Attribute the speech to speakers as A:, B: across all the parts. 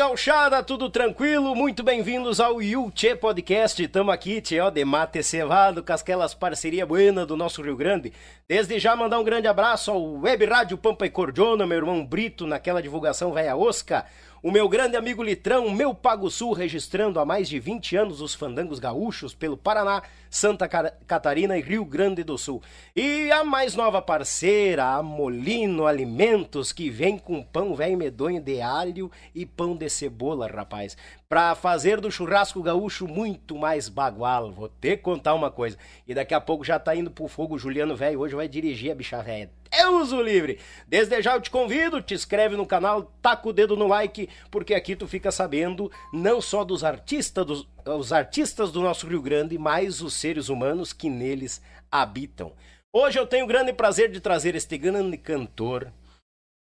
A: Gauchada, tudo tranquilo? Muito bem-vindos ao Yuchê Podcast. Tamo aqui, ó, de mate cevado, com aquelas parceria buena do nosso Rio Grande. Desde já mandar um grande abraço ao Web Rádio Pampa e Cordiona, meu irmão Brito, naquela divulgação velha Osca. O meu grande amigo Litrão, meu Pago Sul, registrando há mais de 20 anos os fandangos gaúchos pelo Paraná, Santa Catarina e Rio Grande do Sul. E a mais nova parceira, a Molino Alimentos, que vem com pão velho medonho de alho e pão de cebola, rapaz. Pra fazer do churrasco gaúcho muito mais bagual. Vou ter que contar uma coisa. E daqui a pouco já tá indo pro fogo o Juliano Velho. Hoje vai dirigir a bicha velha. Deus o livre! Desde já eu te convido, te inscreve no canal, taca o dedo no like, porque aqui tu fica sabendo não só dos artistas, dos, os artistas do nosso Rio Grande, mas os seres humanos que neles habitam. Hoje eu tenho o grande prazer de trazer este grande cantor,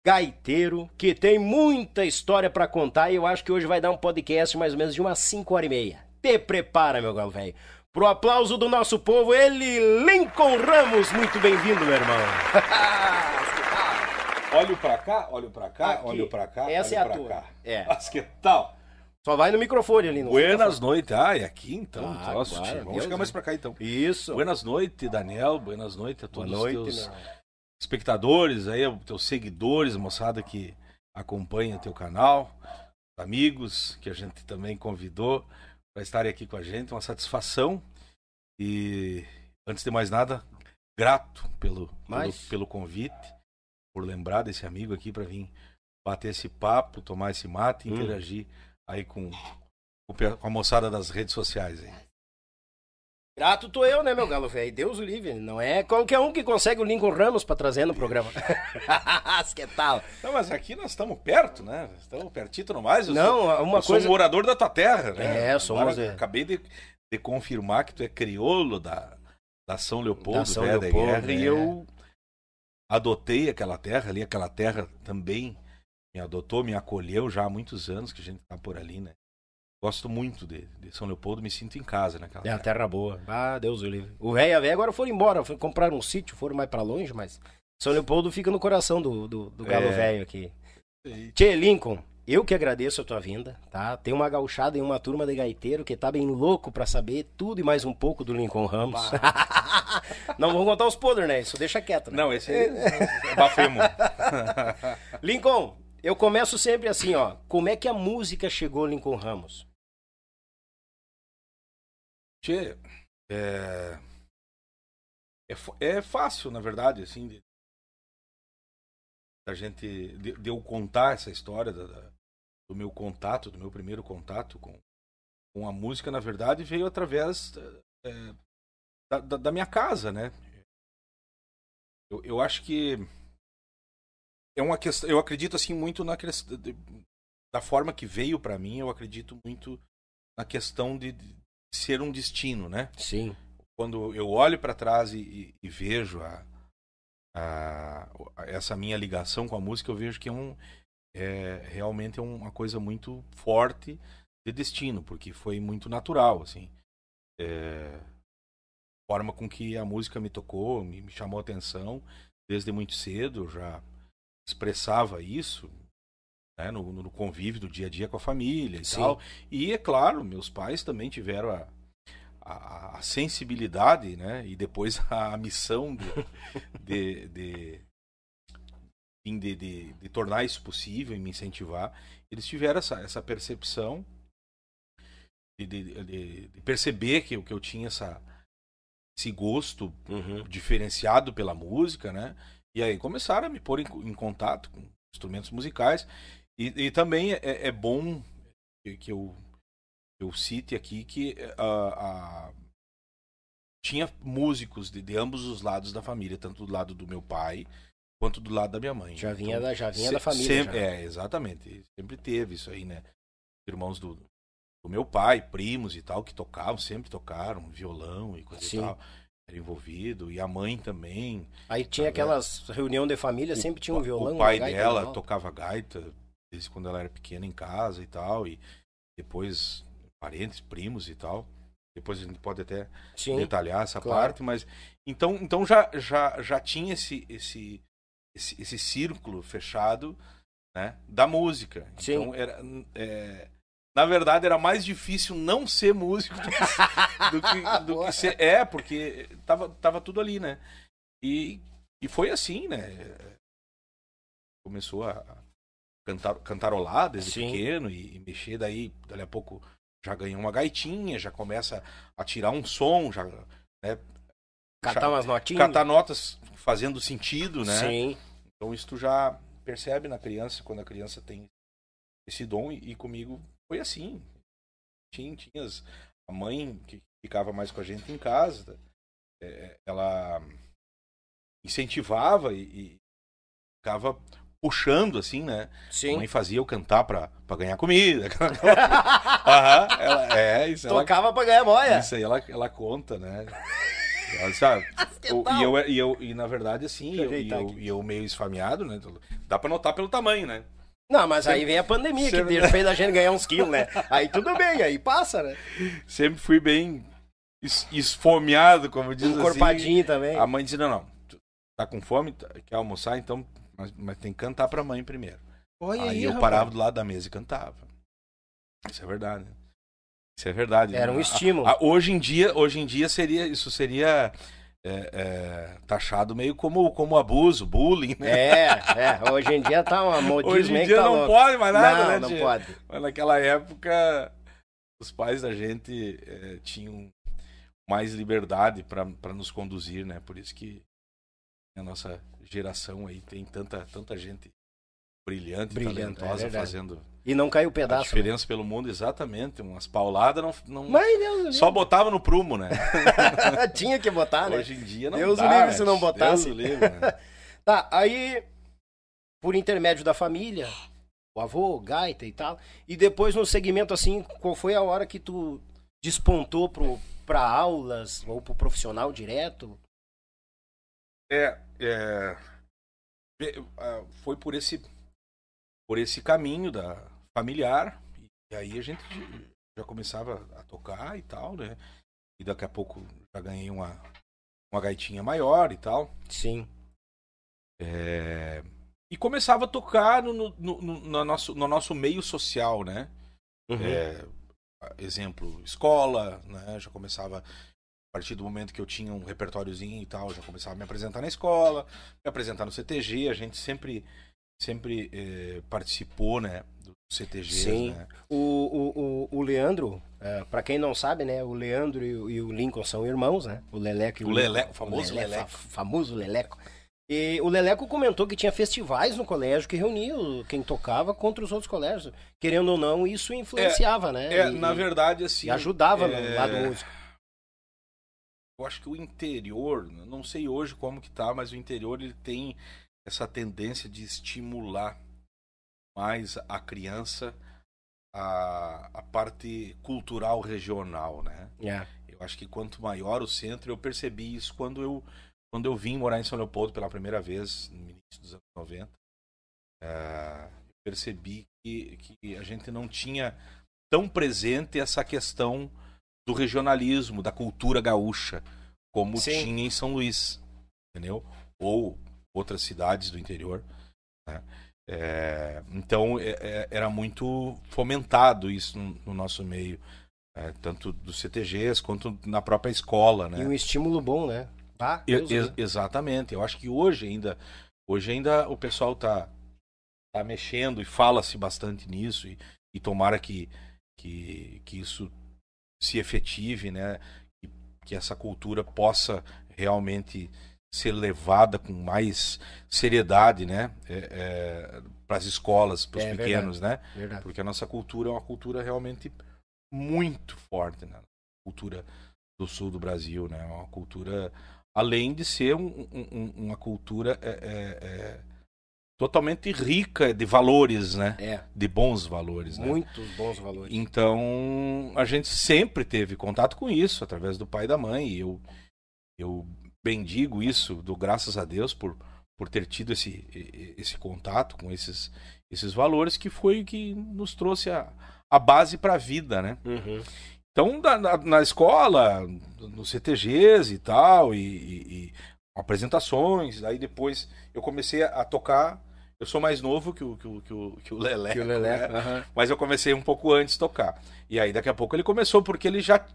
A: gaiteiro, que tem muita história para contar e eu acho que hoje vai dar um podcast mais ou menos de umas 5 horas e meia. Te prepara, meu galo velho. Pro aplauso do nosso povo, ele, Lincoln Ramos. Muito bem-vindo, meu irmão.
B: olho pra cá, olho pra cá, Aqui. olho pra cá.
A: Essa
B: é
A: a tua. Cá.
B: É. Mas que tal?
A: Só vai no microfone ali. No
B: Buenas noites. Ah, é aqui então.
A: Ah, Nossa,
B: claro, Vamos chegar mais pra cá então.
A: Isso.
B: Buenas noites, Daniel. Buenas noites a todos os teus espectadores, aí, teus seguidores, moçada que acompanha teu canal, amigos que a gente também convidou para estarem aqui com a gente. Uma satisfação. E antes de mais nada, grato pelo, pelo, pelo, convite, por lembrar desse amigo aqui para vir bater esse papo, tomar esse mate e hum. interagir aí com, com a moçada das redes sociais. Aí.
A: Grato tô eu, né, meu galo velho? Deus o livre. Não é qualquer um que consegue o Lincoln Ramos pra trazer no programa. que tal?
B: Não, mas aqui nós estamos perto, né? Estamos pertito no mais.
A: não,
B: sou,
A: uma
B: eu
A: coisa.
B: Sou morador da tua terra, né?
A: É, somos.
B: Agora, acabei de, de confirmar que tu é crioulo da, da São Leopoldo,
A: da São né, Leopoldo,
B: Guerra, é. e eu adotei aquela terra ali, aquela terra também me adotou, me acolheu já há muitos anos que a gente tá por ali, né? Gosto muito de, de, São Leopoldo, me sinto em casa naquela
A: É a terra boa. Ah, Deus o livre. O velho e a velha agora foram embora, foram comprar um sítio, foram mais para longe, mas São Leopoldo fica no coração do, do, do galo é. velho aqui. Tchê, Lincoln, eu que agradeço a tua vinda, tá? Tem uma gauchada e uma turma de gaiteiro que tá bem louco para saber tudo e mais um pouco do Lincoln Ramos. Não vamos contar os podres, né? Isso deixa quieto, né?
B: Não, esse é bafemo.
A: Lincoln, eu começo sempre assim, ó. Como é que a música chegou Lincoln Ramos?
B: Tchê, é... é, é fácil, na verdade, assim, de, a gente, de, de, eu contar essa história da, da, do meu contato, do meu primeiro contato com, com a música, na verdade, veio através é, da, da, da, minha casa, né? Eu, eu acho que é uma questão, eu acredito assim muito na questão da forma que veio para mim, eu acredito muito na questão de, de ser um destino, né?
A: Sim.
B: Quando eu olho para trás e, e, e vejo a, a, essa minha ligação com a música, eu vejo que é um é, realmente é uma coisa muito forte de destino, porque foi muito natural, assim. É, forma com que a música me tocou, me, me chamou a atenção desde muito cedo, já expressava isso né, no, no, convívio do dia a dia com a família e Sim. tal. E é claro, meus pais também tiveram a, a, a sensibilidade, né, e depois a, missão de, de, de, de, de, de tornar isso possível e me incentivar. Eles tiveram essa, essa percepção de, de, de, perceber que, que eu tinha essa, esse gosto uhum. diferenciado pela música, né? E aí começaram a me pôr em, em contato com instrumentos musicais. E, e também é, é, bom que eu, eu cite aqui que uh, uh, tinha músicos de, de, ambos os lados da família, tanto do lado do meu pai quanto do lado da minha mãe.
A: Já vinha, então, da, já vinha se, da família.
B: Sempre, é, exatamente. Sempre teve isso aí, né? Irmãos do, do meu pai, primos e tal, que tocavam, sempre tocaram violão e coisa Sim. e tal era envolvido e a mãe também.
A: Aí tinha aquelas reunião de família, o, sempre tinha um violão.
B: O pai dela tocava gaita desde quando ela era pequena em casa e tal, e depois parentes, primos e tal. Depois a gente pode até Sim, detalhar essa claro. parte, mas então, então já, já, já tinha esse, esse, esse, esse círculo fechado né, da música.
A: Sim.
B: Então, era, é, na verdade, era mais difícil não ser músico do que, do que, do que ser. É, porque tava, tava tudo ali, né? E, e foi assim, né? Começou a cantar, cantarolar desde
A: Sim.
B: pequeno e, e mexer, daí, dali a pouco já ganhou uma gaitinha, já começa a tirar um som, já né,
A: Catar umas notinhas.
B: catar notas fazendo sentido, né?
A: Sim.
B: Então isso tu já percebe na criança, quando a criança tem esse dom, e, e comigo foi assim. Tinha, tinha as- a mãe que ficava mais com a gente em casa, é, ela incentivava e, e ficava puxando, assim, né? A
A: Sim.
B: mãe fazia eu cantar pra, pra ganhar comida. Aham, ela, é, isso ela,
A: Tocava pra ganhar moia.
B: isso aí ela, ela conta, né? Ela, sabe? O- e, eu, e, eu, e na verdade, assim,
A: eu
B: e, eu, e eu meio esfameado, né? Dá pra notar pelo tamanho, né?
A: Não, mas aí vem a pandemia que
B: Sempre-
A: fez a gente ganhar uns quilos, né? Aí tudo bem, aí passa, né?
B: Sempre fui bem es- esfomeado, como diz
A: Encorpadinho também.
B: assim. A mãe dizia, não, não, tu tá com fome, tá- quer almoçar, então, mas, mas tem que cantar pra mãe primeiro.
A: Olha
B: aí
A: aí,
B: eu
A: rapaz.
B: parava do lado da mesa e cantava. Isso é verdade. Isso é verdade.
A: Era um
B: A-
A: estímulo.
B: a- hoje em dia, hoje em dia seria isso seria é, é, taxado meio como, como abuso, bullying, né?
A: É, é. Hoje em dia tá uma modismo
B: Hoje em dia
A: tá
B: não
A: louco.
B: pode mais nada,
A: não,
B: né?
A: não
B: tia?
A: pode.
B: Mas naquela época, os pais da gente eh, tinham mais liberdade para nos conduzir, né? Por isso que a nossa geração aí tem tanta, tanta gente brilhante,
A: Brilhante,
B: talentosa,
A: é
B: fazendo
A: E não caiu o
B: a
A: pedaço. né?
B: diferença pelo mundo, exatamente. Umas pauladas não, não
A: Mas Deus
B: só botava no prumo, né?
A: Tinha que botar, né?
B: Hoje em dia não
A: Deus
B: dá,
A: o livre
B: né?
A: se não botasse.
B: Deus o livre, né?
A: Tá, aí, por intermédio da família, o avô, gaita e tal, e depois no segmento assim, qual foi a hora que tu despontou pro, pra aulas ou pro profissional direto?
B: É, é, é, ah, foi por esse por esse caminho da familiar e aí a gente já começava a tocar e tal, né? E daqui a pouco já ganhei uma uma gaitinha maior e tal.
A: Sim.
B: É, e começava a tocar no, no, no- no nosso, no nosso meio social, né?
A: Uhum.
B: É, exemplo, escola, né? Já começava a partir do momento que eu tinha um repertóriozinho e tal, já começava a me apresentar na escola, me apresentar no CTG, a gente sempre sempre eh, participou, né, do CTG,
A: Sim.
B: né?
A: O, o, o, Leandro, é, pra quem não sabe, né? O Leandro e o, e o Lincoln são irmãos, né? O Leleco e o,
B: O. Leleco, o famoso
A: Lele-
B: Leleco.
A: fa- famoso Leleco. E o Leleco comentou que tinha festivais no colégio que reuniam quem tocava contra os outros colégios. Querendo ou não, isso influenciava, né?
B: É,
A: E-
B: na verdade assim,
A: E ajudava
B: é,
A: no lado músico.
B: Eu acho que o interior, não sei hoje como que tá, mas o interior ele tem essa tendência de estimular mais a criança a, a parte cultural regional, né?
A: É.
B: Eu acho que quanto maior o centro, eu percebi isso quando eu quando eu vim morar em São Leopoldo pela primeira vez no início dos anos 90. eh, percebi que, que a gente não tinha tão presente essa questão do regionalismo, da cultura gaúcha, como
A: Sim.
B: tinha em São Luís, entendeu? Ou outras cidades do interior. né? É, então é- é- era muito fomentado isso no, no nosso meio, é, tanto dos CTGs quanto na própria escola, né?
A: E um estímulo bom, né? Ah,
B: ex- exatamente. Eu acho que hoje ainda, hoje ainda o pessoal tá, tá mexendo e fala-se bastante nisso e, e tomara que, que, que isso se efetive, né? Que, que essa cultura possa realmente ser levada com mais seriedade, né? para as escolas, para os
A: É
B: pequenos, né?
A: Verdade.
B: Porque a nossa cultura é uma cultura realmente muito forte, né? Cultura do sul do Brasil, né? Uma cultura, além de ser um- um- um- uma cultura é, é, é, totalmente rica de valores, né?
A: É,
B: De bons valores, né?
A: muitos bons valores.
B: Então, a gente sempre teve contato com isso, através do pai e da mãe. E eu, eu bendigo isso, dou graças a Deus por, por ter tido esse, esse contato com esses, esses valores, que foi o que nos trouxe a, a base para a vida, né?
A: Uhum.
B: Então, na, na- escola, nos CTGs e tal, e, e- e apresentações, aí depois eu comecei a, a tocar Eu sou mais novo que o, que o, que o, que o Lelé.
A: Que o Lelé,
B: né?
A: aham.
B: Mas eu comecei um pouco antes de tocar. E aí daqui a pouco ele começou, porque ele já.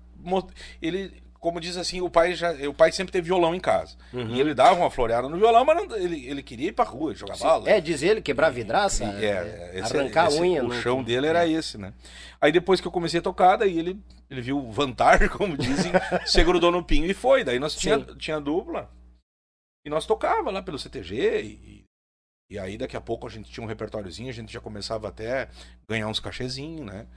B: Ele, como diz assim, o pai já. O pai sempre teve violão em casa.
A: Uhum.
B: E ele dava uma floreada no violão, mas não- ele, ele queria ir pra rua, jogar bola.
A: É, diz ele, quebrar vidraça,
B: E, é, esse-
A: arrancar
B: esse-
A: a unha.
B: O
A: no-
B: chão dele era esse, né? Aí depois que eu comecei a tocar, daí ele, ele viu vantagem, como dizem, se grudou no pinho e foi. Daí nós tinha,
A: Sim.
B: tinha dupla. E nós tocava lá pelo CTG e, e aí daqui a pouco a gente tinha um repertóriozinho, a gente já começava até ganhar uns cachezinhos, né?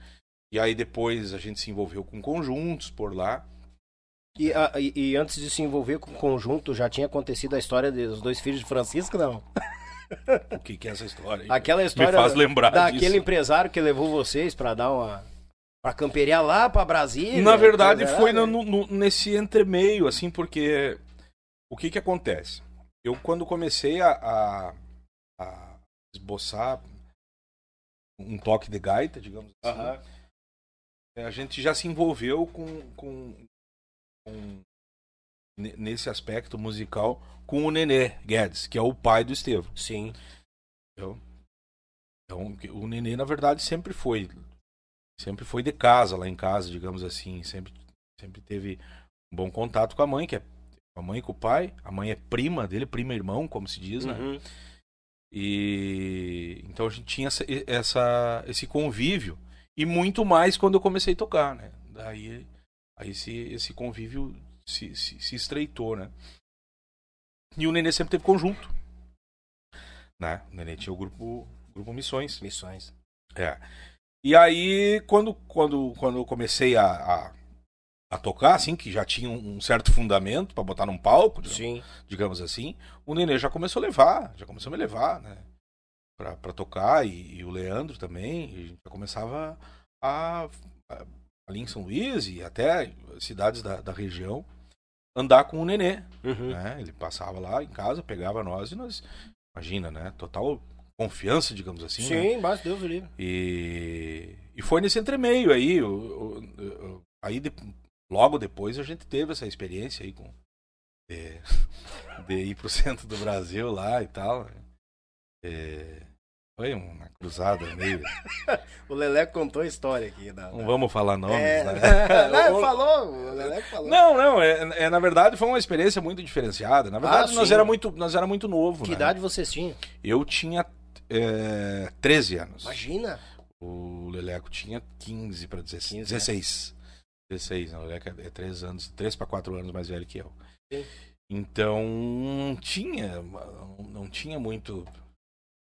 B: E aí depois a gente se envolveu com conjuntos por lá.
A: E, e- e antes de se envolver com o conjunto, já tinha acontecido a história dos dois filhos de Francisco, não?
B: O que, que é essa história?
A: Aquela história
B: Me faz lembrar
A: daquele
B: disso.
A: empresário que levou vocês pra dar uma. pra camperiar lá pra Brasília.
B: Na verdade, foi no- no- nesse entremeio, assim, porque o que que acontece? Eu, quando comecei a, a- a esboçar um toque de gaita, digamos assim,
A: Aham.
B: eh, a gente já se envolveu com, com, com- ne- nesse aspecto musical com o Nenê Guedes, que é o pai do Estevam.
A: Sim.
B: Entendeu? Então, o Nenê, na verdade, sempre foi. Sempre foi de casa, lá em casa, digamos assim. Sempre, sempre teve um bom contato com a mãe, que é com a mãe e com o pai. A mãe é prima dele, prima irmão, como se diz, né?
A: Uhum.
B: E então a gente tinha essa, essa- esse convívio. E muito mais quando eu comecei a tocar, né? Daí aí esse, esse convívio se, se, se estreitou, né? E o Nenê sempre teve conjunto. Né? O Nenê tinha o grupo, grupo Missões.
A: Missões.
B: É. E aí, quando, quando, quando eu comecei a, a, a tocar, assim, que já tinha um um certo fundamento para botar num palco, digamos,
A: Sim.
B: digamos assim, o Nenê já começou a levar, já começou a me levar, né? Pra, pra tocar, e, e o Leandro também, e a gente já começava a, a- ali em São Luís e até cidades da, da região, andar com o Nenê,
A: Uhum.
B: né? Ele passava lá em casa, pegava nós e nós, imagina, né? Total confiança, digamos assim, né?
A: Sim, basta Deus o livre.
B: E, e foi nesse entremeio aí. o- o- o- aí de- logo depois a gente teve essa experiência aí com de, de ir pro centro do Brasil lá e tal. né? É, foi uma cruzada meio.
A: O Lelé contou a história aqui. Da,
B: Não vamos falar nomes,
A: É,
B: né?
A: não, falou, o Lelé falou.
B: Não, não, é, é, na verdade foi uma experiência muito diferenciada. Na verdade,
A: Ah,
B: nós era muito, nós era muito novo.
A: Que
B: né?
A: idade vocês tinham?
B: Eu tinha é, 13 anos.
A: Imagina.
B: O Leleco tinha 15 para 16.
A: 15,
B: 16. 16, não, o Leleco é 3 anos, 3 para 4 anos mais velho que eu.
A: Sim.
B: Então, não tinha, não tinha muito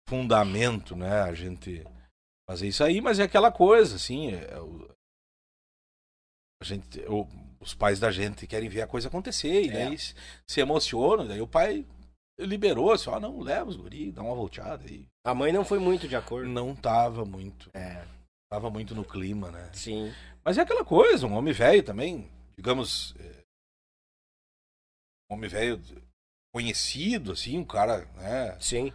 B: fundamento, né, a gente fazer isso aí, mas é aquela coisa, assim, é, o- a gente, o- os pais da gente querem ver a coisa acontecer, e
A: É.
B: daí se, se emocionam, daí o pai liberou, assim, ó, não, leva os guri, dá uma volteada, e
A: A mãe não foi muito de acordo.
B: não tava muito,
A: É,
B: tava muito no clima, né.
A: sim.
B: Mas é aquela coisa, um homem velho também, digamos, é, um homem velho conhecido, assim, um cara, né,
A: Sim.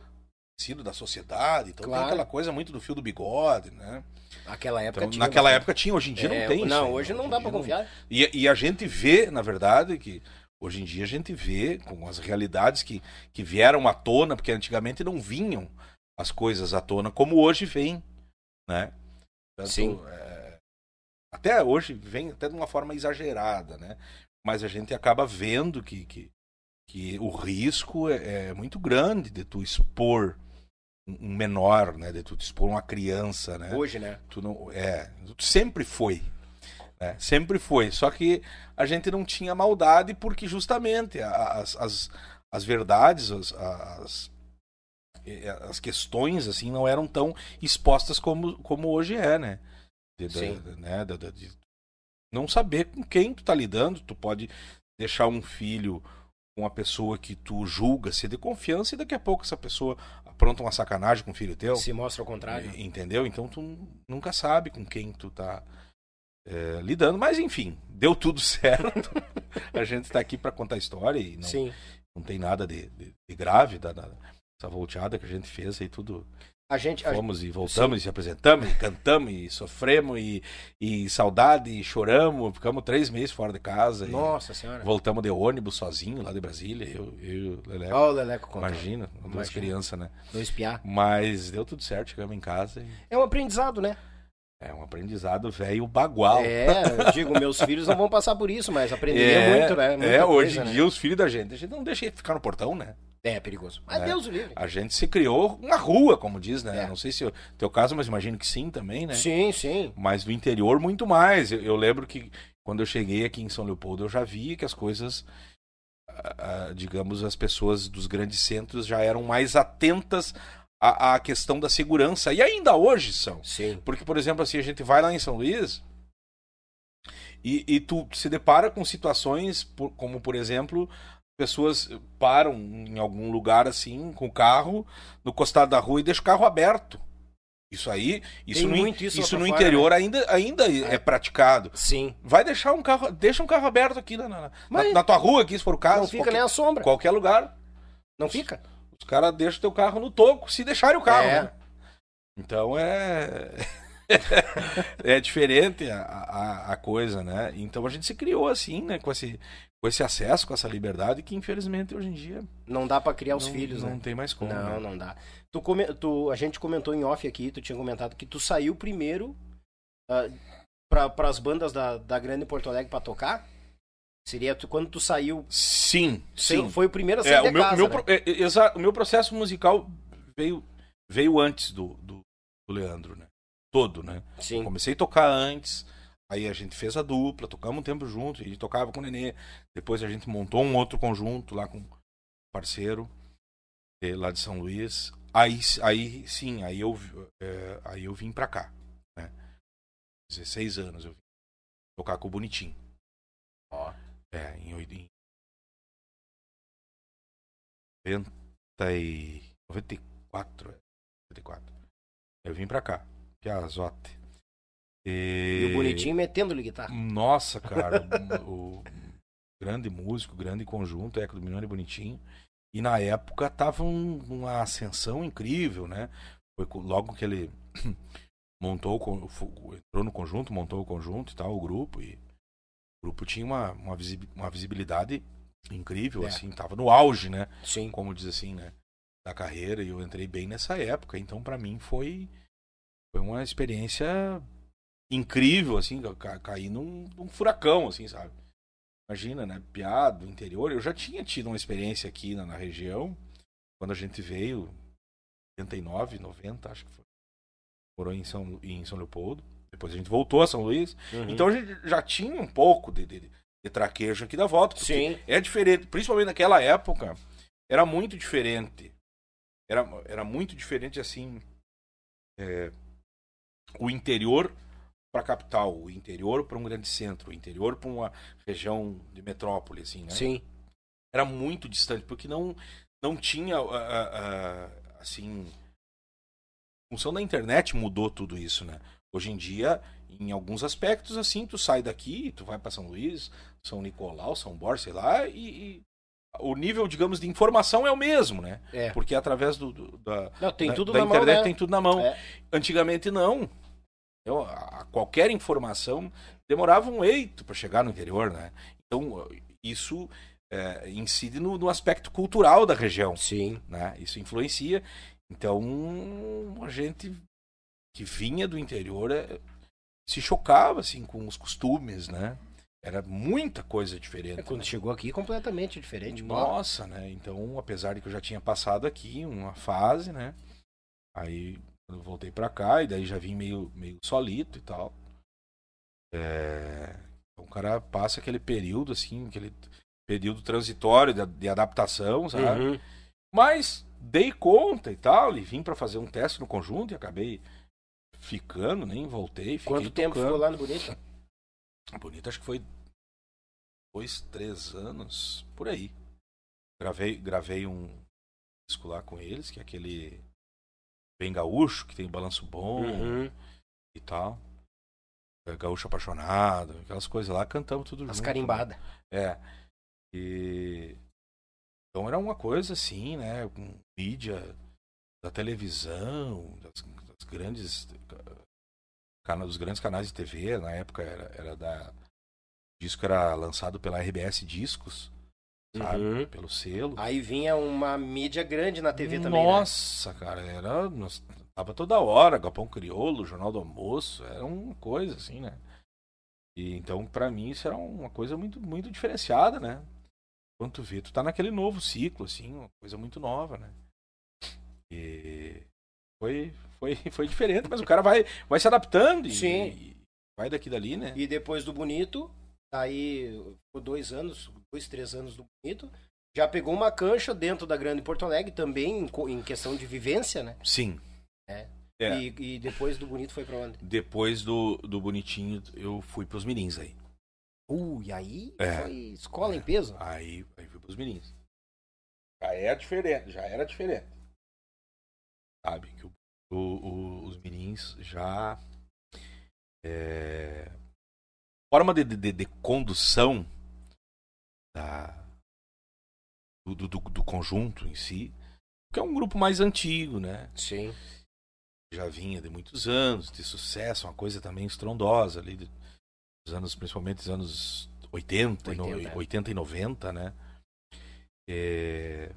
B: Conhecido da sociedade, então
A: Claro.
B: tem aquela coisa muito do fio do bigode, né.
A: Naquela época
B: Então,
A: tinha.
B: naquela época tinha, hoje em dia
A: É,
B: não tem isso
A: Não,
B: aí,
A: hoje não
B: Hoje
A: dá
B: dia
A: confiar.
B: E, e a gente vê, na verdade, que hoje em dia a gente vê com as realidades que, que vieram à tona, porque antigamente não vinham as coisas à tona como hoje vem, né? Tanto,
A: Sim.
B: é, até hoje vem até de uma forma exagerada, né? Mas a gente acaba vendo que, que, que o risco é, é muito grande de tu expor um menor, né? De tu expor uma criança, né?
A: Hoje, né?
B: Tu não, é, sempre foi. né? Sempre foi. Só que a gente não tinha maldade porque justamente as, as, as verdades, as, as, as questões assim não eram tão expostas como, como hoje é, né? De,
A: Sim.
B: né? da- da- de não saber com quem tu tá lidando. Tu pode deixar um filho com uma pessoa que tu julga ser de confiança e daqui a pouco essa pessoa apronta uma sacanagem com o filho teu.
A: Se mostra ao contrário.
B: Entendeu? Então tu nunca sabe com quem tu tá é, lidando. Mas enfim, deu tudo certo. a gente tá aqui para contar a história e não,
A: Sim.
B: não tem nada de, de- de grave da, da- essa volteada que a gente fez aí, tudo,
A: A gente. a-
B: Fomos e voltamos e se apresentamos, e cantamos e sofremos e, e saudade e choramos. Ficamos três meses fora de casa. e
A: Nossa senhora.
B: voltamos de ônibus sozinho lá de Brasília. Eu, eu e o Leleco.
A: Ó, o Leleco conta.
B: Imagina, duas
A: Imagina.
B: crianças, né?
A: Dois piá.
B: Mas deu tudo certo, chegamos em casa e
A: É um aprendizado, né?
B: é um aprendizado velho bagual.
A: É, eu digo, meus filhos não vão passar por isso, mas aprenderia
B: É,
A: muito, né? Muita
B: é, hoje em
A: né?
B: dia os filhos da gente, a gente não deixa ele ficar no portão, né?
A: É perigoso. Mas
B: É.
A: Deus o livre.
B: A gente se criou uma rua, como diz, né?
A: É.
B: Não sei se é o teu caso, mas imagino que sim também, né?
A: Sim, sim.
B: Mas no interior, muito mais. Eu, eu lembro que quando eu cheguei aqui em São Leopoldo, eu já vi que as coisas, ah, ah, digamos, as pessoas dos grandes centros já eram mais atentas à, à questão da segurança. E ainda hoje são.
A: Sim.
B: Porque, por exemplo, assim, a gente vai lá em São Luís e, e tu se depara com situações por- como, por exemplo, pessoas param em algum lugar assim, com o carro, no costado da rua e deixam o carro aberto. Isso aí, isso,
A: Tem
B: no,
A: muito isso
B: isso no
A: fora,
B: interior ainda, ainda é. praticado.
A: Sim.
B: Vai deixar um carro, deixa um carro aberto aqui na, na,
A: Mas-
B: na tua rua, aqui, se for o caso.
A: Não fica
B: qualquer,
A: nem a sombra.
B: qualquer lugar.
A: Não fica?
B: Os caras deixam teu carro no toco, se deixarem o carro.
A: É.
B: né? Então é. é diferente a, a, a coisa, né? Então a gente se criou assim, né? Com esse, com esse acesso, com essa liberdade, que infelizmente hoje em dia
A: Não dá pra criar os
B: não,
A: filhos,
B: não
A: né?
B: tem mais como.
A: Não,
B: né?
A: não dá. Tu, come- tu- a gente comentou em off aqui, tu tinha comentado que tu saiu primeiro uh, para as bandas da, da Grande Porto Alegre pra tocar? Seria tu, quando tu saiu,
B: Sim, sim.
A: foi o primeiro a sair
B: É, o, meu,
A: casa,
B: meu
A: né?
B: é, é, exa- o meu processo musical veio, veio antes do, do, do Leandro, né? Todo, né?
A: Sim.
B: Comecei a tocar antes, aí a gente fez a dupla, tocamos um tempo junto, a gente tocava com o Nenê. Depois a gente montou um outro conjunto lá com um parceiro eh, lá de São Luís. Aí, aí sim, aí eu, eh, aí eu vim pra cá, né? 16 anos eu vim tocar com o Bonitinho.
A: Ó.
B: É, em oit- em 90 e 94, é, 94. Eu vim pra cá, Piazote.
A: E o bonitinho metendo-lhe guitarra.
B: Nossa, cara, o, grande músico, grande conjunto, Eco do Milhão e Bonitinho. E na época tava um- uma ascensão incrível, né? Foi logo que ele montou, entrou no conjunto, montou o conjunto e tal, o grupo. E o grupo tinha uma, uma, visi- uma visibilidade incrível,
A: É.
B: assim, tava no auge, né?
A: Sim.
B: como diz assim, né, da carreira, e eu entrei bem nessa época, então pra mim foi foi uma experiência incrível, assim, eu ca caí num, num furacão, assim, sabe? Imagina, né, piado, interior, eu já tinha tido uma experiência aqui na, na região, quando a gente veio, 89, 90, acho que foi, morou em São, em São Leopoldo, depois a gente voltou a São Luís,
A: Uhum.
B: então a gente já tinha um pouco de, de, de traquejo aqui da volta, porque
A: Sim.
B: é diferente, principalmente naquela época, era muito diferente. Era, era muito diferente assim. é, o interior para a capital, o interior para um grande centro, o interior para uma região de metrópole, assim, né?
A: Sim.
B: Era muito distante, porque não, não tinha, ah, ah, assim. A função da internet mudou tudo isso, né? Hoje em dia, em alguns aspectos, assim, tu sai daqui, tu vai para São Luís, São Nicolau, São Borges, sei lá, e, e o nível, digamos, de informação é o mesmo, né?
A: É.
B: Porque através do, do- da,
A: Não,
B: da, da internet
A: mão, né?
B: tem tudo na mão.
A: É.
B: Antigamente não. A- qualquer informação demorava um eito para chegar no interior, né? Então isso é, incide no, no aspecto cultural da região,
A: Sim.
B: né? Isso influencia. Então a gente que vinha do interior é, se chocava assim com os costumes, né? Era muita coisa diferente.
A: É, quando
B: né?
A: chegou aqui, completamente diferente.
B: Nossa, né? Então, apesar de que eu já tinha passado aqui uma fase, né? Aí quando eu voltei pra cá, e daí já vim meio, meio solito e tal. É... Então, o cara passa aquele período, assim, aquele período transitório de, de adaptação, sabe?
A: Uhum.
B: Mas dei conta e tal, e vim pra fazer um teste no conjunto e acabei ficando, nem voltei. Fiquei
A: Quanto tempo
B: tocando.
A: ficou lá no Bonito?
B: Bonito, acho que foi dois, três anos, por aí. Gravei, gravei um disco lá com eles, que é aquele bem gaúcho, que tem balanço bom
A: Uhum.
B: e tal. É, Gaúcho apaixonado, aquelas coisas lá, cantamos tudo
A: As
B: junto.
A: carimbadas.
B: É. E então era uma coisa assim, né, com mídia da televisão, das, das grandes dos grandes canais de TV, na época era, era da o disco era lançado pela RBS Discos, sabe?
A: Uhum.
B: Pelo selo.
A: Aí vinha uma mídia grande na TV também, né?
B: Nossa, cara, era. nós- Tava toda hora, Galpão Crioulo, Jornal do Almoço, era uma coisa assim, né? E então, pra mim, isso era uma coisa muito, muito diferenciada, né? Quando tu vê, tu tá naquele novo ciclo, assim, uma coisa muito nova, né? E foi, foi, foi diferente, mas o cara vai, vai se adaptando e,
A: Sim.
B: e vai daqui dali, né?
A: E depois do Bonito, aí por dois anos, dois, três anos do Bonito, já pegou uma cancha dentro da Grande Porto Alegre, também em questão de vivência, né?
B: Sim.
A: É.
B: É.
A: E, e depois do Bonito foi pra onde?
B: Depois do, do Bonitinho, eu fui pros Mirins aí.
A: Uh, e aí
B: É.
A: foi escola em peso.
B: Aí, aí fui pros Mirins. Já era diferente, já era diferente. Sabe? Que o, o- o- os Mirins já. É, forma de, de, de condução da, do, do, do- conjunto em si, que é um grupo mais antigo, né?
A: Sim.
B: já vinha de muitos anos, de sucesso, uma coisa também estrondosa ali, dos anos, principalmente dos anos 80, e no-
A: 80, é.
B: 80 e 90, né? É...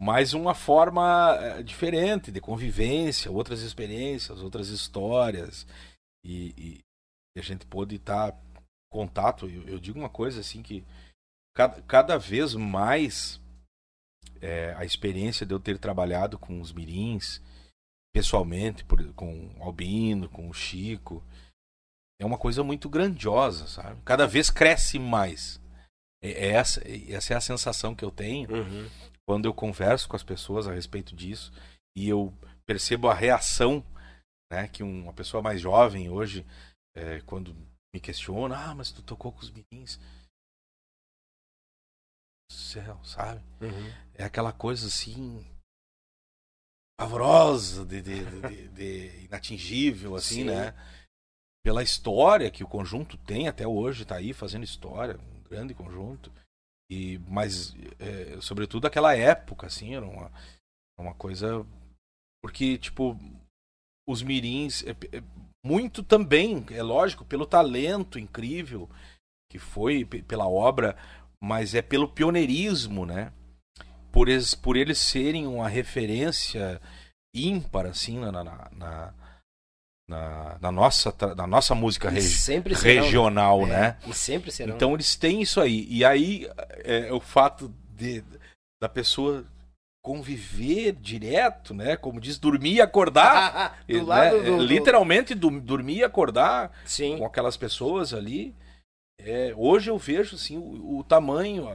B: Mas uma forma eh, diferente de convivência, outras experiências, outras histórias. E, e- a gente pôde estar em contato. Eu, eu digo uma coisa assim que cada, cada vez mais eh, a experiência de eu ter trabalhado com os mirins, pessoalmente, por- com o Albino, com o Chico, é uma coisa muito grandiosa, sabe? Cada vez cresce mais. É, é essa, é- essa é a sensação que eu tenho
A: Uhum.
B: quando eu converso com as pessoas a respeito disso e eu percebo a reação né, que uma pessoa mais jovem hoje, é, quando me questiona, ah, mas tu tocou com os mirins. Céu, sabe?
A: Uhum.
B: é aquela coisa assim pavorosa, de, de, de- de inatingível, assim,
A: Sim.
B: né? Pela história que o conjunto tem até hoje, tá aí fazendo história, um grande conjunto. E, mas, é, sobretudo aquela época, assim, era uma, uma coisa. Porque, tipo, os mirins, é, é muito também, é lógico, pelo talento incrível que foi, pe- pela obra, mas é pelo pioneirismo, né? Por eles, por eles serem uma referência ímpar, assim, na, na, na, na, na nossa, na nossa música regi-
A: sempre serão,
B: regional,
A: É,
B: né?
A: E sempre serão.
B: Então eles têm isso aí. E aí é, o fato de, da pessoa conviver direto, né? Como diz, dormir e acordar.
A: do
B: né?
A: lado
B: É,
A: do, do-
B: Literalmente du- dormir e acordar
A: Sim.
B: com aquelas pessoas ali. É, hoje eu vejo assim, o, o tamanho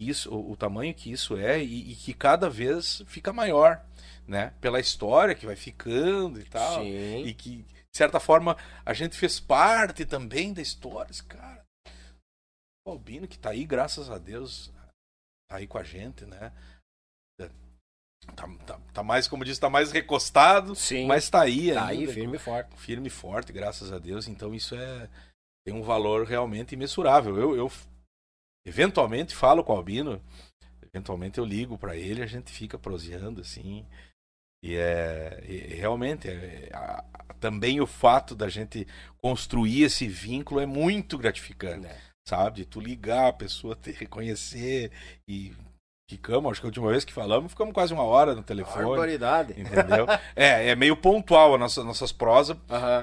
B: isso, o, o tamanho que isso é e, e que cada vez fica maior, né? Pela história que vai ficando e tal.
A: Sim.
B: E que, de certa forma, a gente fez parte também da história. Cara. O Albino, que tá aí, graças a Deus, tá aí com a gente, né? Tá, tá, tá mais, como disse, tá mais recostado,
A: Sim.
B: mas tá aí
A: tá
B: ainda,
A: aí, firme e forte.
B: firme e forte, graças a Deus. Então isso é tem um valor realmente imensurável. Eu, eu eventualmente falo com o Albino, eventualmente eu ligo para ele, a gente fica proseando assim. E é e realmente é, a- também o fato da gente construir esse vínculo é muito gratificante,
A: né?
B: sabe? De tu ligar a pessoa, te reconhecer e ficamos, acho que a última vez que falamos, ficamos quase uma hora no telefone.
A: Barbaridade.
B: Entendeu? é, é meio pontual as nossas, nossas prosas,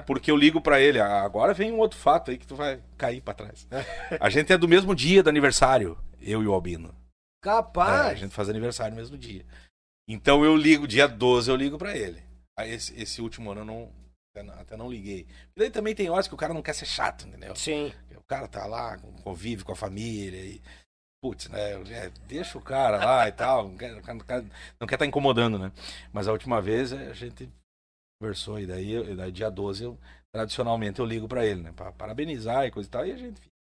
B: porque eu ligo pra ele, "Ah, agora vem um outro fato aí que tu vai cair pra trás. a gente é do mesmo dia do aniversário, eu e o Albino. É, a
A: Capaz.
B: gente faz aniversário no mesmo dia. Então eu ligo, dia 12 eu ligo pra ele. Aí esse, esse último ano eu não, até não, até não liguei. E daí também tem horas que o cara não quer ser chato, entendeu?
A: Sim.
B: O cara tá lá, convive com a família e. Putz, né? é, deixa o cara lá e tal. Não quer, não quer, não quer tá incomodando, né? Mas a última vez é, a gente conversou e daí, eu- daí dia 12 eu, tradicionalmente eu ligo pra ele, né? Pra parabenizar e coisa e tal. E a gente fica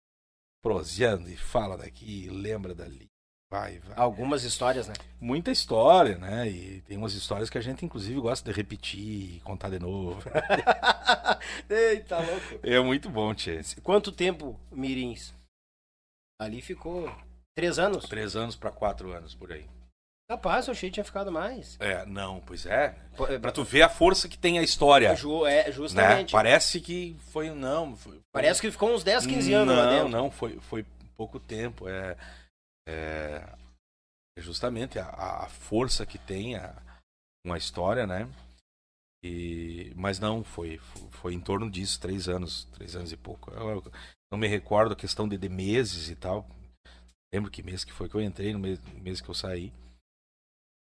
B: proseando e fala daqui, e lembra dali. Vai, vai.
A: Algumas histórias, né?
B: Muita história, né? E tem umas histórias que a gente, inclusive, gosta de repetir e contar de novo.
A: Eita, louco.
B: É muito bom, Tchê.
A: Quanto tempo, Mirins? Ali ficou três anos.
B: Três anos pra quatro anos por aí.
A: Rapaz, eu achei que tinha ficado mais.
B: É, não, pois é.
A: Pô, é,
B: Pra tu ver a força que tem a história.
A: Ju- é,
B: Né?
A: justamente.
B: Parece que foi. Não, foi,
A: Parece que ficou uns 10, 15 anos
B: não,
A: lá dentro.
B: Não, foi, foi pouco tempo. É, é, é justamente a, a força que tem a, uma história, né? E, mas não, foi, foi, foi em torno disso, três anos, três anos e pouco. Eu, eu não me recordo a questão de, de meses e tal. Lembro que mês que foi que eu entrei, no mês, no mês que eu saí.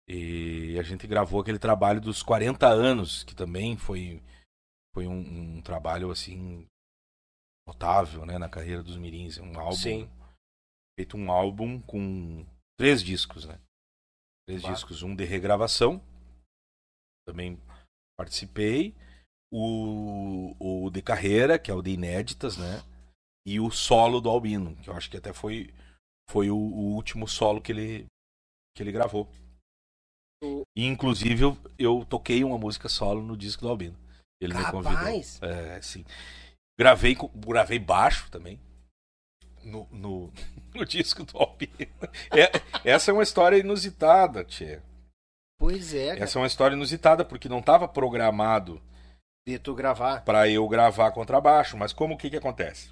B: E a gente gravou aquele trabalho dos 40 anos, que também foi, foi um, um trabalho assim notável, né, na carreira dos Mirins, um álbum
A: Sim.
B: feito um álbum com três discos, né? Três
A: Bah.
B: discos, um de regravação, também participei, o, o de carreira, que é o de inéditas, né? E o solo do Albino, que eu acho que até foi foi o, o último solo que ele que ele gravou.
A: O-
B: E, inclusive eu, eu toquei uma música solo no disco do Albino. Ele me convidou.
A: Capaz.
B: É, sim. Gravei, gravei baixo também. No, no, no disco do Albino. É, essa é uma história inusitada, Tchê.
A: Pois é, cara.
B: Essa é uma história inusitada, porque não estava programado
A: De tu gravar.
B: para eu gravar contrabaixo. Mas como que que acontece?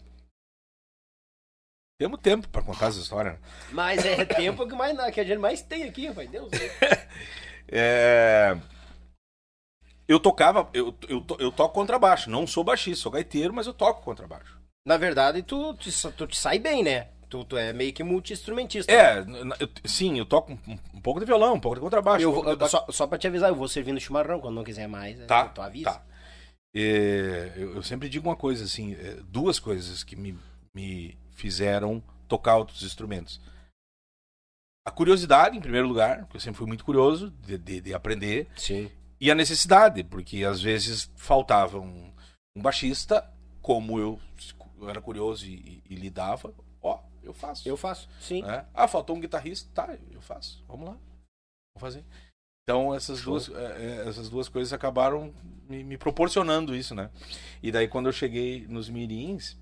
B: Temos tempo para contar essa história. né?
A: Mas é tempo que, mais, que a gente mais tem aqui, rapaz. Deus.
B: É, Eu tocava, eu, eu, eu toco contrabaixo. Não sou baixista, sou gaiteiro, mas eu toco contrabaixo.
A: Na verdade, tu, tu, tu te sai bem, né? Tu, tu é meio que multi-instrumentista.
B: É, n- n- eu- sim, eu toco um, um pouco de violão, um pouco de contrabaixo.
A: Eu
B: um
A: vou-
B: pouco de-
A: só, só pra te avisar, eu vou servindo chimarrão quando não quiser mais. é,
B: Tá,
A: Tu avisa.
B: tá. É, eu, eu sempre digo uma coisa assim, é, duas coisas que me, me fizeram tocar outros instrumentos. A curiosidade, em primeiro lugar, porque eu sempre fui muito curioso de, de- de aprender,
A: Sim.
B: e a necessidade, porque às vezes faltava um, um baixista, como eu, eu era curioso e, e, e lidava, ó, eu faço.
A: Eu faço, sim.
B: né? Ah, faltou um guitarrista, tá, eu faço. Vamos lá, vamos fazer. Então essas
A: Show.
B: duas, é, é, essas duas coisas acabaram me, me proporcionando isso, né? E daí quando eu cheguei nos mirins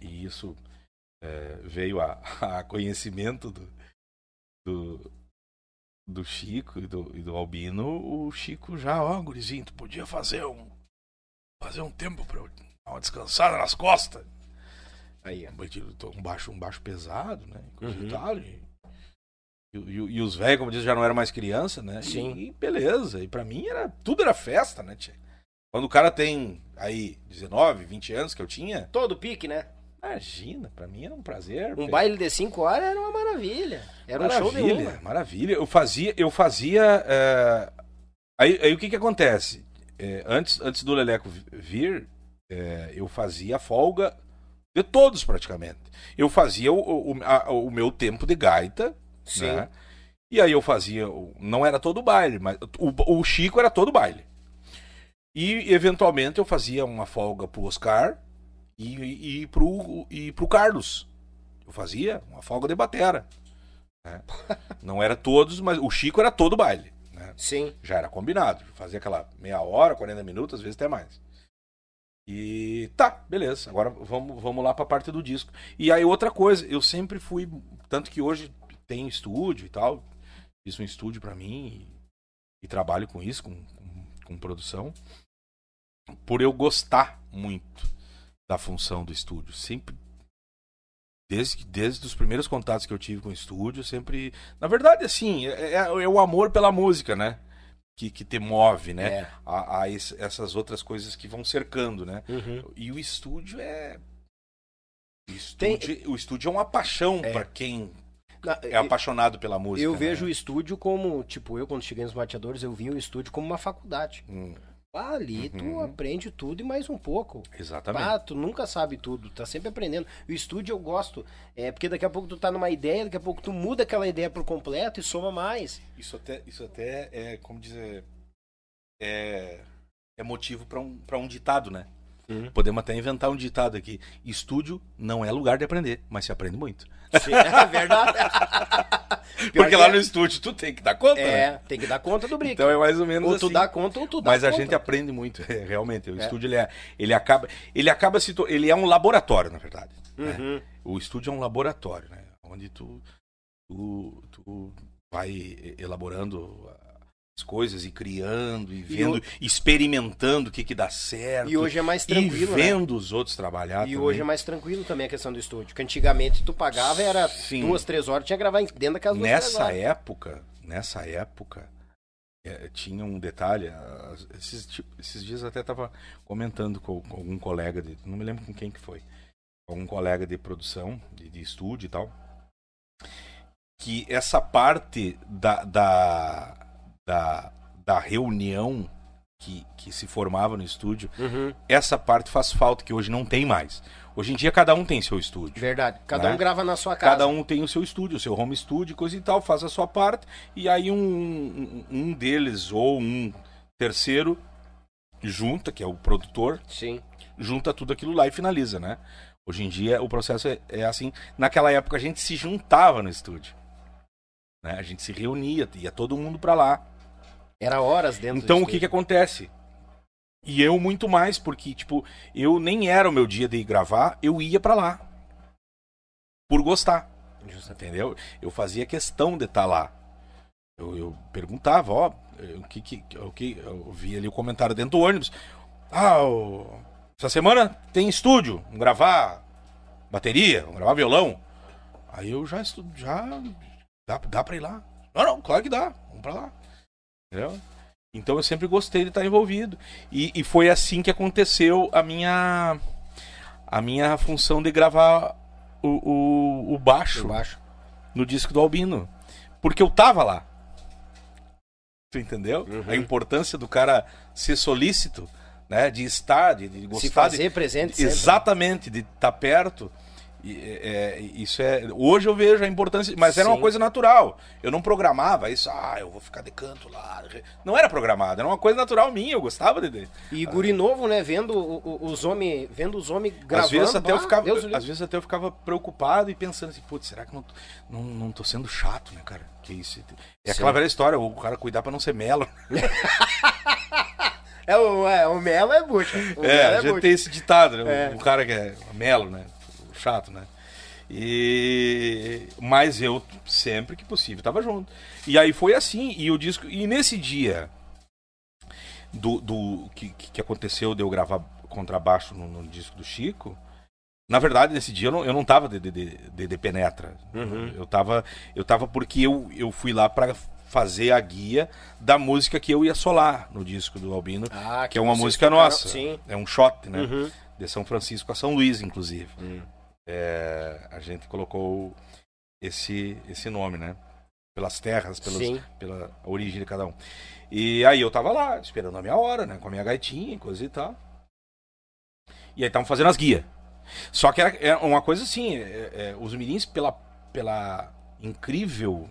B: e isso é, veio a, a conhecimento do, do do Chico e do, e do Albino, o Chico já, ó, gurizinho, tu podia fazer um fazer um tempo pra eu dar uma descansada nas costas
A: Aí,
B: um baixo, um baixo pesado, né? Coisa
A: Uhum.
B: e tal. E, e, e- os velhos, como diz, já não eram mais criança, né?
A: Sim.
B: E, e beleza. E pra mim era tudo era festa, né, tia? Quando o cara tem aí 19, 20 anos que eu tinha,
A: Todo pique, né?
B: Imagina, pra mim era um prazer.
A: Um baile de 5 horas era uma maravilha. Era um show de
B: maravilha,
A: uma.
B: maravilha. Eu fazia, eu fazia. é, Aí, aí o que que acontece? É, antes, antes do Leleco vi- vir, é, eu fazia a folga de todos praticamente. Eu fazia o, o, a- o meu tempo de gaita,
A: Sim.
B: né? E aí eu fazia, não era todo baile, mas o, o Chico era todo baile. E eventualmente eu fazia uma folga pro Oscar e, e, e, pro, e pro Carlos. Eu fazia uma folga de batera. né? Não era todos, mas o Chico era todo baile. né?
A: Sim.
B: Já era combinado. Fazia aquela meia hora, 40 minutos, às vezes até mais. E tá, beleza. Agora vamos, vamos lá pra parte do disco. E aí outra coisa, eu sempre fui. Tanto que hoje tem estúdio e tal. Fiz um estúdio pra mim e, e trabalho com isso, com, com, com produção. Por eu gostar muito da função do estúdio. Sempre. Desde, desde os primeiros contatos que eu tive com o estúdio, sempre. Na verdade, assim, é, é- é o amor pela música, né? Que, que te move, né?
A: É.
B: A, a esse- essas outras coisas que vão cercando, né?
A: Uhum.
B: E o estúdio é. O
A: Tem-
B: estúdio, o estúdio é uma paixão
A: É.
B: pra quem é apaixonado pela música.
A: eu
B: né?
A: vejo o estúdio como, tipo, eu quando cheguei nos mateadores, eu vi o estúdio como uma faculdade.
B: Hum,
A: Ali tu
B: Uhum.
A: aprende tudo e mais um pouco.
B: exatamente.
A: Ah, tu nunca sabe tudo, tá sempre aprendendo. O estúdio eu gosto, é porque daqui a pouco tu tá numa ideia, daqui a pouco tu muda aquela ideia por completo e soma mais.
B: Isso até, isso até é, como dizer, é, é motivo pra um, pra um ditado, né?
A: Uhum.
B: Podemos até inventar um ditado aqui. Estúdio não é lugar de aprender, mas se aprende muito.
A: Sim, é verdade.
B: Porque
A: que
B: lá
A: é.
B: no estúdio tu tem que dar conta, né?
A: É, tem que dar conta do brick.
B: Então é mais ou menos
A: ou tu
B: assim.
A: dá conta ou tu dá
B: Mas a
A: conta.
B: gente aprende muito, é, realmente. O
A: É.
B: estúdio ele, é, ele acaba, ele acaba se ele é um laboratório, na verdade. né?
A: Uhum.
B: O estúdio é um laboratório, né? Onde tu, tu, tu vai elaborando as coisas e criando e vendo, e experimentando o que que dá certo.
A: E hoje é mais tranquilo,
B: e
A: né?
B: vendo os outros trabalhar
A: E
B: também.
A: hoje é mais tranquilo também a questão do estúdio. Que antigamente tu pagava era
B: Sim.
A: duas, três horas, tinha que gravar dentro daquelas duas, três
B: nessa época, nessa época, é, tinha um detalhe. ah, Esses, ti- esses dias até estava comentando com, com algum colega, de, não me lembro com quem que foi, algum colega de produção, de, de estúdio e tal, que essa parte da, da, da, da reunião que, que se formava no estúdio,
A: Uhum,
B: essa parte faz falta, que hoje não tem mais. Hoje em dia cada um tem seu estúdio.
A: verdade. Cada
B: Né?
A: um grava na sua casa.
B: Cada um tem o seu estúdio, o seu home studio, coisa e tal, faz a sua parte, e aí um, um, deles ou um terceiro junta, que é o produtor,
A: Sim.
B: junta tudo aquilo lá e finaliza, né? Hoje em dia o processo é, é assim. Naquela época a gente se juntava no estúdio. Né? A gente se reunia, ia todo mundo pra lá.
A: Era horas dentro
B: Então o que que acontece? E eu muito mais, porque, tipo, eu nem era o meu dia de ir gravar, eu ia pra lá. Por gostar.
A: Justamente.
B: Entendeu? Eu fazia questão de estar lá. Eu, eu perguntava, ó, eh, o que, que, o que eu vi ali o comentário dentro do ônibus. Ah, o- essa semana tem estúdio, vamos gravar bateria, vamos gravar violão. Aí eu já estu, já dá, dá pra ir lá. Não, não, claro que dá, vamos pra lá. Entendeu? Então eu sempre gostei de estar envolvido. E, e foi assim que aconteceu a minha a minha função de gravar o, o, o baixo
A: baixo.
B: no disco do Albino. Porque eu tava lá. Tu entendeu?
A: Uhum.
B: A importância do cara ser solícito, né? De estar, de, de gostar.
A: Se
B: de-
A: fazer presente sempre.
B: Exatamente, de estar perto. É, é, isso é. Hoje eu vejo a importância, mas era uma coisa natural. Eu não programava isso, ah, eu vou ficar de canto lá. Não era programado, era uma coisa natural minha, eu gostava de.
A: E guri novo, né? Vendo os homens, vendo os homens gravando.
B: às vezes até eu
A: bah,
B: ficava,
A: Deus
B: às vezes até eu ficava preocupado e pensando assim, putz, será que não, não, não tô sendo chato, né, cara? Que isso? É aquela
A: Sim.
B: velha história, o cara cuidar pra não ser melo.
A: É, o, é, o Melo é bucha. O
B: É,
A: Melo
B: a
A: é
B: gente
A: bucha.
B: tem esse ditado, né?
A: É.
B: O cara que é melo, né? Chato, né? E mas eu sempre que possível tava junto. E aí foi assim, e o disco e nesse dia do, do que, que aconteceu de eu gravar contrabaixo no, no disco do Chico, na verdade nesse dia eu não, eu não tava de, de, de, de- penetra.
A: Uhum.
B: Eu tava eu tava porque eu, eu fui lá pra fazer a guia da música que eu ia solar no disco do Albino,
A: Ah,
B: que é uma
A: vocês
B: música
A: tocaram-
B: nossa.
A: Sim.
B: É um shot, né?
A: Uhum.
B: De São Francisco a São Luís, inclusive.
A: Hum.
B: É, a gente colocou esse, esse nome, né? Pelas terras, pelas,
A: Sim.
B: pela origem de cada um. E aí eu tava lá, esperando a minha hora, né? Com a minha gaitinha e coisa e tal. E aí estavam fazendo as guias. Só que era, é uma coisa assim, é- é, os mirins, pela, pela incrível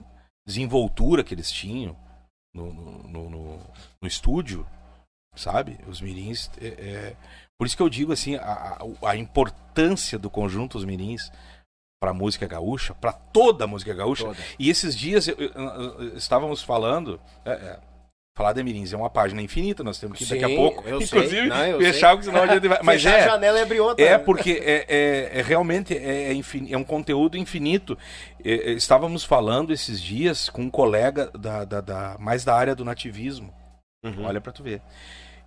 B: desenvoltura que eles tinham no, no, no, no- no estúdio, sabe? Os mirins. é- é- por isso que eu digo assim, a, a, importância do conjunto Os Mirins pra música gaúcha, pra toda a música gaúcha.
A: Toda.
B: E esses dias eu- eu- eu- estávamos falando. é, é, falar de Mirins é uma página infinita, nós temos que daqui a
A: Sim,
B: pouco, inclusive,
A: Não,
B: fechar, porque senão a gente vai. Mas
A: Fechar
B: é,
A: a janela e abrir outra.
B: é porque é, é- é realmente é, é, infin- é um conteúdo infinito. É, estávamos falando esses dias com um colega da, da- da- mais da área do nativismo.
A: Uhum.
B: Olha pra tu ver.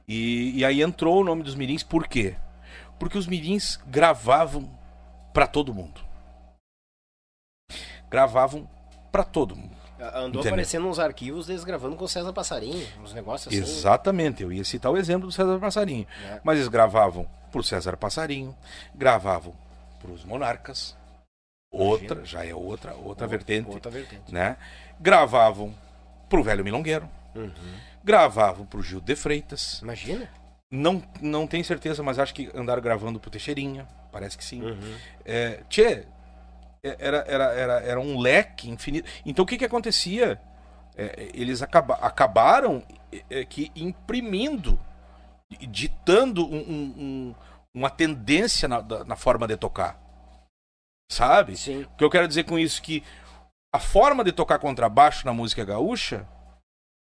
B: E, e aí entrou o nome dos mirins, por quê? Porque os mirins gravavam pra todo mundo. Gravavam pra todo mundo.
A: Andou
B: Entendeu?
A: aparecendo uns arquivos deles gravando com o César Passarinho, uns negócios assim.
B: Exatamente, eu ia citar o exemplo do César Passarinho.
A: É.
B: Mas eles gravavam pro César Passarinho, gravavam pros Monarcas, outra,
A: Imagina.
B: já é outra, outra
A: Outra-
B: vertente,
A: Outra vertente.
B: né? Gravavam pro Velho Milongueiro,
A: Uhum.
B: Gravavam pro Gil de Freitas.
A: Imagina.
B: Não, não tenho certeza, mas acho que andaram gravando pro Teixeirinha, parece que sim.
A: Uhum.
B: É, tchê, é- era, era, era, era um leque infinito. Então o que que acontecia? É, eles acaba, acabaram é, é, que imprimindo, ditando um- um- um- uma tendência na, na forma de tocar. Sabe?
A: Sim.
B: O que eu quero dizer com isso é que a forma de tocar contrabaixo na música gaúcha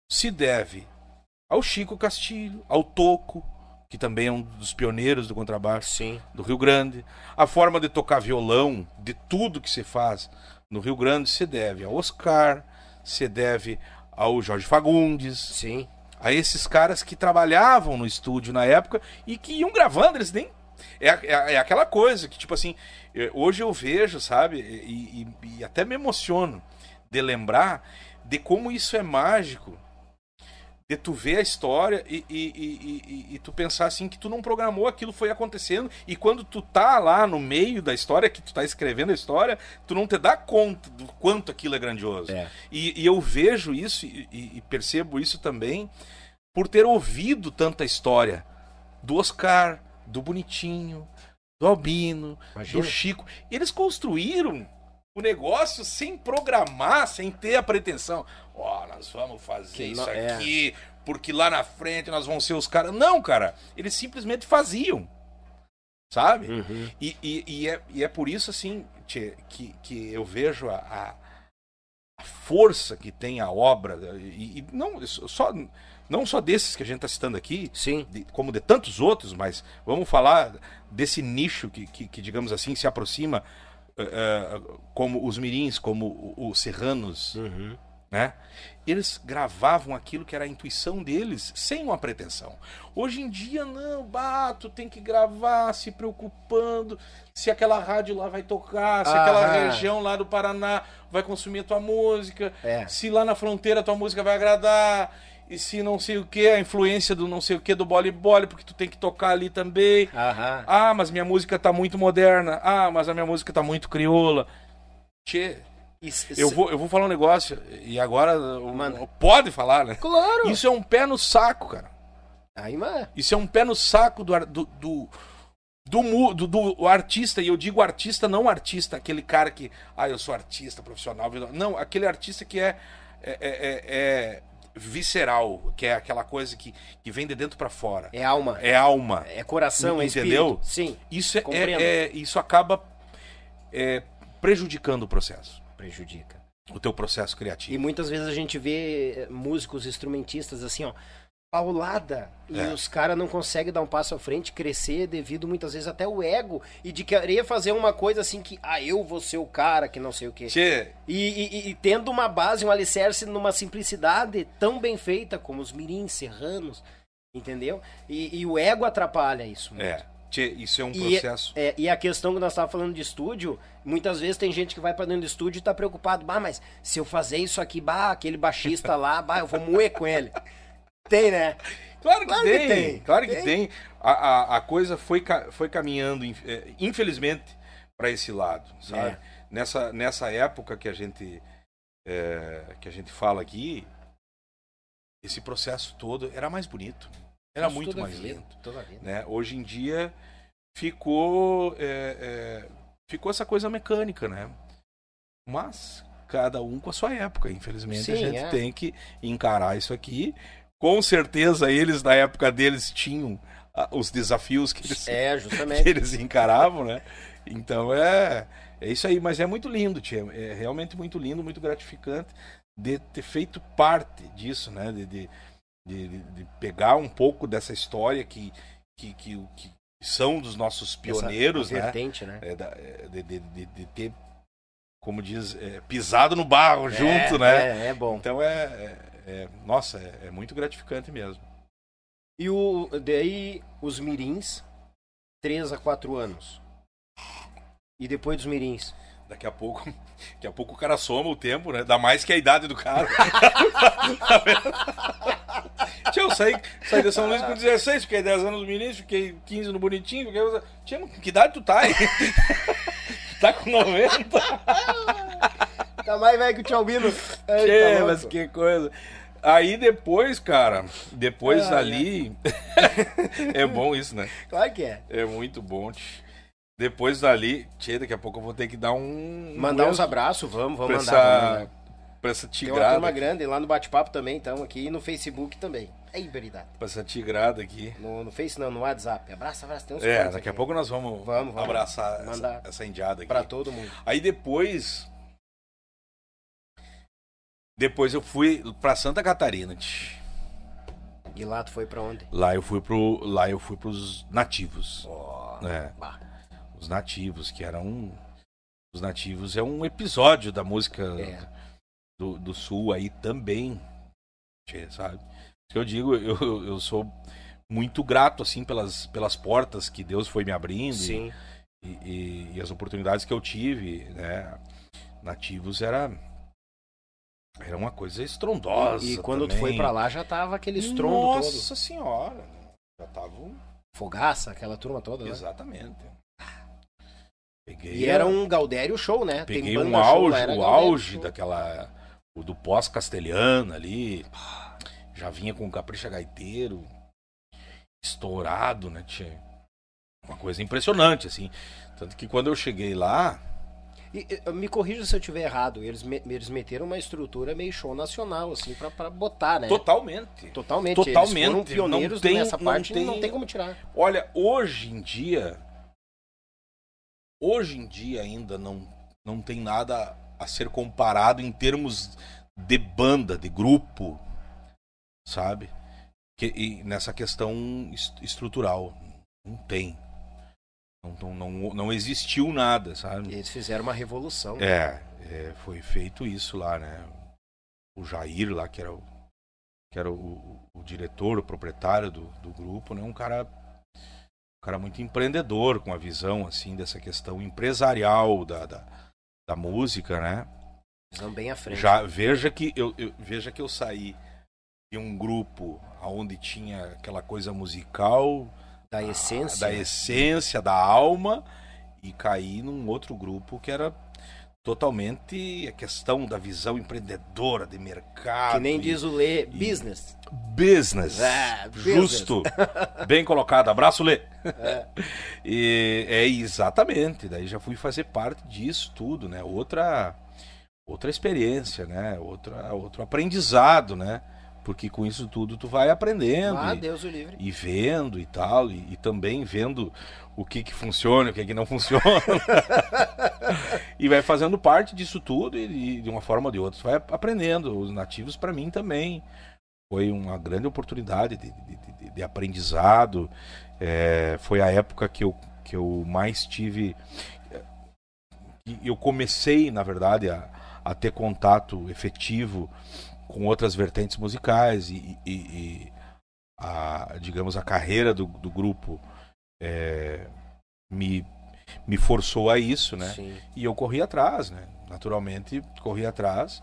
B: se deve ao Chico Castilho, ao Toco, que também é um dos pioneiros do contrabaixo
A: Sim.
B: do Rio Grande. A forma de tocar violão, de tudo que se faz no Rio Grande, se deve ao Oscar, se deve ao Jorge Fagundes,
A: Sim.
B: a esses caras que trabalhavam no estúdio na época e que iam gravando, eles nem. É, é, é aquela coisa que, tipo assim, eh, hoje eu vejo, sabe, e, e- e até me emociono de lembrar de como isso é mágico. De tu ver a história e, e, e- e- tu pensar assim que tu não programou, aquilo foi acontecendo, e quando tu tá lá no meio da história, que tu tá escrevendo a história, tu não te dá conta do quanto aquilo é grandioso.
A: É.
B: E, eu vejo isso e percebo isso também por ter ouvido tanta história do Oscar, do Bonitinho, do Albino,
A: Imagina.
B: do Chico. Eles construíram o negócio sem programar, sem ter a pretensão. Ó, nós vamos fazer
A: Que
B: isso
A: é.
B: aqui, porque lá na frente nós vamos ser os caras. Não, cara. Eles simplesmente faziam. Sabe?
A: Uhum.
B: E, e, e é, e é por isso, assim, tchê, que, que eu vejo a, a, a força que tem a obra, e, e não, só, não só desses que a gente está citando aqui,
A: Sim.
B: de- como de tantos outros, mas vamos falar desse nicho que, que, que, digamos assim, se aproxima eh, eh, como os mirins, como os serranos,
A: Uhum.
B: né? Eles gravavam aquilo que era a intuição deles, sem uma pretensão. Hoje em dia, não, bato, tem que gravar, se preocupando se aquela rádio lá vai tocar, se aquela
A: Aham.
B: região lá do Paraná vai consumir a tua música,
A: É.
B: se lá na fronteira a tua música vai agradar, e se não sei o que, a influência do não sei o que do bole-bole, porque tu tem que tocar ali também.
A: Aham.
B: Ah, mas minha música tá muito moderna. Ah, mas a minha música tá muito crioula. Tchê,
A: Isso-
B: eu vou, eu vou falar um negócio, e agora o-
A: Manda.
B: pode falar, né?
A: Claro.
B: Isso é um pé no saco, cara.
A: Aí, mano.
B: Isso é um pé no saco do, do, do, do, do- do artista, e eu digo artista, não artista, aquele cara que, ah, eu sou artista profissional. Não, aquele artista que é, é, é- é visceral, que é aquela coisa que, que vem de dentro pra fora.
A: É alma.
B: É alma.
A: É coração, é
B: Entendeu?
A: espírito. Sim.
B: Isso, é, é- é- isso acaba é, prejudicando o processo,
A: Prejudica.
B: o teu processo
A: E
B: criativo.
A: muitas vezes a gente vê eh, músicos, instrumentistas assim, ó, paulada. E
B: É.
A: os caras não conseguem dar um passo à frente, crescer devido muitas vezes até o ego e de querer fazer uma coisa assim que, ah, eu vou ser o cara que não sei o quê. E, e- e tendo uma base, um alicerce numa simplicidade tão bem feita como os mirins, serranos, entendeu? E, e o ego atrapalha isso. muito.
B: é, tchê, isso é um
A: E,
B: processo.
A: é, e a questão que nós estávamos falando de estúdio, muitas vezes tem gente que vai pra dentro do estúdio e tá preocupado, bah, mas se eu fazer isso aqui, bah, aquele baixista lá, bah, eu vou moer com ele. Tem, né?
B: Claro que,
A: Claro que
B: tem,
A: tem.
B: claro que
A: Tem.
B: tem. A, a, a coisa foi, foi caminhando, eh, infelizmente, para esse lado, sabe?
A: É.
B: Nessa, nessa época que a gente eh, que a gente fala aqui, esse processo todo era mais bonito, era
A: Isso
B: muito mais
A: vida, a vida.
B: né? Hoje em dia ficou é, é, ficou essa coisa mecânica, né? Mas cada um com a sua época, infelizmente a
A: Sim,
B: gente
A: é.
B: tem que encarar isso aqui. Com certeza eles na época deles tinham ah, os desafios que eles,
A: É,
B: que eles encaravam, né? Então é é isso aí, mas é muito lindo, tia. É realmente muito lindo, muito gratificante de ter feito parte disso, né? De, de, de, de- pegar um pouco dessa história que, que, que, que são dos nossos pioneiros,
A: Essa
B: né?
A: vertente, né?
B: É, da- é, de, de, de, de ter, como diz, é, pisado no barro junto,
A: É,
B: né?
A: É, é bom.
B: Então é, é- nossa, é, é muito gratificante mesmo.
A: E o, daí os mirins, 3 a 4 anos. E depois dos mirins?
B: Daqui a pouco, daqui a pouco o cara soma o tempo, né? Dá mais que a idade do cara. Tio, eu saí, saí de São Luís com 16, fiquei 10 anos no ministro, fiquei 15 no Bonitinho. Fiquei... Tio, que idade tu tá aí? Tu tá com 90?
A: Tá mais velho que o Tchalbino.
B: Tchê, mas que coisa. Aí depois, cara, depois
A: Ah,
B: ali. é bom isso, né?
A: Claro que é.
B: É muito bom. Depois dali, tchê, daqui a pouco eu vou ter que dar um.
A: Mandar
B: um
A: uns abraços, vamos,
B: pra
A: vamos
B: essa,
A: mandar. vamos mandar.
B: pra essa
A: Tem uma
B: tigrada.
A: turma grande lá no bate-papo também, então, aqui e no Facebook também. É verdade.
B: Pra essa tigrada aqui.
A: No, no Face não, no WhatsApp. Abraça, abraça. Tem uns
B: É, daqui a
A: aqui.
B: pouco nós vamos,
A: Vamos, vamos.
B: abraçar
A: Mandar
B: essa, essa indiada aqui.
A: Pra todo mundo.
B: Aí depois. Depois eu fui pra Santa Catarina.
A: E lá tu foi pra onde?
B: Lá eu fui pro. Lá eu fui pros nativos.
A: Ó,
B: É.
A: bah.
B: Os nativos, que eram. Os nativos é um episódio da música
A: É.
B: do, do sul aí também, sabe? Eu digo, eu, eu sou muito grato assim pelas, pelas portas que Deus foi me abrindo
A: Sim.
B: E, e, e as oportunidades que eu tive, né? Nativos era era uma coisa estrondosa.
A: E quando
B: também.
A: tu foi para lá já tava aquele estrondo
B: Nossa
A: todo.
B: Nossa senhora, já tava
A: Fogaça, aquela turma toda, né?
B: Exatamente.
A: Peguei e era um Gaudério show, né?
B: Peguei um auge, show, o auge show. daquela o do pós-castelhano ali. Já vinha com o Capricha Gaiteiro estourado, né? Tinha uma coisa impressionante, assim. Tanto que quando eu cheguei lá.
A: E, me corrija se eu estiver errado, eles, me, eles meteram uma estrutura meio show nacional, assim, pra, pra botar, né?
B: Totalmente.
A: Totalmente.
B: Totalmente.
A: Eles foram pioneiros
B: não tem,
A: nessa parte,
B: não tem...
A: não tem como tirar.
B: Olha, hoje em dia. Hoje em dia ainda não, não tem nada a ser comparado em termos de banda, de grupo, sabe? Que, nessa questão estrutural. Não tem. Não, não, não, existiu nada, sabe?
A: Eles fizeram uma revolução.
B: É, é, foi feito isso lá, né? O Jair lá, que era o, que era o, o diretor, o proprietário do, do grupo, né? Um cara, um cara muito empreendedor, com a visão, assim, dessa questão empresarial da, da, da música, né?
A: Visão bem à frente.
B: Já, veja, que eu, eu, veja que eu saí de um grupo onde tinha aquela coisa musical
A: da essência,
B: da essência, da alma e cair num outro grupo que era totalmente a questão da visão empreendedora de mercado.
A: Que nem diz o Lê, business.
B: Business.
A: É,
B: Justo. Bem colocado. Abraço, Lê. É. E é exatamente. Daí já fui fazer parte disso tudo, né? Outra outra experiência, né? Outra outro aprendizado, né? Porque com isso tudo tu vai aprendendo.
A: Ah,
B: e,
A: Deus o livre.
B: E vendo e tal. E, e também vendo o que que funciona, o que que não funciona. e vai fazendo parte disso tudo e, e, de uma forma ou de outra tu vai aprendendo. Os nativos para mim também foi uma grande oportunidade de, de, de, aprendizado. É, foi a época que eu, que eu mais tive. Eu comecei, na verdade, a, a ter contato efetivo com outras vertentes musicais e, e, e a, digamos, a carreira do, do grupo é, me, me forçou a isso, né?
A: Sim.
B: E eu corri atrás, né? Naturalmente, corri atrás.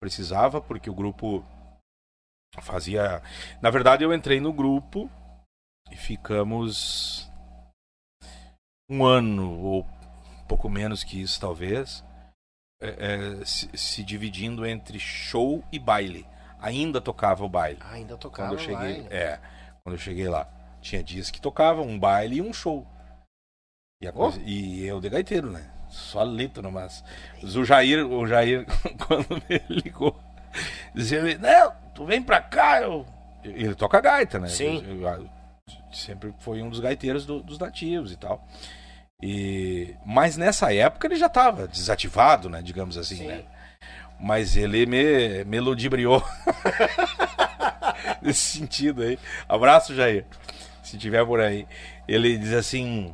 B: Precisava, porque o grupo fazia. Na verdade, eu entrei no grupo e ficamos um ano, ou pouco menos que isso, talvez é, é, se, se, dividindo entre show e baile. Ainda tocava o baile.
A: Ah, ainda tocava
B: quando eu cheguei,
A: baile.
B: É, quando eu cheguei lá. Tinha dias que tocava um baile e um show. E, coisa, oh. e eu de gaiteiro, né? Só litro, mas. O Jair, o Jair, quando me ligou, dizia não, tu vem pra cá, eu. Ele toca gaita, né?
A: Sim.
B: Eu, eu, sempre foi um dos gaiteiros do, dos nativos e tal. E, mas nessa época ele já estava desativado, né? Digamos assim,
A: Sim.
B: né? Mas ele me, me ludibriou. Nesse sentido aí. Abraço, Jair. Se tiver por aí. Ele diz assim: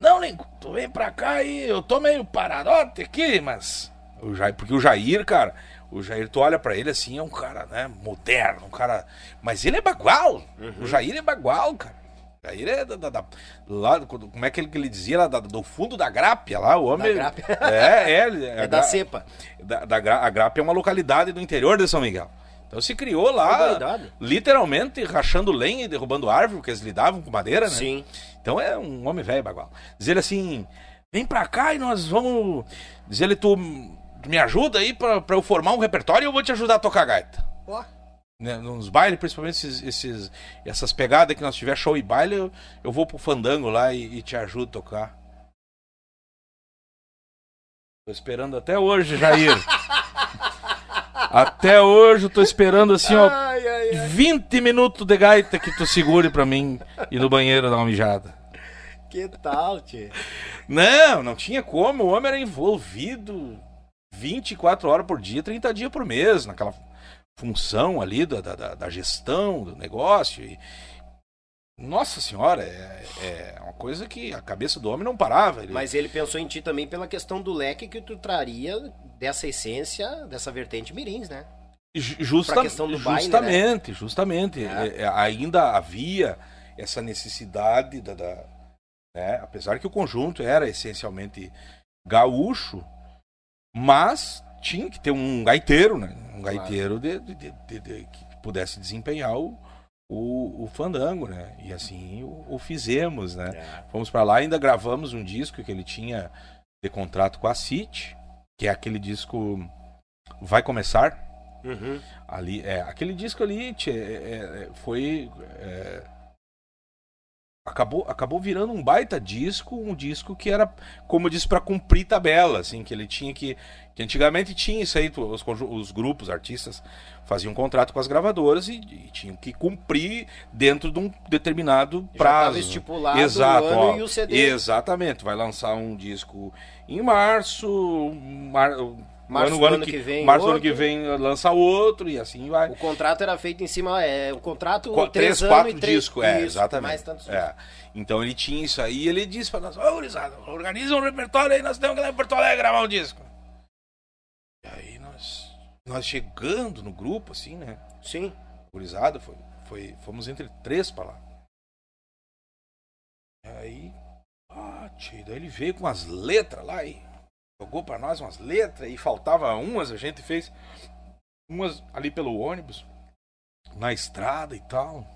B: Não, Lincoln, tu vem pra cá e eu tô meio paradote aqui, mas. O Jair, porque o Jair, cara, o Jair, tu olha para ele assim, é um cara, né, moderno, um cara. Mas ele é bagual.
A: Uhum.
B: O Jair é bagual, cara. Aí é da, da, da, lá, como é que ele, que ele dizia lá, da, do fundo da Grápia, lá, o homem.
A: Da Grápia.
B: É, é.
A: É da cepa.
B: Da, da, a Grápia é uma localidade do interior de São Miguel. Então se criou lá, literalmente rachando lenha e derrubando árvore, porque eles lidavam com madeira, né?
A: Sim.
B: Então é um homem velho bagual. Diz ele assim: vem pra cá e nós vamos. Diz ele, tu, tu me ajuda aí pra, pra eu formar um repertório e eu vou te ajudar a tocar gaita.
A: Ó
B: né, nos bailes, principalmente esses, esses, essas pegadas que nós tiver show e baile, eu, eu vou pro fandango lá e, e, te ajudo a tocar. Tô esperando até hoje, Jair. até hoje eu tô esperando assim, ó,
A: ai, ai, ai.
B: 20 minutos de gaita que tu segure pra mim ir no banheiro dar uma mijada.
A: Que tal, tio?
B: Não, não tinha como. O homem era envolvido 24 horas por dia, 30 dias por mês naquela função ali da, da, da gestão do negócio. E, Nossa senhora, é, é uma coisa que a cabeça do homem não parava. Ele...
A: Mas ele pensou em ti também pela questão do leque que tu traria dessa essência, dessa vertente mirins, né?
B: Justa, pra questão do justamente, baile, né? justamente. É. É, ainda havia essa necessidade da, da né? apesar que o conjunto era essencialmente gaúcho, mas tinha que ter um gaiteiro, né? Um gaiteiro de, de, de, que pudesse desempenhar o, o, o, fandango, né? E assim o, o fizemos, né? É. Fomos para lá, ainda gravamos um disco que ele tinha de contrato com a City, que é aquele disco Vai Começar. Uhum. Ali, é, aquele disco ali tchê, é, é, foi é, acabou, acabou virando um baita disco, um disco que era, como eu disse, para cumprir tabela, assim, que ele tinha que. Que antigamente tinha isso aí, os, os grupos, artistas, faziam um contrato com as gravadoras e, e tinham que cumprir dentro de um determinado prazo. Já
A: estipulado Exato, o ó, e o CD.
B: Exatamente, vai lançar um disco em março, mar,
A: Março ano, ano que, que, vem.
B: Março do ano que vem lança outro e assim vai.
A: O contrato era feito em cima. É, o contrato.
B: Qu três, três quatro discos. É, exatamente. É. Então ele tinha isso aí e ele disse para nós: Ô, Gurizada, organiza um repertório aí, nós temos que ir lá em Porto Alegre gravar um disco. E aí nós, nós chegando no grupo, assim, né?
A: Sim.
B: Gurizada, foi, foi, fomos entre três para lá. E aí. Ah, tio, daí ele veio com as letras lá e jogou para nós umas letras e faltava umas, a gente fez umas ali pelo ônibus, na estrada e tal.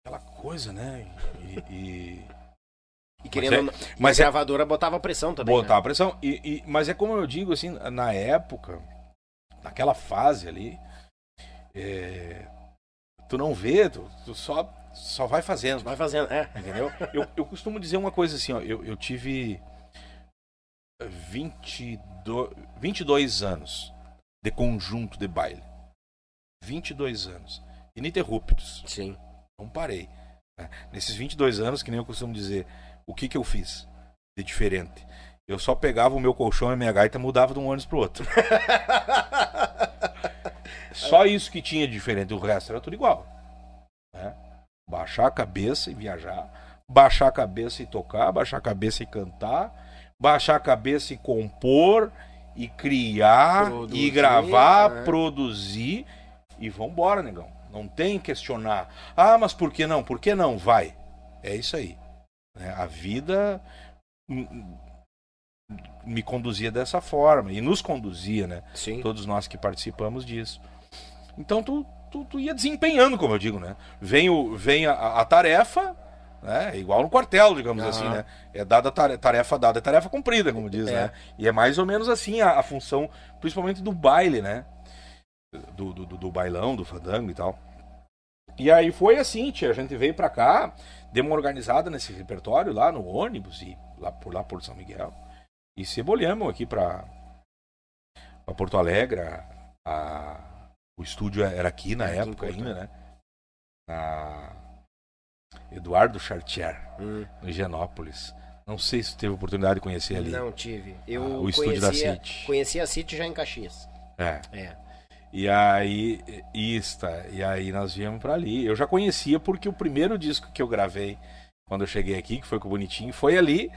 B: Aquela coisa, né? E.
A: e... E querendo. Mas, é, mas a é gravadora é, botava pressão também.
B: Botava
A: né?
B: pressão. E, e, mas é como eu digo, assim, na época, naquela fase ali, é, tu não vê, tu, tu, só, só vai fazendo.
A: Vai fazendo, é.
B: Entendeu? eu, eu costumo dizer uma coisa assim, ó, eu, eu tive 22, 22 anos de conjunto de baile. 22 anos. Ininterruptos.
A: Sim.
B: Não parei. Né? Nesses 22 anos, que nem eu costumo dizer, o que, que eu fiz de diferente? Eu só pegava o meu colchão e a minha gaita mudava de um ônibus pro outro. só isso que tinha de diferente. O resto era tudo igual. Né? Baixar a cabeça e viajar. Baixar a cabeça e tocar. Baixar a cabeça e cantar baixar a cabeça e compor, e criar, produzir, e gravar, é. produzir, e vambora, negão. Não tem questionar. Ah, mas por que não? Por que não? Vai. É isso aí. É, a vida me conduzia dessa forma e nos conduzia, né?
A: Sim.
B: Todos nós que participamos disso. Então tu, tu, tu ia desempenhando, como eu digo, né? Vem, o, vem a, a tarefa, né? Igual no quartel, digamos uhum. assim, né? É dada tarefa dada, é tarefa cumprida, como diz, é. né? E é mais ou menos assim a, a função, principalmente do baile, né? Do, do, do, bailão, do fandango e tal. E aí foi assim, tia, a gente veio pra cá, deu uma organizada nesse repertório lá no ônibus e lá por lá por São Miguel. E cebolhamos aqui pra, pra Porto Alegre. A, o estúdio era aqui na é época ainda, né? Na, Eduardo Chartier, hum. no Higienópolis. Não sei se teve oportunidade de conhecer ali.
A: Não tive. Eu ah, o estúdio da City. Conheci a City já em Caxias.
B: É. É. E aí, isso, e aí nós viemos para ali. Eu já conhecia porque o primeiro disco que eu gravei quando eu cheguei aqui, que foi com o Bonitinho, foi ali,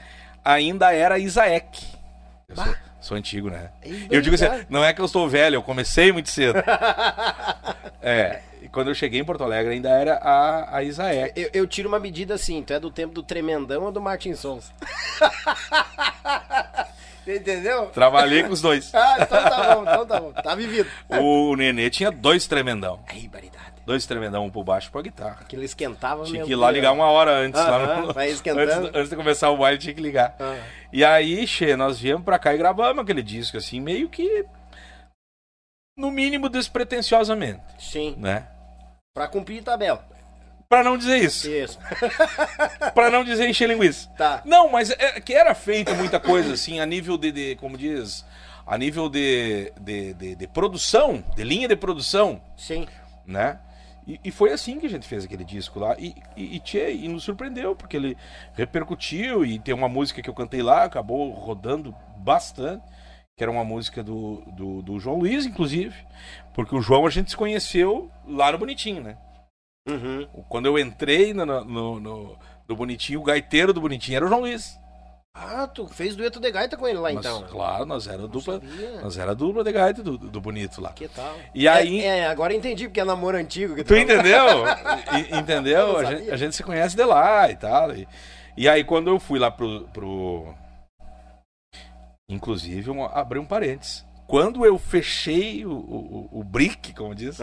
B: ainda era Isaac. Eu sou, sou, antigo, né? eu digo assim, não é que eu estou velho, eu comecei muito cedo. é, quando eu cheguei em Porto Alegre ainda era a, a Isaek.
A: Eu, eu, tiro uma medida assim, tu é do tempo do Tremendão ou do Martin Sons? Entendeu?
B: Trabalhei com os dois.
A: ah, então tá bom, então tá bom. Tá vivido.
B: O Nenê tinha dois tremendão.
A: Aí, baridade.
B: Dois tremendão, um por baixo e por guitarra.
A: Aquilo esquentava
B: Tinha que ir lá ligar uma hora antes. Uh -huh, lá
A: no... Vai esquentando.
B: Antes, antes, de começar o baile, tinha que ligar. Uh -huh. E aí, che, nós viemos pra cá e gravamos aquele disco, assim, meio que. No mínimo despretensiosamente.
A: Sim.
B: Né?
A: Pra cumprir tabela.
B: Pra não dizer isso.
A: Isso.
B: pra não dizer encher linguiça.
A: Tá.
B: Não, mas é, que era feita muita coisa, assim, a nível de, de como diz, a nível de, de, de, de, produção, de linha de produção.
A: Sim.
B: Né? E, e, foi assim que a gente fez aquele disco lá. E, e, e, tchê, e nos surpreendeu, porque ele repercutiu e tem uma música que eu cantei lá, acabou rodando bastante que era uma música do, do, do, João Luiz, inclusive, porque o João a gente se conheceu lá no Bonitinho, né?
A: Uhum.
B: Quando eu entrei no, no, no- do Bonitinho, o gaiteiro do Bonitinho era o João Luiz.
A: Ah, tu fez dueto de gaita com ele lá
B: Nós-
A: então.
B: Claro, nós era dupla,
A: sabia.
B: nós era dupla de gaita do, do Bonito lá.
A: Que tal?
B: E aí-
A: É, é, agora entendi, porque é namoro antigo. Que
B: Tu
A: tava-
B: entendeu? E-
A: Eu
B: entendeu? A gente, a gente se conhece de lá e tal. E, e aí, quando eu fui lá pro. pro... Inclusive, eu abri um parênteses. Quando eu fechei o, o, o brick, como diz,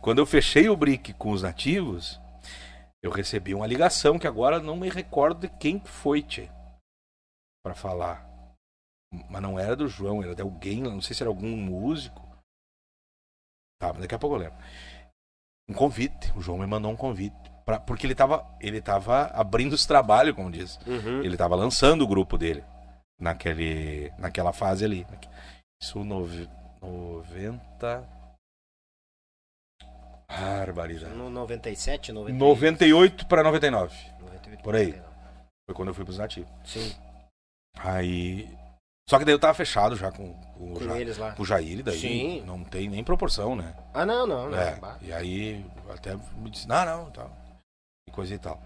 B: quando eu fechei o brick com os nativos, eu recebi uma ligação que agora não me recordo de quem que foi, tchê, pra falar. Mas não era do João, era de alguém, não sei se era algum músico. Tá, mas daqui a pouco eu lembro. Um convite, o João me mandou um convite. Pra, porque ele tava, ele tava abrindo os trabalhos, como diz.
A: Uhum.
B: Ele tava lançando o grupo dele naquele, naquela fase ali. Isso nove, 90. Barbaridade.
A: No 97, 98.
B: 98 para 99.
A: 98,
B: Por aí.
A: 99.
B: Foi quando eu fui pros nativos.
A: Sim,
B: Aí. Só que daí eu tava fechado já com, com, o,
A: com
B: Ja-
A: eles lá.
B: com o Jair, daí
A: Sim.
B: não tem nem proporção, né?
A: Ah, não, não.
B: É, e aí até me disse, não, não, tal. E coisa e tal.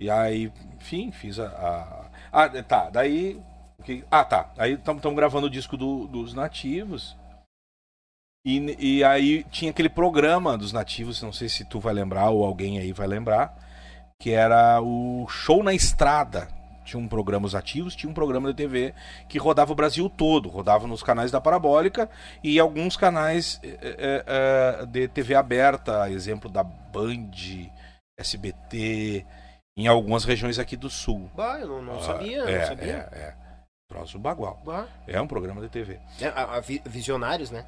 B: E aí, enfim, fiz a. a- Ah, tá, daí. Que- Ah, tá. Aí estamos gravando o disco do- dos nativos. E, e aí tinha aquele programa dos nativos, não sei se tu vai lembrar ou alguém aí vai lembrar, que era o Show na Estrada. Tinha um programa os ativos, tinha um programa de TV que rodava o Brasil todo, rodava nos canais da Parabólica e alguns canais eh, eh, de TV aberta, exemplo da Band, SBT, em algumas regiões aqui do sul.
A: Bah, eu não, não
B: Ah,
A: sabia,
B: é,
A: não sabia.
B: É, é. Troço bagual.
A: Bah.
B: É um programa de TV.
A: É, a- a vi- visionários, né?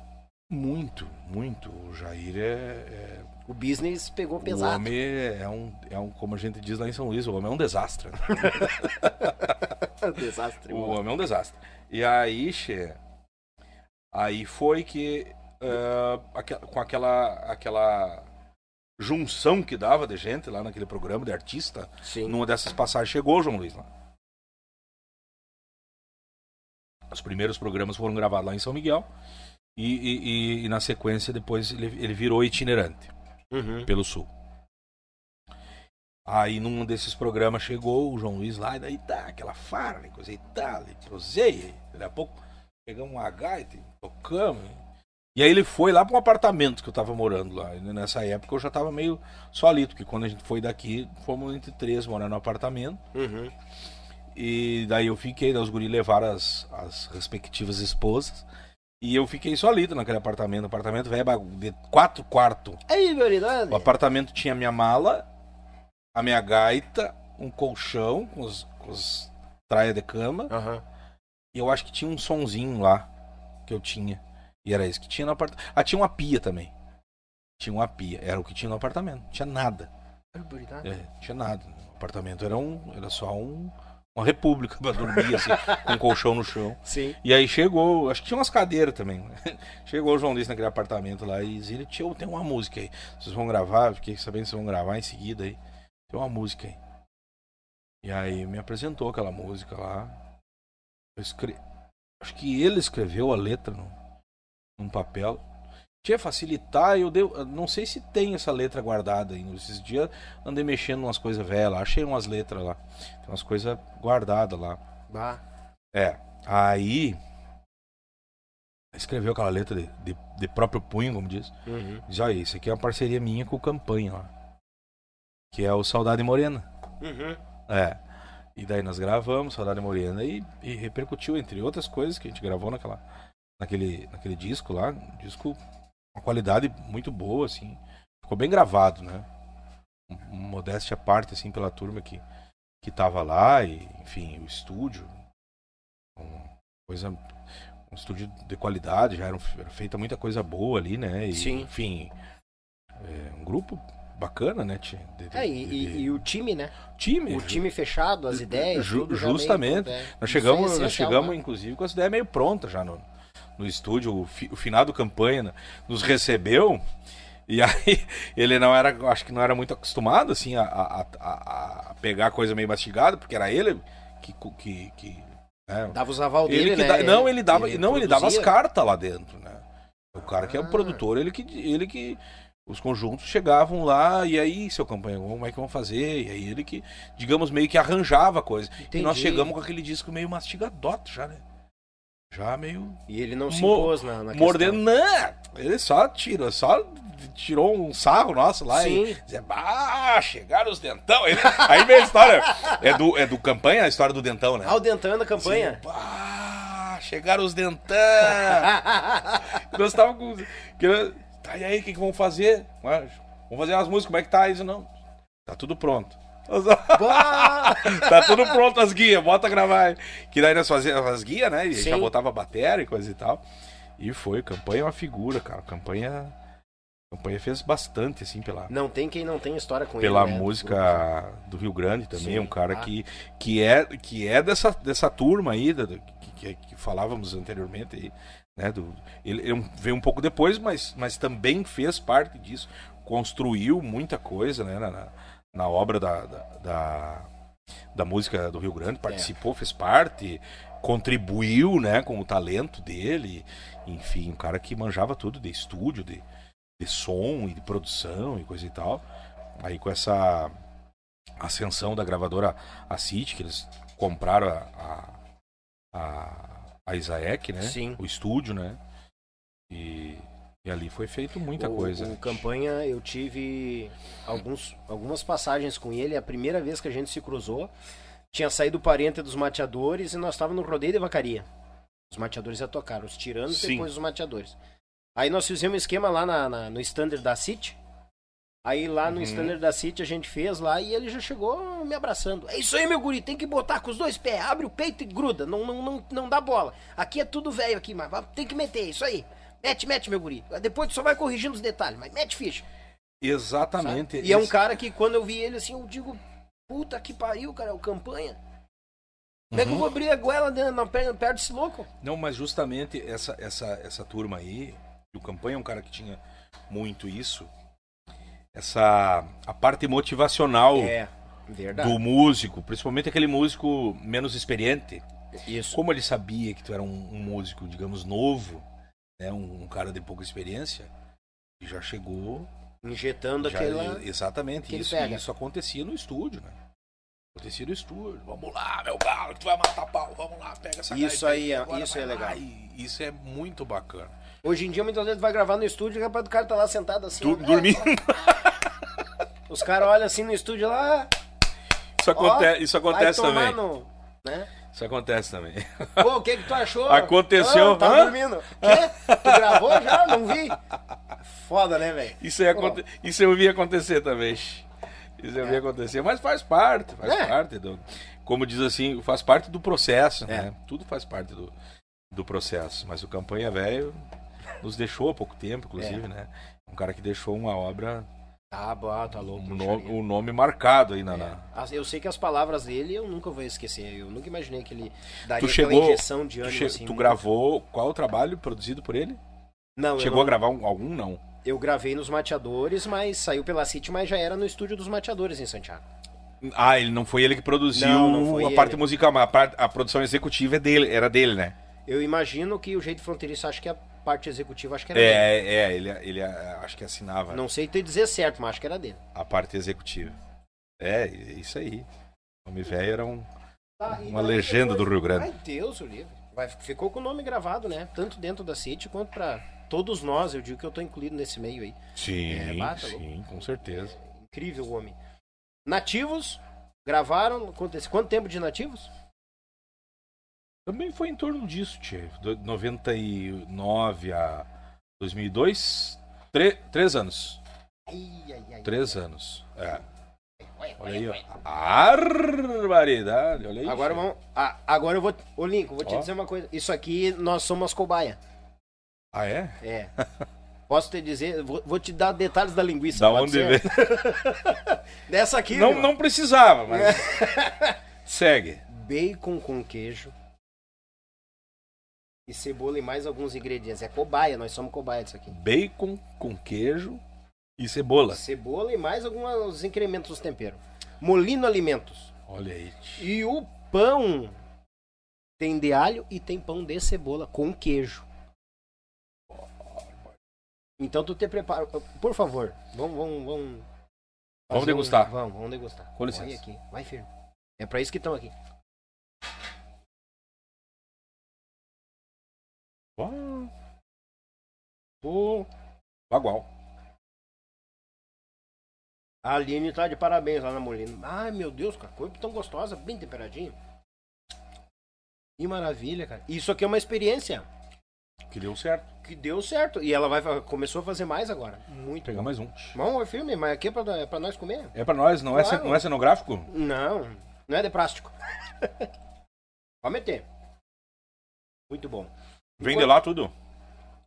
B: Muito, muito. O Jair é. é-
A: O business pegou
B: o
A: pesado.
B: homem é um, é um, como a gente diz lá em São Luís, o homem é um desastre. né?
A: Desastre.
B: O
A: mano.
B: homem é um desastre. E aí, che, aí foi que aque- com aquela aquela junção que dava de gente lá naquele programa de artista,
A: Sim.
B: numa dessas passagens chegou o João Luiz lá. Os primeiros programas foram gravados lá em São Miguel e, e- e- e na sequência depois ele, ele virou itinerante
A: Uhum.
B: pelo sul. Aí num desses programas chegou o João Luiz lá, e daí tá, aquela farra, coisa e tal, e prosei, daqui a pouco pegamos uma gaita, e tocamos. E aí ele foi lá para um apartamento que eu tava morando lá. E nessa época eu já tava meio solito, porque quando a gente foi daqui, fomos entre três morar no apartamento.
A: Uhum.
B: E daí eu fiquei, daí os guri levaram as, as respectivas esposas. E eu fiquei solito naquele apartamento. Apartamento velho, bagu- de quatro quartos.
A: Aí, verdade.
B: O apartamento tinha minha mala, a minha gaita, um colchão com os, com os traia de cama.
A: Aham.
B: E eu acho que tinha um sonzinho lá que eu tinha. E era isso que tinha no apartamento. Ah, tinha uma pia também. Tinha uma pia. Era o que tinha no apartamento. Não tinha nada. É, não tinha nada. O apartamento era um. Era só um. Uma república pra dormir, assim, com um colchão no chão.
A: Sim.
B: E aí chegou, acho que tinha umas cadeiras também. Chegou o João Luiz naquele apartamento lá e disse, tio, tem uma música aí. Vocês vão gravar, fiquei sabendo que vocês vão gravar em seguida aí. Tem uma música aí. E aí me apresentou aquela música lá. Eu. Acho que ele escreveu a letra no, num papel. Tinha facilitar, eu dei, não sei se tem essa letra guardada ainda. Esses dias andei mexendo umas coisas velhas achei umas letras lá. Tem umas coisas guardadas lá.
A: Bah.
B: É, aí escreveu aquela letra de, de, de próprio punho, como diz.
A: Uhum.
B: Diz, olha, isso aqui é uma parceria minha com o Campanha lá. Que é o Saudade Morena.
A: Uhum.
B: É. E daí nós gravamos Saudade Morena e, e repercutiu, entre outras coisas, que a gente gravou naquela, naquele, naquele disco lá. Disco uma qualidade muito boa, assim. Ficou bem gravado, né? Modéstia à parte, assim, pela turma que, que tava lá e, enfim, o estúdio. Uma coisa. Um estúdio de qualidade, já era, era feita muita coisa boa ali, né? E,
A: Sim.
B: Enfim. é, um grupo bacana, né? De- de-
A: É, e,
B: de-
A: e- o time, né?
B: time.
A: O time fechado, as ideias.
B: Ju-
A: meio
B: justamente.
A: pronto, é.
B: Nós chegamos,
A: é
B: nós chegamos
A: né?
B: inclusive, com as ideias meio prontas já no, no estúdio. O, fi, o finado campanha nos recebeu. E aí ele não era, acho que não era muito acostumado assim a, a, a- a pegar coisa meio mastigada, porque era ele que, que, que né,
A: Dava os aval dele,
B: ele
A: né?
B: dá- não, ele dava, não, ele dava as cartas lá dentro, né? O cara que é o
A: Ah.
B: produtor, ele que ele que os conjuntos chegavam lá e aí, seu campanha, como é que vão fazer? E aí ele que, digamos, meio que arranjava a coisa.
A: Entendi.
B: E nós chegamos com aquele disco meio mastigadoto já, né? Já meio
A: E ele não se impôs na, na
B: mordendo. Não! Ele só tirou, só tirou um sarro nosso lá
A: Sim.
B: e dizia, ah, chegaram os dentão. Ele- aí veio a história. É do, é do campanha a história do dentão, né?
A: Ah, o Dentão da campanha?
B: Ah, chegaram os dentão. Nós estávamos com. Tá, e aí, o que, que vamos fazer? Mas, Vamos fazer umas músicas, como é que tá isso? Não. Tá tudo pronto. Tá tudo pronto as guias, bota gravar. aí. Que daí nós fazíamos as guias, né? E
A: Sim.
B: já botava bateria e coisa e tal. E foi, campanha é uma figura, cara. Campanha. Campanha fez bastante, assim, pela,
A: Não tem quem não tem história com
B: pela
A: ele. né?
B: música do Rio Grande também,
A: Sim.
B: um cara
A: Ah.
B: que, que é que é dessa, dessa turma aí da- da- que, que, que falávamos anteriormente aí, né, do, ele, ele veio um pouco depois, mas, mas também fez parte disso, construiu muita coisa, né, na, na, na obra da, da, da, da música do Rio Grande, participou, fez parte, contribuiu, né, com o talento dele, enfim, um cara que manjava tudo de estúdio, de, de som e de produção e coisa e tal. Aí com essa ascensão da gravadora a City, que eles compraram a, a, a, a Isaek, né?
A: Sim.
B: O estúdio, né? E, e ali foi feito muita
A: o,
B: coisa.
A: O campanha, eu tive alguns, algumas passagens com ele. A primeira vez que a gente se cruzou, tinha saído o parente dos mateadores e nós estávamos no rodeio de vacaria. Os mateadores ia tocar, os tiranos e
B: Sim.
A: depois os mateadores. Aí nós fizemos um esquema lá na, na- no standard da City. Aí lá no
B: Uhum.
A: standard da City a gente fez lá e ele já chegou me abraçando. É isso aí, meu guri, tem que botar com os dois pés, abre o peito e gruda, não, não, não, não dá bola. Aqui é tudo velho aqui, mas tem que meter, isso aí. Mete, mete, meu guri. Depois tu só vai corrigindo os detalhes, mas mete ficha.
B: Exatamente.
A: E é um cara que quando eu vi ele assim, eu digo, puta que pariu, cara, o campanha. Como é que eu
B: Uhum.
A: vou abrir a goela na perna, perto desse louco?
B: Não, mas justamente essa, essa, essa turma aí, o Campanha é um cara que tinha muito isso, essa a parte motivacional
A: É, verdade.
B: do músico, principalmente aquele músico menos experiente.
A: Isso.
B: Como ele sabia que tu era um, um músico, digamos, novo, né, um, um cara de pouca experiência, e já chegou.
A: Injetando
B: já-
A: aquela.
B: exatamente,
A: que
B: isso,
A: pega.
B: isso acontecia no estúdio, né? Acontecia no estúdio. Vamos lá, meu galo, que tu vai matar pau. Vamos lá, pega essa
A: Isso aí é- isso é
B: lá.
A: legal.
B: E isso é muito bacana.
A: Hoje em dia, muitas vezes vai gravar no estúdio e capaz do cara tá lá sentado assim.
B: Du- dormindo.
A: Os caras olham assim no estúdio lá.
B: Isso, aconte
A: ó,
B: isso acontece também.
A: No, né?
B: Isso acontece também.
A: Pô, o que que tu achou?
B: Aconteceu.
A: Ah, tá
B: Hã?
A: dormindo. Quê? Tu gravou já? Não vi? Foda, né, velho?
B: Isso, aí aconte... isso eu vi acontecer também. Isso eu vi acontecer, mas faz parte, faz
A: É.
B: parte do. Como diz assim, faz parte do processo,
A: É.
B: né? Tudo faz parte do, do processo. Mas o Campanha Velho nos deixou há pouco tempo, inclusive,
A: É.
B: né? Um cara que deixou uma obra,
A: Ah, boa, tá louco.
B: um,
A: puxaria.
B: no- um nome marcado aí na.
A: É. Eu sei que as palavras dele eu nunca vou esquecer. Eu nunca imaginei que ele daria
B: Tu chegou.
A: injeção de
B: Tu,
A: ânimo
B: che-
A: assim.
B: tu
A: muito-
B: gravou qual o trabalho produzido por ele?
A: Não,
B: Chegou
A: eu,
B: a
A: não,
B: gravar um- algum? Não.
A: eu gravei nos Mateadores, mas saiu pela City, mas já era no estúdio dos Mateadores em Santiago.
B: Ah, ele não foi ele que produziu
A: Não, não
B: a
A: ele.
B: parte musical, mas a, parte- a produção executiva é dele, era dele, né?
A: Eu imagino que o jeito fronteiriço, acho que a parte executiva, acho que era dele.
B: É, é, ele, ele ah, acho que assinava
A: Não sei te dizer certo, mas acho que era dele.
B: a parte executiva. É, isso aí. O nome velho era um.
A: Tá,
B: Uma legenda do Rio Grande.
A: Ai, Deus, o livro. Vai, ficou com o nome gravado, né? Tanto dentro da City quanto pra todos nós. Eu digo que eu tô incluído nesse meio aí.
B: Sim,
A: É, bata,
B: sim, com certeza.
A: Incrível o homem. Nativos, gravaram. quanto- Quanto tempo de nativos?
B: Também foi em torno disso, Tchê. Do 99 a 2002, tre- três anos.
A: Ai, ai, ai.
B: Três anos. É.
A: Olha,
B: aí, ó. Barbaridade, olha aí.
A: Agora vamos. Ah, agora eu vou. Ô, Lincoln, vou te
B: Ó.
A: dizer uma coisa. Isso aqui nós somos cobaia.
B: Ah, é?
A: É. Posso te dizer, vou, vou te dar detalhes da linguiça.
B: Da onde veio?
A: Dessa aqui.
B: Não,
A: irmão.
B: não precisava, mas. Segue.
A: Bacon com queijo. E cebola e mais alguns ingredientes. É cobaia, nós somos cobaia disso aqui.
B: Bacon com queijo e cebola.
A: Cebola e mais alguns incrementos dos temperos. Molino Alimentos.
B: Olha aí.
A: E o pão tem de alho e tem pão de cebola com queijo. Então tu te prepara. Por favor, vamos. Vamos, vamos,
B: Vamos degustar.
A: Um... Vamos, vamos degustar.
B: Com licença.
A: Vai aqui, vai firme. É pra isso que estão aqui. Pô,
B: Bagual.
A: a Aline tá de parabéns lá na Molina. Ai, meu Deus, cara, coisa tão gostosa, bem temperadinha. Que maravilha, cara. Isso aqui é uma experiência
B: Que deu certo.
A: que deu certo. E ela vai começou a fazer mais agora. Muito
B: Pegar
A: bom.
B: mais um.
A: Bom, é filme, mas aqui é pra, é pra nós comer.
B: É pra nós, não, é,
A: Claro.
B: ce- não é cenográfico?
A: Não, não é de plástico. Pode meter. Muito bom.
B: Vende lá tudo.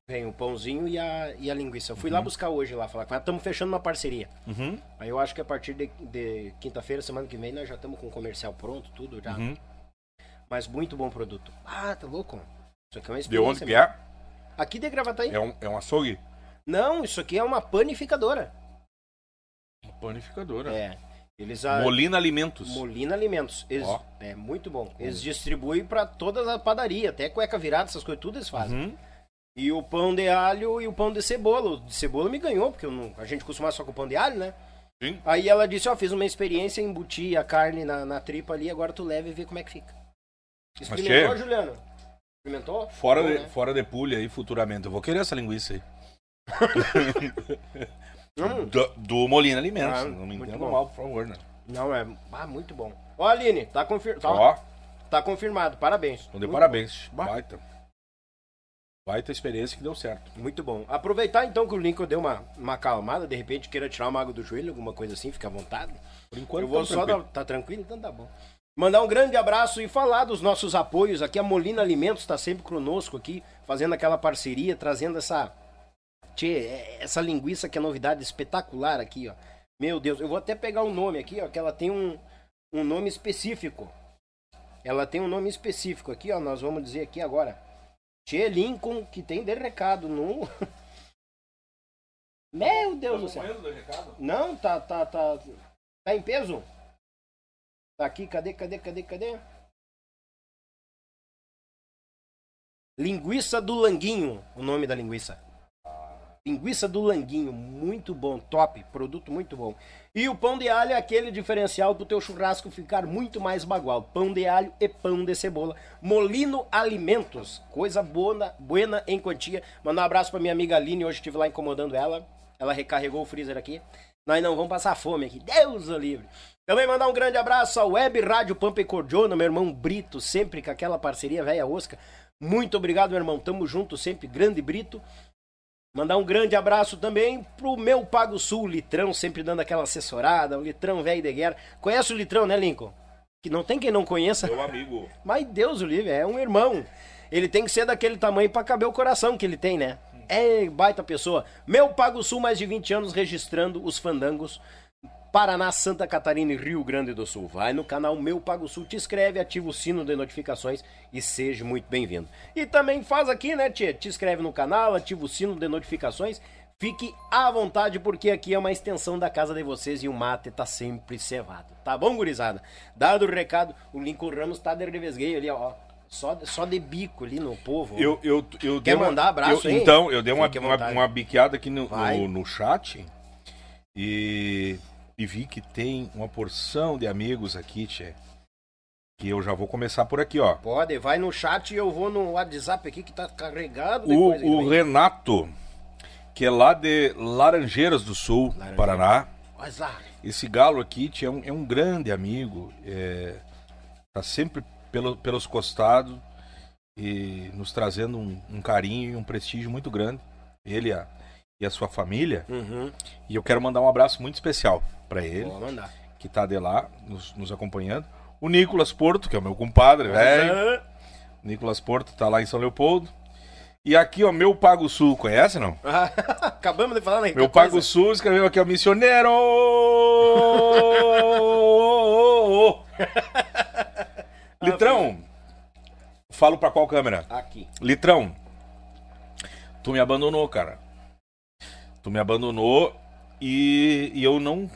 A: Vem o pãozinho e a, e a linguiça. Eu fui lá buscar hoje lá, falar com ela. Estamos fechando uma parceria.
B: Uhum.
A: Aí eu acho que a partir de, de quinta-feira, semana que vem, nós já estamos com o comercial pronto, tudo já.
B: Uhum.
A: Mas muito bom produto. Ah, tá louco? Isso aqui é uma
B: De
A: experiência.
B: onde que
A: mesmo.
B: é?
A: Aqui de Gravataí.
B: É um, é um açougue?
A: Não, isso aqui é uma panificadora.
B: Panificadora.
A: É. Eles a...
B: Molina Alimentos.
A: Molina Alimentos. Eles...
B: Ó.
A: É muito bom. Eles distribuem pra todas as padarias, até cueca virada, essas coisas, tudo eles fazem.
B: Uhum.
A: E o pão de alho e o pão de cebola. O de cebola me ganhou, porque não- a gente costuma só com pão de alho, né?
B: Sim.
A: Aí ela disse, ó, fiz uma experiência, embuti a carne na, na tripa ali, agora tu leva e vê como é que fica. Experimentou,
B: cheio.
A: Juliano? Experimentou?
B: Fora,
A: Bom,
B: de,
A: né?
B: fora de pulha aí futuramente. Eu vou querer essa linguiça aí.
A: Hum,
B: Do, do Molina Alimentos.
A: Ah,
B: não me
A: muito
B: entenda
A: bom.
B: mal, por favor, né?
A: não, é ah, muito bom. Ó, Aline, tá, confir... tá,
B: Ó,
A: tá confirmado, parabéns.
B: então de parabéns.
A: Bah.
B: Baita. Baita experiência que deu certo.
A: Muito bom. Aproveitar então que o Lincoln deu uma, uma acalmada, de repente queira tirar uma água do joelho, alguma coisa assim, fica à vontade.
B: Por enquanto,
A: Eu vou
B: tamo
A: só
B: tranquilo.
A: dar. Tá tranquilo? Então tá bom. Mandar um grande abraço e falar dos nossos apoios. Aqui a Molina Alimentos está sempre conosco aqui, fazendo aquela parceria, trazendo essa. Tchê, é- essa linguiça que é novidade espetacular aqui, ó. Meu Deus, eu vou até pegar o nome aqui, ó, que ela tem um, um nome específico. Ela tem um nome específico aqui, ó. Nós vamos dizer aqui agora. Tchê Lincoln, que tem de recado no. Meu Deus do céu. Não, tá, tá, tá. Tá em peso? Tá aqui, cadê, cadê, cadê, cadê? Linguiça do Languinho, o nome da linguiça. Linguiça do Languinho, muito bom, top, produto muito bom. E o pão de alho é aquele diferencial pro teu churrasco ficar muito mais bagual. Pão de alho e pão de cebola. Molino Alimentos, coisa boa, buena em quantia. Mandar um abraço pra minha amiga Aline, hoje estive lá incomodando ela. Ela recarregou o freezer aqui. Nós não vamos passar fome aqui, Deus o livre. Também mandar um grande abraço ao Web Rádio Pampa e Cordiona, meu irmão Brito, sempre com aquela parceria velha osca. Muito obrigado, meu irmão. Tamo junto sempre, grande Brito. Mandar um grande abraço também pro meu Pago Sul, Litrão, sempre dando aquela assessorada, o Litrão velho de guerra. Conhece o Litrão, né, Lincoln? Que não tem quem não conheça.
B: Meu amigo.
A: Mas Deus o livre, é um irmão. Ele tem que ser daquele tamanho pra caber o coração que ele tem, né? É baita pessoa. Meu Pago Sul, mais de 20 anos registrando os fandangos. Paraná, Santa Catarina e Rio Grande do Sul. Vai no canal Meu Pago Sul, te inscreve, ativa o sino de notificações e seja muito bem-vindo. E também faz aqui, né, Tia? Te inscreve no canal, ativa o sino de notificações. Fique à vontade, porque aqui é uma extensão da casa de vocês e o mate tá sempre cevado. Tá bom, gurizada? Dado o recado, o Lincoln Ramos tá de revesgueio ali, ó. Só, só de bico ali no povo.
B: Eu, eu, eu
A: Quer
B: dei uma-
A: mandar abraço
B: eu-? Então, eu dei uma, uma, uma biqueada aqui no, no, no chat e, e vi que tem uma porção de amigos aqui, tchê. Que eu já vou começar por aqui, ó.
A: Pode, vai no chat e eu vou no WhatsApp aqui que tá carregado
B: O, o. Renato, que é lá de Laranjeiras do Sul,
A: Laranjeiras.
B: Paraná. Esse galo aqui tchê, é um, é um grande amigo. É, tá sempre pelo, pelos costados e nos trazendo um, um carinho e um prestígio muito grande. Ele a, e a sua família.
A: Uhum.
B: E eu quero mandar um abraço muito especial para ele,
A: Vou mandar.
B: que tá de lá, nos, nos acompanhando. O Nicolas Porto, que é o meu compadre, velho. Nicolas Porto tá lá em São Leopoldo. E aqui, ó, meu Pago Sul, conhece não?
A: Acabamos de falar, né?
B: Meu Pago
A: coisa.
B: Sul escreveu aqui, ó, missioneiro! Litrão, falo pra qual câmera?
A: Aqui.
B: Litrão, tu me abandonou, cara. Tu me abandonou e, e eu não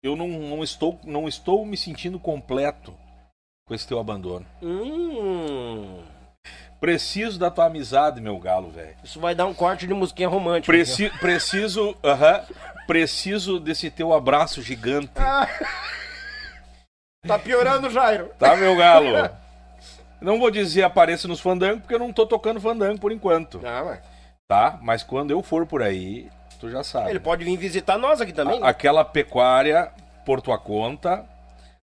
B: eu não, não estou não estou me sentindo completo com esse teu abandono.
A: Hum.
B: Preciso da tua amizade, meu galo, velho.
A: Isso vai dar um corte de musiquinha romântica.
B: Preci preciso, aham, preciso desse teu abraço gigante.
A: Tá piorando, Jairo.
B: Tá, meu galo? Não vou dizer apareça nos fandangos, porque eu não tô tocando fandango por enquanto.
A: Ah, mas
B: Tá? Mas quando eu for por aí, tu já sabe.
A: ele pode vir visitar nós aqui também.
B: A- Aquela pecuária por tua conta,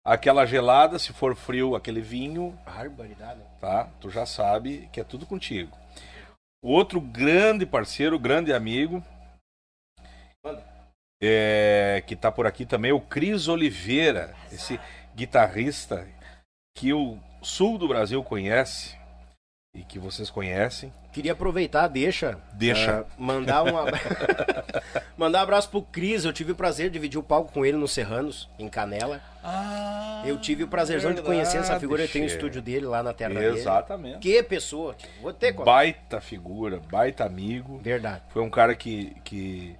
B: aquela gelada, se for frio, aquele vinho,
A: Barbaridade.
B: tá? Tu já sabe que é tudo contigo. Outro grande parceiro, grande amigo, é, que tá por aqui também, é o Cris Oliveira, esse guitarrista que o sul do Brasil conhece e que vocês conhecem.
A: Queria aproveitar, deixa.
B: Deixa.
A: ah, mandar um abra- mandar um abraço pro Cris. Eu tive o prazer de dividir o palco com ele nos Serranos, em Canela.
B: Ah,
A: Eu tive o prazerzão de conhecer essa
B: verdade,
A: figura. Eu tenho o estúdio dele lá na terra dele.
B: Exatamente.
A: Que pessoa. Vou ter conta.
B: Baita figura, baita amigo.
A: Verdade.
B: Foi um cara que, que,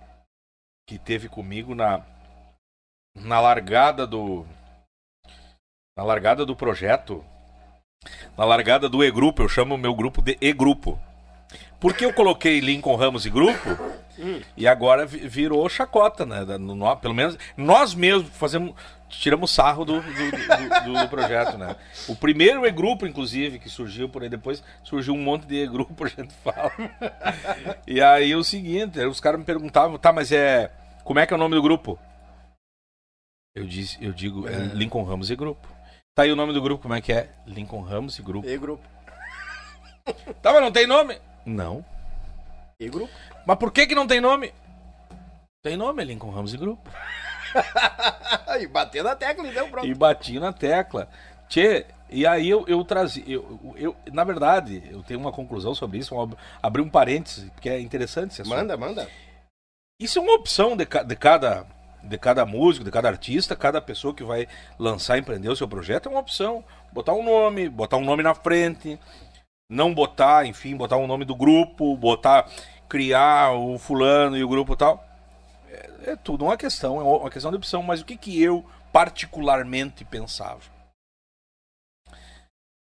B: que teve comigo na, na largada do. Na largada do projeto. Na largada do E-Grupo. Eu chamo o meu grupo de E-Grupo. Por que eu coloquei Lincoln Ramos e Grupo? E agora vi- virou chacota, né? No- no- pelo menos nós mesmos fazemos. Tiramos sarro do, do, do- do- projeto, né? O primeiro E-Grupo, inclusive, que surgiu por aí depois, surgiu um monte de E-Grupo, a gente fala. E aí o seguinte, os caras me perguntavam, tá, mas é. Como é que é o nome do grupo? Eu disse, eu digo, é Lincoln Ramos e Grupo. Tá aí o nome do grupo, como é que é? Lincoln Ramos e Grupo.
A: E grupo.
B: Tá, mas não tem nome? Não.
A: E grupo.
B: Mas por que que não tem nome? Tem nome, Lincoln Ramos e Grupo.
A: Aí, bateu na tecla e deu pronto.
B: E bati na tecla. Tchê, e aí eu, eu trazia. Eu, eu, na verdade, eu tenho uma conclusão sobre isso, vou ab- abrir um parênteses, porque é interessante esse assunto.
A: Manda, manda.
B: Isso é uma opção de, ca- de cada de cada músico, de cada artista, cada pessoa que vai lançar, empreender o seu projeto, é uma opção. Botar um nome, botar um nome na frente, não botar, enfim, botar um nome do grupo, botar, criar o fulano e o grupo tal. É, é tudo uma questão, é uma questão de opção, mas o que, que eu particularmente pensava?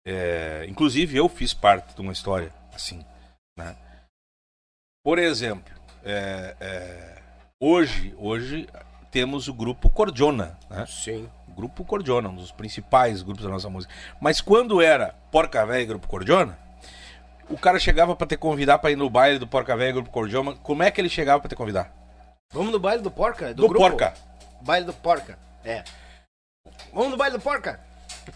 B: É, inclusive eu fiz parte de uma história assim, né? Por exemplo, é, é, hoje, hoje temos o grupo Cordiona, né?
A: Sim.
B: O grupo Cordiona, um dos principais grupos da nossa música. Mas quando era Porca Véia e Grupo Cordiona, o cara chegava pra te convidar pra ir no baile do Porca Véia e Grupo Cordiona. Como é que ele chegava pra te convidar?
A: Vamos no baile do Porca?
B: Do,
A: grupo?
B: Porca.
A: Baile do Porca. É. Vamos no baile do Porca?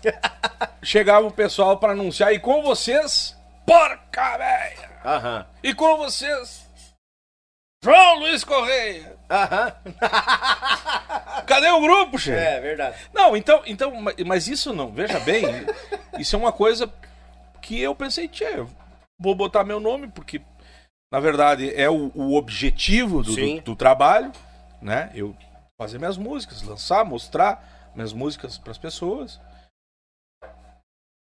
B: Chegava o pessoal pra anunciar e com vocês, Porca Véia.
A: Aham.
B: E com vocês, João Luiz Correia.
A: Aham.
B: Cadê o grupo, chefe?
A: É, verdade.
B: Não, então, então, ma- mas isso não, veja bem, isso é uma coisa que eu pensei, tchê, vou botar meu nome, porque na verdade é o, o objetivo do, do, do trabalho, né? Eu fazer minhas músicas, lançar, mostrar minhas músicas para as pessoas.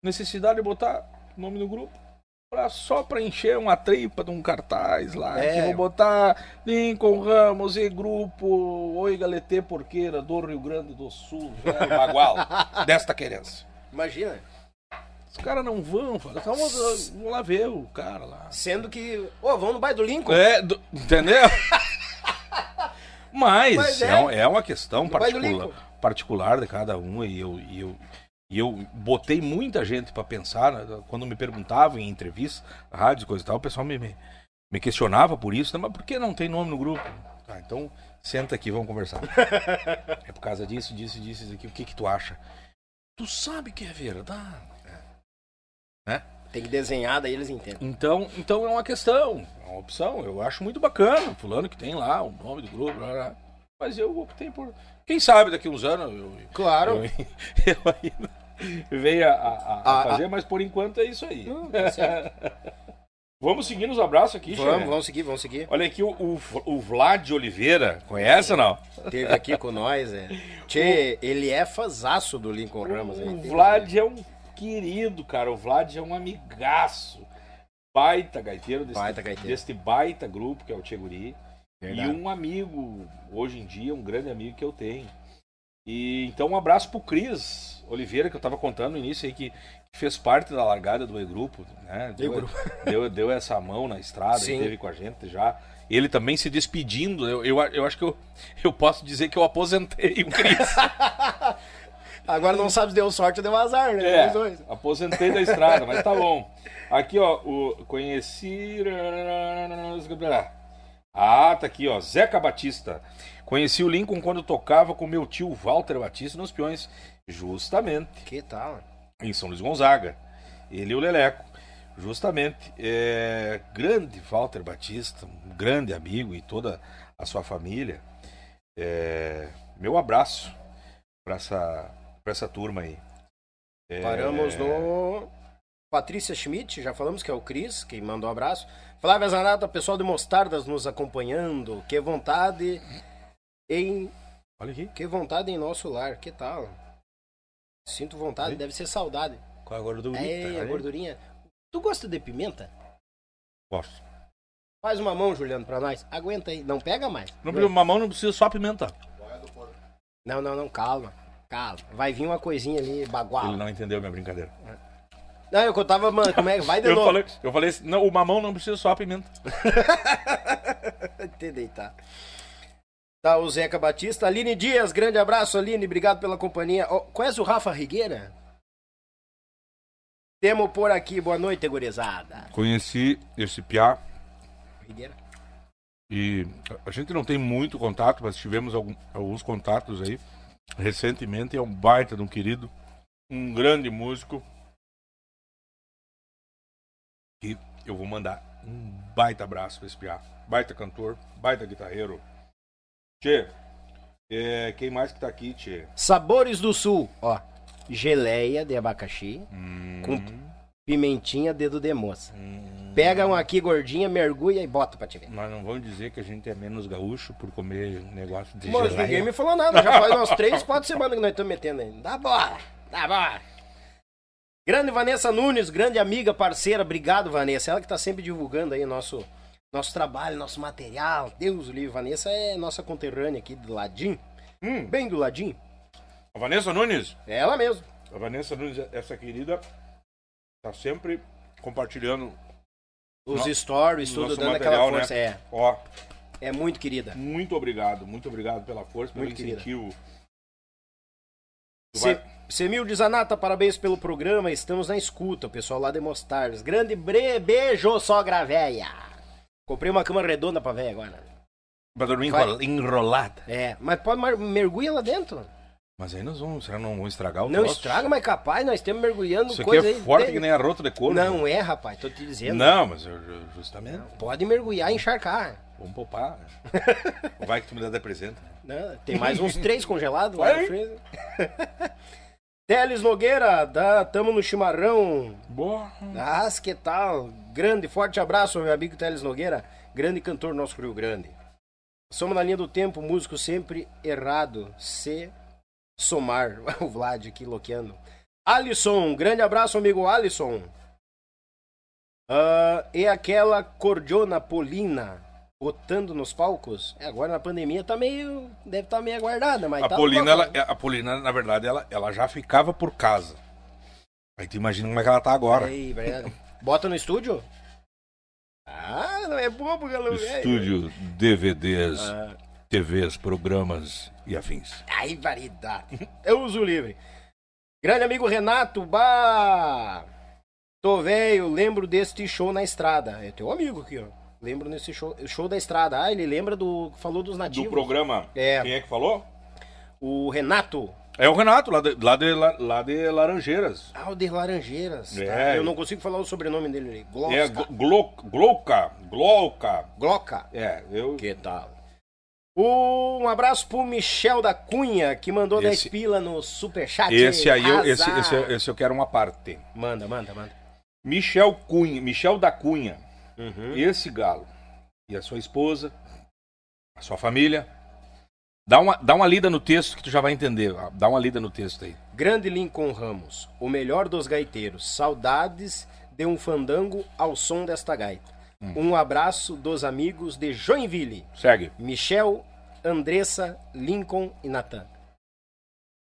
B: Necessidade de botar nome do grupo. Pra, só pra encher uma tripa de um cartaz lá.
A: É.
B: Que vou botar Lincoln Ramos e grupo Oi Galetê Porqueira do Rio Grande do Sul, velho bagual, desta querência.
A: Imagina.
B: Os caras não vão, fala, então vamos, vamos lá ver o cara lá.
A: Sendo que. Ô, vamos no baile do Lincoln?
B: É, do- entendeu? Mas,
A: Mas
B: é.
A: é.
B: é uma questão particular, particular de cada um e eu, e eu, e eu botei muita gente pra pensar, né? quando me perguntavam em entrevistas, rádios, coisa e tal, o pessoal me, me, me questionava por isso, né? mas por que não tem nome no grupo? Tá, então senta aqui, vamos conversar. é por causa disso, disso, disso, isso aqui, o que que tu acha? Tu sabe que é verdade. Né?
A: Tem que desenhar, daí eles entendem.
B: Então, então é uma questão, é uma opção. Eu acho muito bacana, fulano que tem lá o nome do grupo, blá, blá. mas eu optei por. Quem sabe daqui uns anos eu,
A: Claro.
B: eu, eu ainda venha a, a- a fazer, mas por enquanto é isso aí.
A: Não, tá certo.
B: vamos seguir nos abraços aqui,
A: vamos, vamos seguir, vamos seguir.
B: Olha aqui o, o, o Vlad Oliveira, conhece ou não?
A: Teve aqui com nós, é. Tchê, ele é fazaço do Lincoln Ramos.
B: O
A: hein?
B: Vlad é um querido, cara. O Vlad é um amigaço. Baita gaiteiro desse
A: Baita gaiteiro.
B: deste baita grupo que é o Tcheguri.
A: Verdade.
B: E um amigo, hoje em dia, um grande amigo que eu tenho. E então um abraço pro Cris. Oliveira, que eu tava contando no início aí, que fez parte da largada do E-Grupo, né? Deu,
A: E-Grupo.
B: deu, deu essa mão na estrada,
A: Sim.
B: esteve com a gente já. Ele também se despedindo. Eu, eu, eu acho que eu, eu posso dizer que eu aposentei o Cris.
A: Agora não sabe se deu sorte ou deu azar, né?
B: É, aposentei da estrada, mas tá bom. Aqui, ó, o conheci. Ah, tá aqui, ó. Zeca Batista. Conheci o Lincoln quando tocava com meu tio Walter Batista nos Peões, justamente
A: Que tal?
B: em São Luís Gonzaga. Ele e o Leleco. Justamente. É, grande Walter Batista, um grande amigo e toda a sua família. É, meu abraço para essa, pra essa turma aí. É,
A: Paramos no Patrícia Schmidt, já falamos que é o Cris, quem mandou um abraço. Flávia Zanata, pessoal de Mostardas nos acompanhando. Que vontade em
B: Olha aqui.
A: que vontade em nosso lar. Que tal? Sinto vontade,
B: Aí.
A: deve ser saudade.
B: Com a gordurinha.
A: É, a gordurinha. Tu gosta de pimenta?
B: Gosto.
A: Faz uma mão, Juliano, pra nós. Aguenta aí, não pega mais.
B: Não, precisa- mamão não precisa só pimenta.
A: Não, não, não, calma. Calma. Vai vir uma coisinha ali, bagual.
B: Ele não entendeu minha brincadeira.
A: Não, eu contava, mano, como é que vai de
B: Eu
A: novo.
B: falei, eu falei assim, não, o mamão não precisa só a pimenta.
A: Te deitar. Tá, o Zeca Batista. Aline Dias, grande abraço, Aline. Obrigado pela companhia. Ó, conhece o Rafa Rigueira? Temo por aqui. Boa noite, gurizada.
B: Conheci esse piá
A: Rigueira?
B: e a gente não tem muito contato, mas tivemos algum- alguns contatos aí recentemente. É um baita de um querido, um grande músico. E eu vou mandar um baita abraço pra esse piá. Baita cantor, baita guitarreiro. Tchê, é, quem mais que tá aqui, Tchê?
A: Sabores do Sul. Ó, geleia de abacaxi
B: Hum,
A: com pimentinha dedo de moça.
B: hum.
A: Pega um aqui gordinha, mergulha e bota pra te ver.
B: Nós não vamos dizer que a gente é menos gaúcho por comer negócio de
A: Mas
B: geleia.
A: ninguém me falou nada. Já faz umas três, quatro semanas que nós estamos metendo aí. Dá bora, dá bora. Grande Vanessa Nunes, grande amiga, parceira. Obrigado, Vanessa. Ela que tá sempre divulgando aí nosso, nosso trabalho, nosso material. Deus o livre. Vanessa é nossa conterrânea aqui do ladinho.
B: Hum,
A: Bem do ladinho.
B: a Vanessa Nunes.
A: É ela mesmo.
B: A Vanessa Nunes, essa querida, tá sempre compartilhando.
A: Os
B: No-
A: stories, tudo dando
B: material,
A: aquela força.
B: né? Ó,
A: É, é muito querida.
B: muito obrigado, muito obrigado pela força, pelo
A: Muito querida.
B: incentivo.
A: Se,
B: vai-
A: Semil de Zanata, parabéns pelo programa. Estamos na escuta, o pessoal lá de Mostardas. Grande bre, beijo, sogra véia. Comprei uma cama redonda pra véia agora.
B: Pra dormir
A: Vai.
B: enrola- enrolada.
A: É, mas pode mar- mergulha lá dentro.
B: Mas aí nós vamos, será que não vamos estragar o
A: Não
B: troço?
A: estraga, mas capaz, nós estamos mergulhando
B: Isso aqui
A: coisa
B: é
A: aí.
B: forte
A: tem-
B: que nem arroto de couro.
A: Não é, rapaz, tô te dizendo.
B: Não, mas eu, justamente.
A: Pode mergulhar e encharcar.
B: Vamos poupar. Vai que tu me dá de presente.
A: Não, tem mais uns três congelados lá na frente. Teles Nogueira, da, tamo no chimarrão.
B: Boa.
A: Ah, que tal? Grande, forte abraço, meu amigo Teles Nogueira, grande cantor nosso Rio Grande. Somos na linha do tempo, músico sempre errado, se somar. O Vlad aqui loqueando. Alisson, grande abraço, amigo Alisson. Ah, e aquela cordiona polina botando nos palcos? É, agora na pandemia tá meio. Deve estar meio aguardada, mas
B: A
A: tá
B: Polina, ela, a Polina, na verdade, ela, ela já ficava por casa. Aí tu imagina como é que ela tá agora.
A: Bota no estúdio? Ah, não é bobo, galera.
B: Estúdio, DVDs,
A: Ah,
B: TVs, programas e afins.
A: ai, variedade. Eu uso livre. Grande amigo Renato, bah! Tô velho, lembro deste show na estrada. É teu amigo aqui, ó. Lembro nesse show, show da estrada. Ah, ele lembra do. Falou dos nativos.
B: Do programa,
A: É.
B: quem é que falou?
A: O Renato.
B: É o Renato, lá de, lá de, lá de Laranjeiras.
A: Ah, o de Laranjeiras. tá?
B: É.
A: Eu não consigo falar o sobrenome dele ali. Glosca.
B: É, Glo- Glouca, Glouca.
A: Gloca.
B: É, eu...
A: Que tal? Um abraço pro Michel da Cunha, que mandou 10
B: Esse-
A: pila no superchat.
B: Esse aí, eu, esse, esse, esse eu quero uma parte.
A: Manda, manda, manda.
B: Michel Cunha, Michel da Cunha.
A: Uhum.
B: Esse galo e a sua esposa, a sua família. Dá uma, dá uma lida no texto que tu já vai entender. Dá uma lida no texto aí.
A: Grande Lincoln Ramos, o melhor dos gaiteiros. Saudades de um fandango ao som desta gaita.
B: Hum.
A: Um abraço dos amigos de Joinville.
B: Segue.
A: Michel, Andressa, Lincoln e Natan.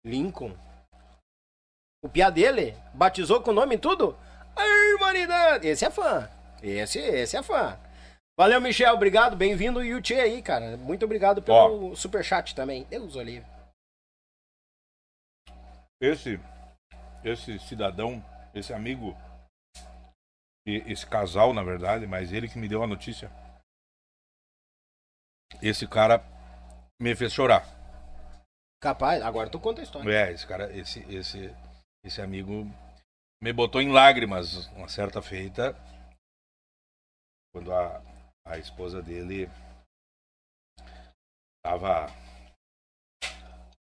A: Lincoln? O piá dele batizou com o nome e tudo? A humanidade! Esse é fã. Esse, esse é fã. Valeu, Michel. Obrigado. Bem-vindo, Yuti aí, cara. Muito obrigado pelo superchat também. Deus o livre.
B: Esse, esse cidadão, esse amigo, esse casal, na verdade, mas ele que me deu a notícia. Esse cara me fez chorar.
A: Capaz, agora tu conta a história.
B: É, esse cara, esse, esse, esse amigo me botou em lágrimas uma certa feita quando a, a esposa dele tava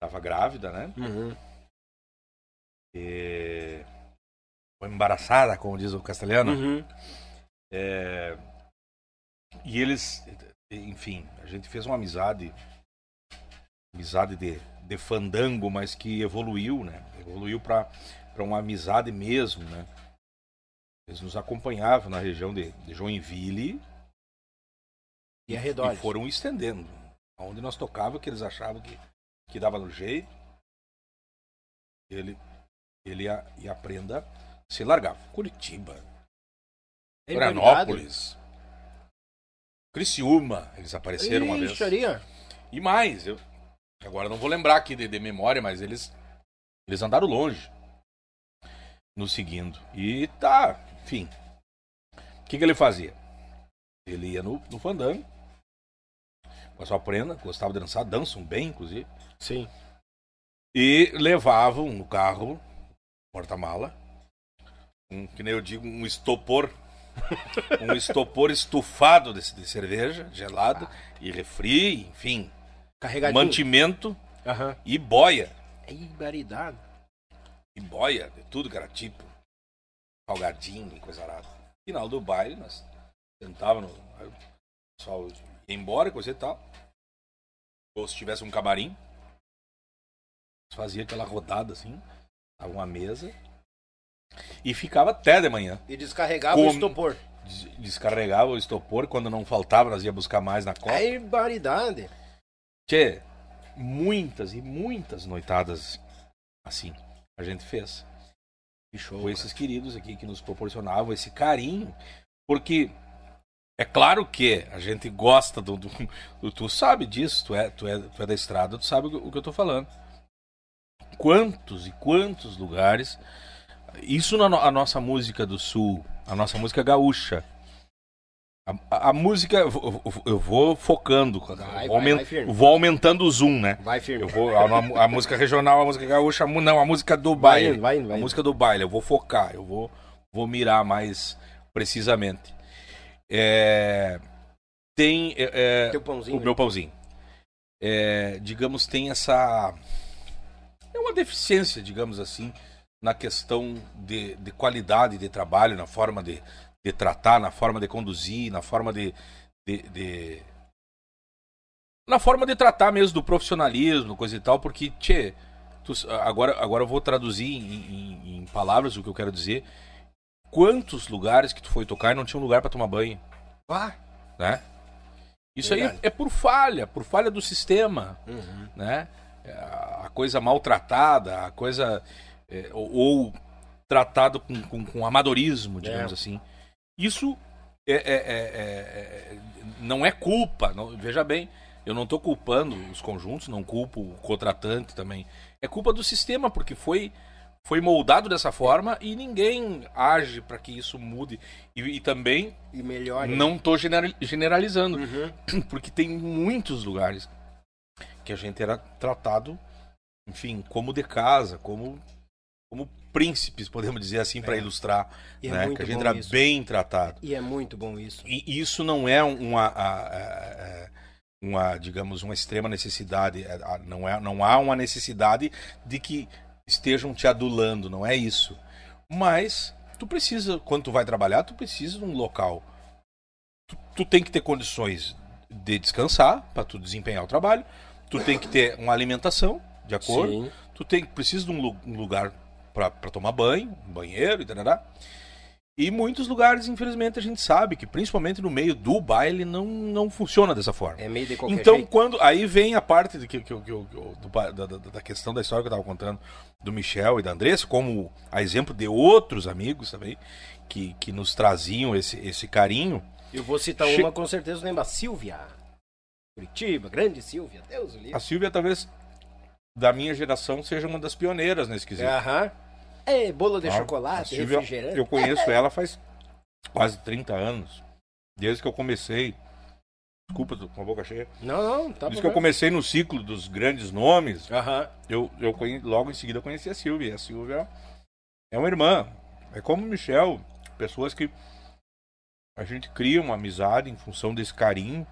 B: tava grávida, né?
A: Uhum.
B: E foi embaraçada, como diz o castelhano.
A: Uhum.
B: É, e eles, enfim, a gente fez uma amizade, amizade de, de fandango, mas que evoluiu, né? Evoluiu para uma amizade mesmo, né? Eles nos acompanhavam na região de, de Joinville.
A: E, e
B: foram estendendo. Onde nós tocava, que eles achavam que, que dava no jeito, ele, ele ia, ia aprenda se largava. Curitiba, Florianópolis, Criciúma, eles apareceram uma vez. E mais, eu agora não vou lembrar aqui de, de memória, mas eles eles andaram longe. Nos seguindo. E tá, enfim. O que, que ele fazia? Ele ia no, no fandango, com a sua prenda, gostava de dançar, dançam bem, inclusive.
A: Sim.
B: E levavam no carro, porta-mala, um, que nem eu digo, um estopor. um estopor estufado de, de cerveja, gelado, ah. e refri, enfim.
A: Carregadinho.
B: Mantimento
A: uhum.
B: e boia.
A: Ibaridade.
B: E boia, de tudo que era tipo. Salgadinho e coisa arada. Final do baile, nós sentávamos, o pessoal ia embora, coisa e tal. Ou se tivesse um camarim, fazia aquela rodada assim, tava uma mesa e ficava até de manhã.
A: E descarregava Com... o estopor.
B: Descarregava o estopor, quando não faltava, nós ia buscar mais na copa.
A: É barbaridade.
B: Tchê, muitas e muitas noitadas assim a gente fez.
A: Show.
B: Com esses queridos aqui que nos proporcionavam esse carinho. Porque é claro que a gente gosta do, do, do. tu sabe disso, tu é, tu, é, tu é da estrada, tu sabe o, o que eu tô falando. Quantos e quantos lugares. Isso na a nossa música do sul, a nossa música gaúcha. A, a, música, eu, vou focando, vai, vou, vai, vai vou, aumentando o zoom, né?
A: Vai firme.
B: Eu vou, a, a, música regional, a música gaúcha, não, a música do baile. Vai, vai, vai. A música do baile, eu vou focar, eu vou, vou mirar mais precisamente. É, tem é,
A: é pãozinho,
B: o meu pãozinho. É, digamos, tem essa. É uma deficiência, digamos assim, na questão de, de qualidade de trabalho, na forma de, de tratar, na forma de conduzir, na forma de, de, de, na forma de tratar mesmo do profissionalismo, coisa e tal, porque, tchê, tu, agora, agora eu vou traduzir em, em, em, palavras o que eu quero dizer. Quantos lugares que tu foi tocar e não tinha um lugar para tomar banho?
A: Ah.
B: Né? Isso Verdade. aí é por falha, por falha do sistema,
A: uhum.
B: né? A coisa maltratada, a coisa é, ou, ou, tratado com, com, com amadorismo, digamos é. assim. Isso é, é, é, é, não é culpa. Não, veja bem, eu não estou culpando os conjuntos, não culpo o contratante também. É culpa do sistema, porque foi, foi moldado dessa forma e ninguém age para que isso mude. E, e também
A: e melhore.
B: não estou generalizando, uhum. porque tem muitos lugares que a gente era tratado, enfim, como de casa, como, como príncipes, podemos dizer assim, é. para ilustrar,
A: é
B: né? que a gente era isso. bem tratado.
A: E é muito bom isso.
B: E isso não é uma, a, uma digamos, uma extrema necessidade. É, não, é, não há uma necessidade de que estejam te adulando, não é isso. Mas tu precisa, quando tu vai trabalhar, tu precisa de um local. Tu, tu tem que ter condições de descansar para tu desempenhar o trabalho. Tu tem que ter uma alimentação de acordo. Sim. Tu tem precisa de um lugar para tomar banho, banheiro e tal. E muitos lugares, infelizmente, a gente sabe que, principalmente no meio do baile, não, não funciona dessa forma.
A: É meio de qualquer
B: Então,
A: jeito.
B: quando. Aí vem a parte de que, que, que, do da, da- questão da história que eu tava contando do Michel e da Andressa, como a exemplo de outros amigos também, que, que nos traziam esse, esse carinho.
A: Eu vou citar
B: Che-
A: uma com certeza, lembra? Silvia. Curitiba, grande Silvia. Deus o livre.
B: A Silvia, talvez, da minha geração, seja uma das pioneiras nesse quesito.
A: Aham. É, bolo de
B: Ah,
A: chocolate,
B: Silvia,
A: refrigerante.
B: Eu conheço ela faz quase 30 anos. Desde que eu comecei. Desculpa, tô com a boca cheia.
A: Não, não, tá
B: Desde que eu comecei no ciclo dos grandes nomes,
A: Aham.
B: eu, eu conhe- logo em seguida eu conheci a Silvia. E a Silvia é uma irmã. É como o Michel, pessoas que a gente cria uma amizade em função desse carinho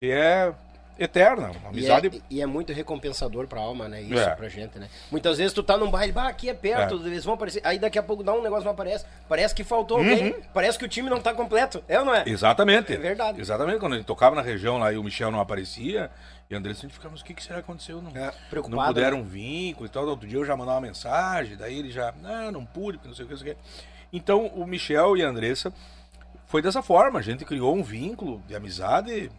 B: que é eterna. Uma
A: E
B: amizade.
A: é, e é muito recompensador pra alma, né? Isso
B: É.
A: pra gente, né? Muitas vezes tu tá num baile, bah, aqui é perto, eles vão aparecer. Aí daqui a pouco dá um negócio não aparece. Parece que faltou alguém. Parece que o time não tá completo. É ou não é?
B: Exatamente.
A: É verdade.
B: Exatamente. Quando a gente tocava na região lá e o Michel não aparecia, e a Andressa, a gente ficava, mas o que, que será que aconteceu? Não,
A: É,
B: não puderam vir, coisa e tal. Outro dia eu já mandava uma mensagem, daí ele já, ah, não pude, porque não sei o que, não sei o que. Então o Michel e a Andressa foi dessa forma. A gente criou um vínculo de amizade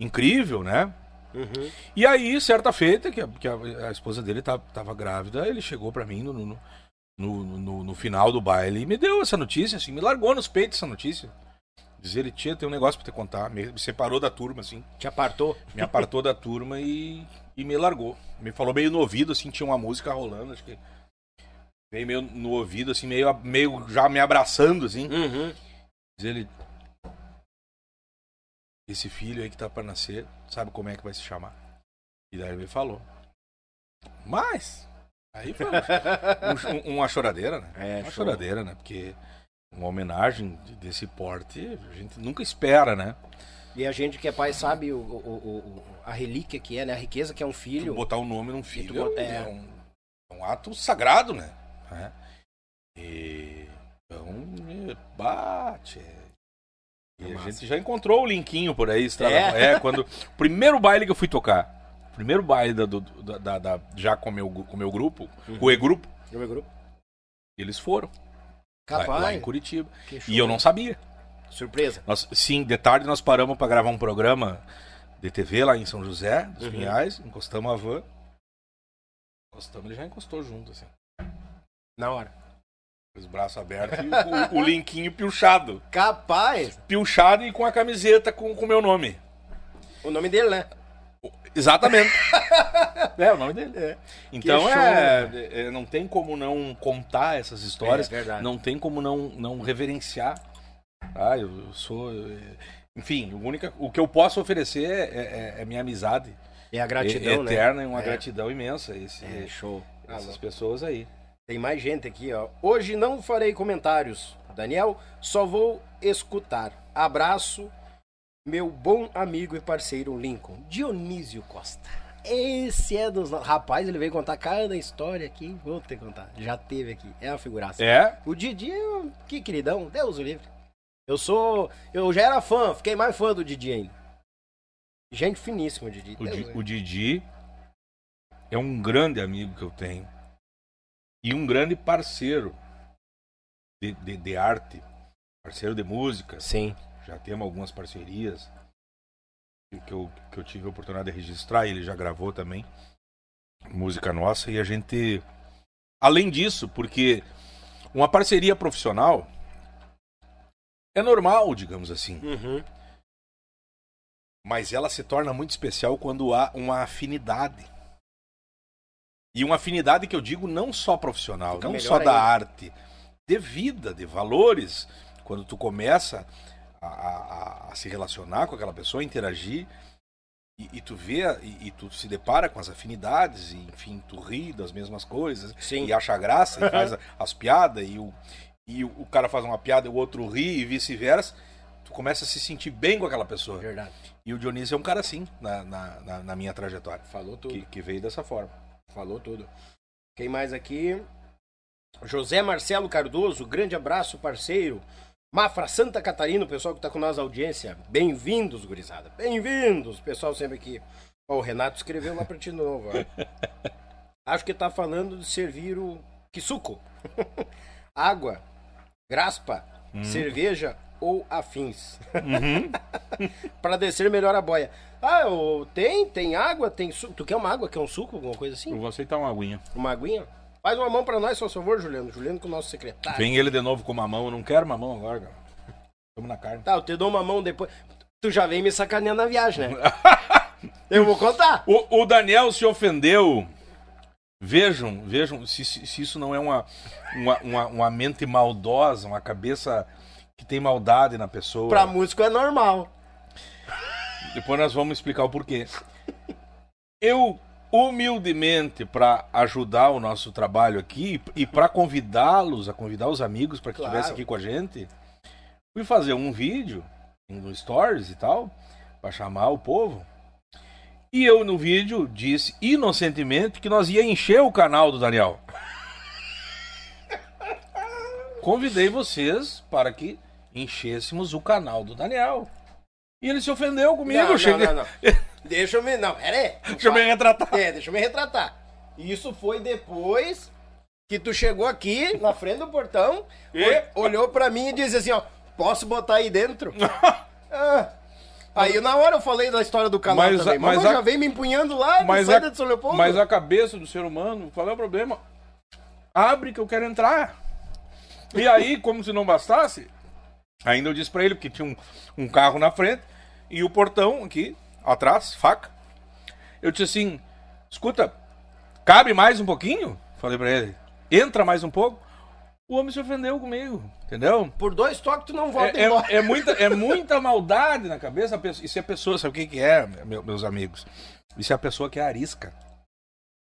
B: incrível, né?
A: Uhum.
B: E aí, certa feita, que a, que a, a esposa dele tá- tava grávida, ele chegou pra mim no, no, no, no- no final do baile e me deu essa notícia, assim, me largou nos peitos essa notícia. Dizer, ele tinha, tem um negócio pra te contar. Me, me separou da turma, assim,
A: Te apartou?
B: me apartou da turma e, e me largou. Me falou meio no ouvido, assim, tinha uma música rolando, acho que. Veio meio no ouvido, assim, meio, meio já me abraçando, assim.
A: Uhum.
B: Diz ele. Esse filho aí que tá pra nascer, sabe como é que vai se chamar? E daí ele me falou. Mas. Aí foi um- um- uma choradeira, né?
A: É,
B: uma
A: show.
B: choradeira, né? Porque uma homenagem de- desse porte a gente nunca espera, né?
A: E a gente que é pai sabe o, o- o- a relíquia que é, né? A riqueza que é um
B: Tu
A: filho.
B: botar o nome num filho
A: tu
B: é,
A: é.
B: um, é um ato sagrado, né? É. E, então, é, bate. E a
A: massa.
B: gente já encontrou o linkinho por aí. Estrada,
A: É?
B: é? quando. O primeiro baile que eu fui tocar. o Primeiro baile da, do- da, da- da- já com o meu, com o meu grupo,
A: Uhum.
B: com o E-Grupo,
A: Do meu grupo.
B: eles foram. Lá,
A: Capaz.
B: lá em Curitiba. E eu não sabia.
A: Surpresa.
B: Nós, sim, de tarde nós paramos para gravar um programa de TV lá em São José, dos
A: Uhum.
B: Pinhais, encostamos a van. Encostamos, ele já encostou junto, assim.
A: Na hora.
B: Os braços abertos e o, o linkinho pilchado.
A: Capaz.
B: Pilchado e com a camiseta com o meu nome.
A: O nome dele, né?
B: Exatamente. é, o nome dele.
A: É.
B: Então
A: Que show,
B: é, é, Não tem como não contar essas histórias.
A: É verdade.
B: Não tem como não, não reverenciar. Ah, eu, eu sou. é, Enfim, o, única, o que eu posso oferecer é, é- é minha amizade.
A: É a gratidão,
B: é, eterna
A: né?
B: e uma
A: É.
B: gratidão imensa. Esse,
A: É, show.
B: Essas pessoas aí.
A: Tem mais gente aqui, ó. Hoje não farei comentários. Daniel, só vou escutar. Abraço, meu bom amigo e parceiro Lincoln. Dionísio Costa. Esse é dos. Rapaz, ele veio contar cada história aqui. Vou te contar. Já teve aqui. É uma figuraça.
B: É?
A: O Didi, que queridão. Deus o livre. Eu sou. Eu já era fã, fiquei mais fã do Didi ainda. Gente finíssima, o Didi.
B: O,
A: Deus
B: Di-
A: o
B: Didi é um grande amigo que eu tenho. E um grande parceiro de, de, de arte. Parceiro de música.
A: Sim.
B: Já temos algumas parcerias que- eu, que eu tive a oportunidade de registrar. Ele já gravou também. Música nossa. E a gente. Além disso, porque uma parceria profissional é normal, digamos assim.
A: Uhum.
B: mas ela se torna muito especial quando há uma afinidade. E uma afinidade que eu digo não só profissional,
A: Fica
B: não só da arte, de vida, de valores. Quando tu começa a, a- a se relacionar com aquela pessoa, interagir, e, e tu vê, e, e tu se depara com as afinidades, e enfim, tu ri das mesmas coisas,
A: Sim.
B: e acha graça, e faz a- as piadas, e, o, e o, o cara faz uma piada e o outro ri, e vice-versa. Tu começa a se sentir bem com aquela pessoa.
A: Verdade.
B: E o Dionísio é um cara assim na, na, na- na minha trajetória.
A: Falou tudo.
B: Que, que veio dessa forma.
A: Falou tudo. Quem mais aqui? José Marcelo Cardoso, grande abraço, parceiro. Mafra Santa Catarina, o pessoal que tá com nós, audiência. Bem-vindos, gurizada. Bem-vindos, pessoal sempre aqui. Ó, o Renato escreveu lá pra ti de novo. ó. Acho que tá falando de servir o Kisuko. Água. graspa,
B: Hum.
A: cerveja ou afins. Pra descer melhor a boia. Ah, tem, tem água, tem suco. Tu quer uma água, quer um suco, alguma coisa assim?
B: Eu vou aceitar uma aguinha.
A: Uma aguinha? Faz uma mão pra nós, por favor, Juliano. Juliano com o nosso secretário.
B: Vem ele de novo com uma mão. Eu não quero uma mão agora, cara. Tamo na carne.
A: Tá, eu te dou uma mão depois. Tu já vem me sacaneando na viagem, né? eu vou contar.
B: O, o Daniel se ofendeu. Vejam, vejam se, se- se isso não é uma, uma, uma, uma mente maldosa, uma cabeça que tem maldade na pessoa.
A: Pra músico é normal.
B: Depois nós vamos explicar o porquê. Eu, humildemente, para ajudar o nosso trabalho aqui e para convidá-los, a convidar os amigos para que
A: Claro.
B: estivessem aqui com a gente, fui fazer um vídeo no Stories e tal, para chamar o povo. E eu no vídeo disse inocentemente que nós ia encher o canal do Daniel. Convidei vocês para que enchêssemos o canal do Daniel. E ele se ofendeu comigo.
A: não, não,
B: cheguei-
A: não, não. Deixa eu me. Não, pera aí.
B: Deixa eu me retratar.
A: É, deixa eu me retratar. Isso foi depois que tu chegou aqui na frente do portão,
B: E?
A: ol- olhou pra mim e disse assim, ó, posso botar aí dentro? Ah. Aí na hora eu falei da história do canal
B: Mas
A: também. Mas,
B: mas
A: já vem me empunhando lá
B: Mas a,
A: de São Leopoldo.
B: mas a cabeça do ser humano, qual é o problema? Abre que eu quero entrar. E aí, como se não bastasse, ainda eu disse pra ele, porque tinha um, um carro na frente e o portão aqui, atrás, faca. Eu disse assim: escuta, cabe mais um pouquinho? Falei pra ele: entra mais um pouco. O homem se ofendeu comigo, entendeu?
A: Por dois toques tu não volta
B: É,
A: embora.
B: é, é muita, é muita maldade na cabeça. Isso é a pessoa, sabe o que, que é, meu- meus amigos? Isso é a pessoa que é arisca.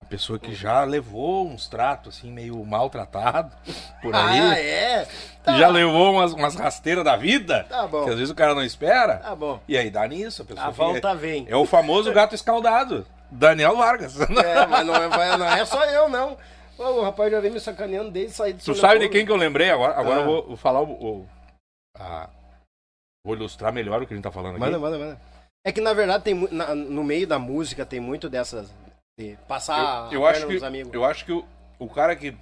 B: Pessoa que já levou uns tratos assim, meio maltratado por aí.
A: Ah, é? Tá,
B: Já levou umas, umas rasteiras da vida.
A: Tá bom.
B: Que às vezes o cara não espera.
A: Tá bom.
B: E aí dá nisso. A, pessoa
A: A volta vem.
B: É o famoso gato escaldado. Daniel Vargas.
A: É, mas não é, não é só eu, não. O rapaz já vem me sacaneando desde sair do
B: Tu sabe de
A: Leopoldo.
B: quem que eu lembrei agora? Agora
A: Ah.
B: eu vou, vou falar o. o- a- vou ilustrar melhor o que a gente tá falando aqui.
A: Manda, manda, manda. É que na verdade tem na- no meio da música tem muito dessas de passar
B: eu, eu
A: a
B: acho que
A: amigos.
B: eu acho que o, o cara que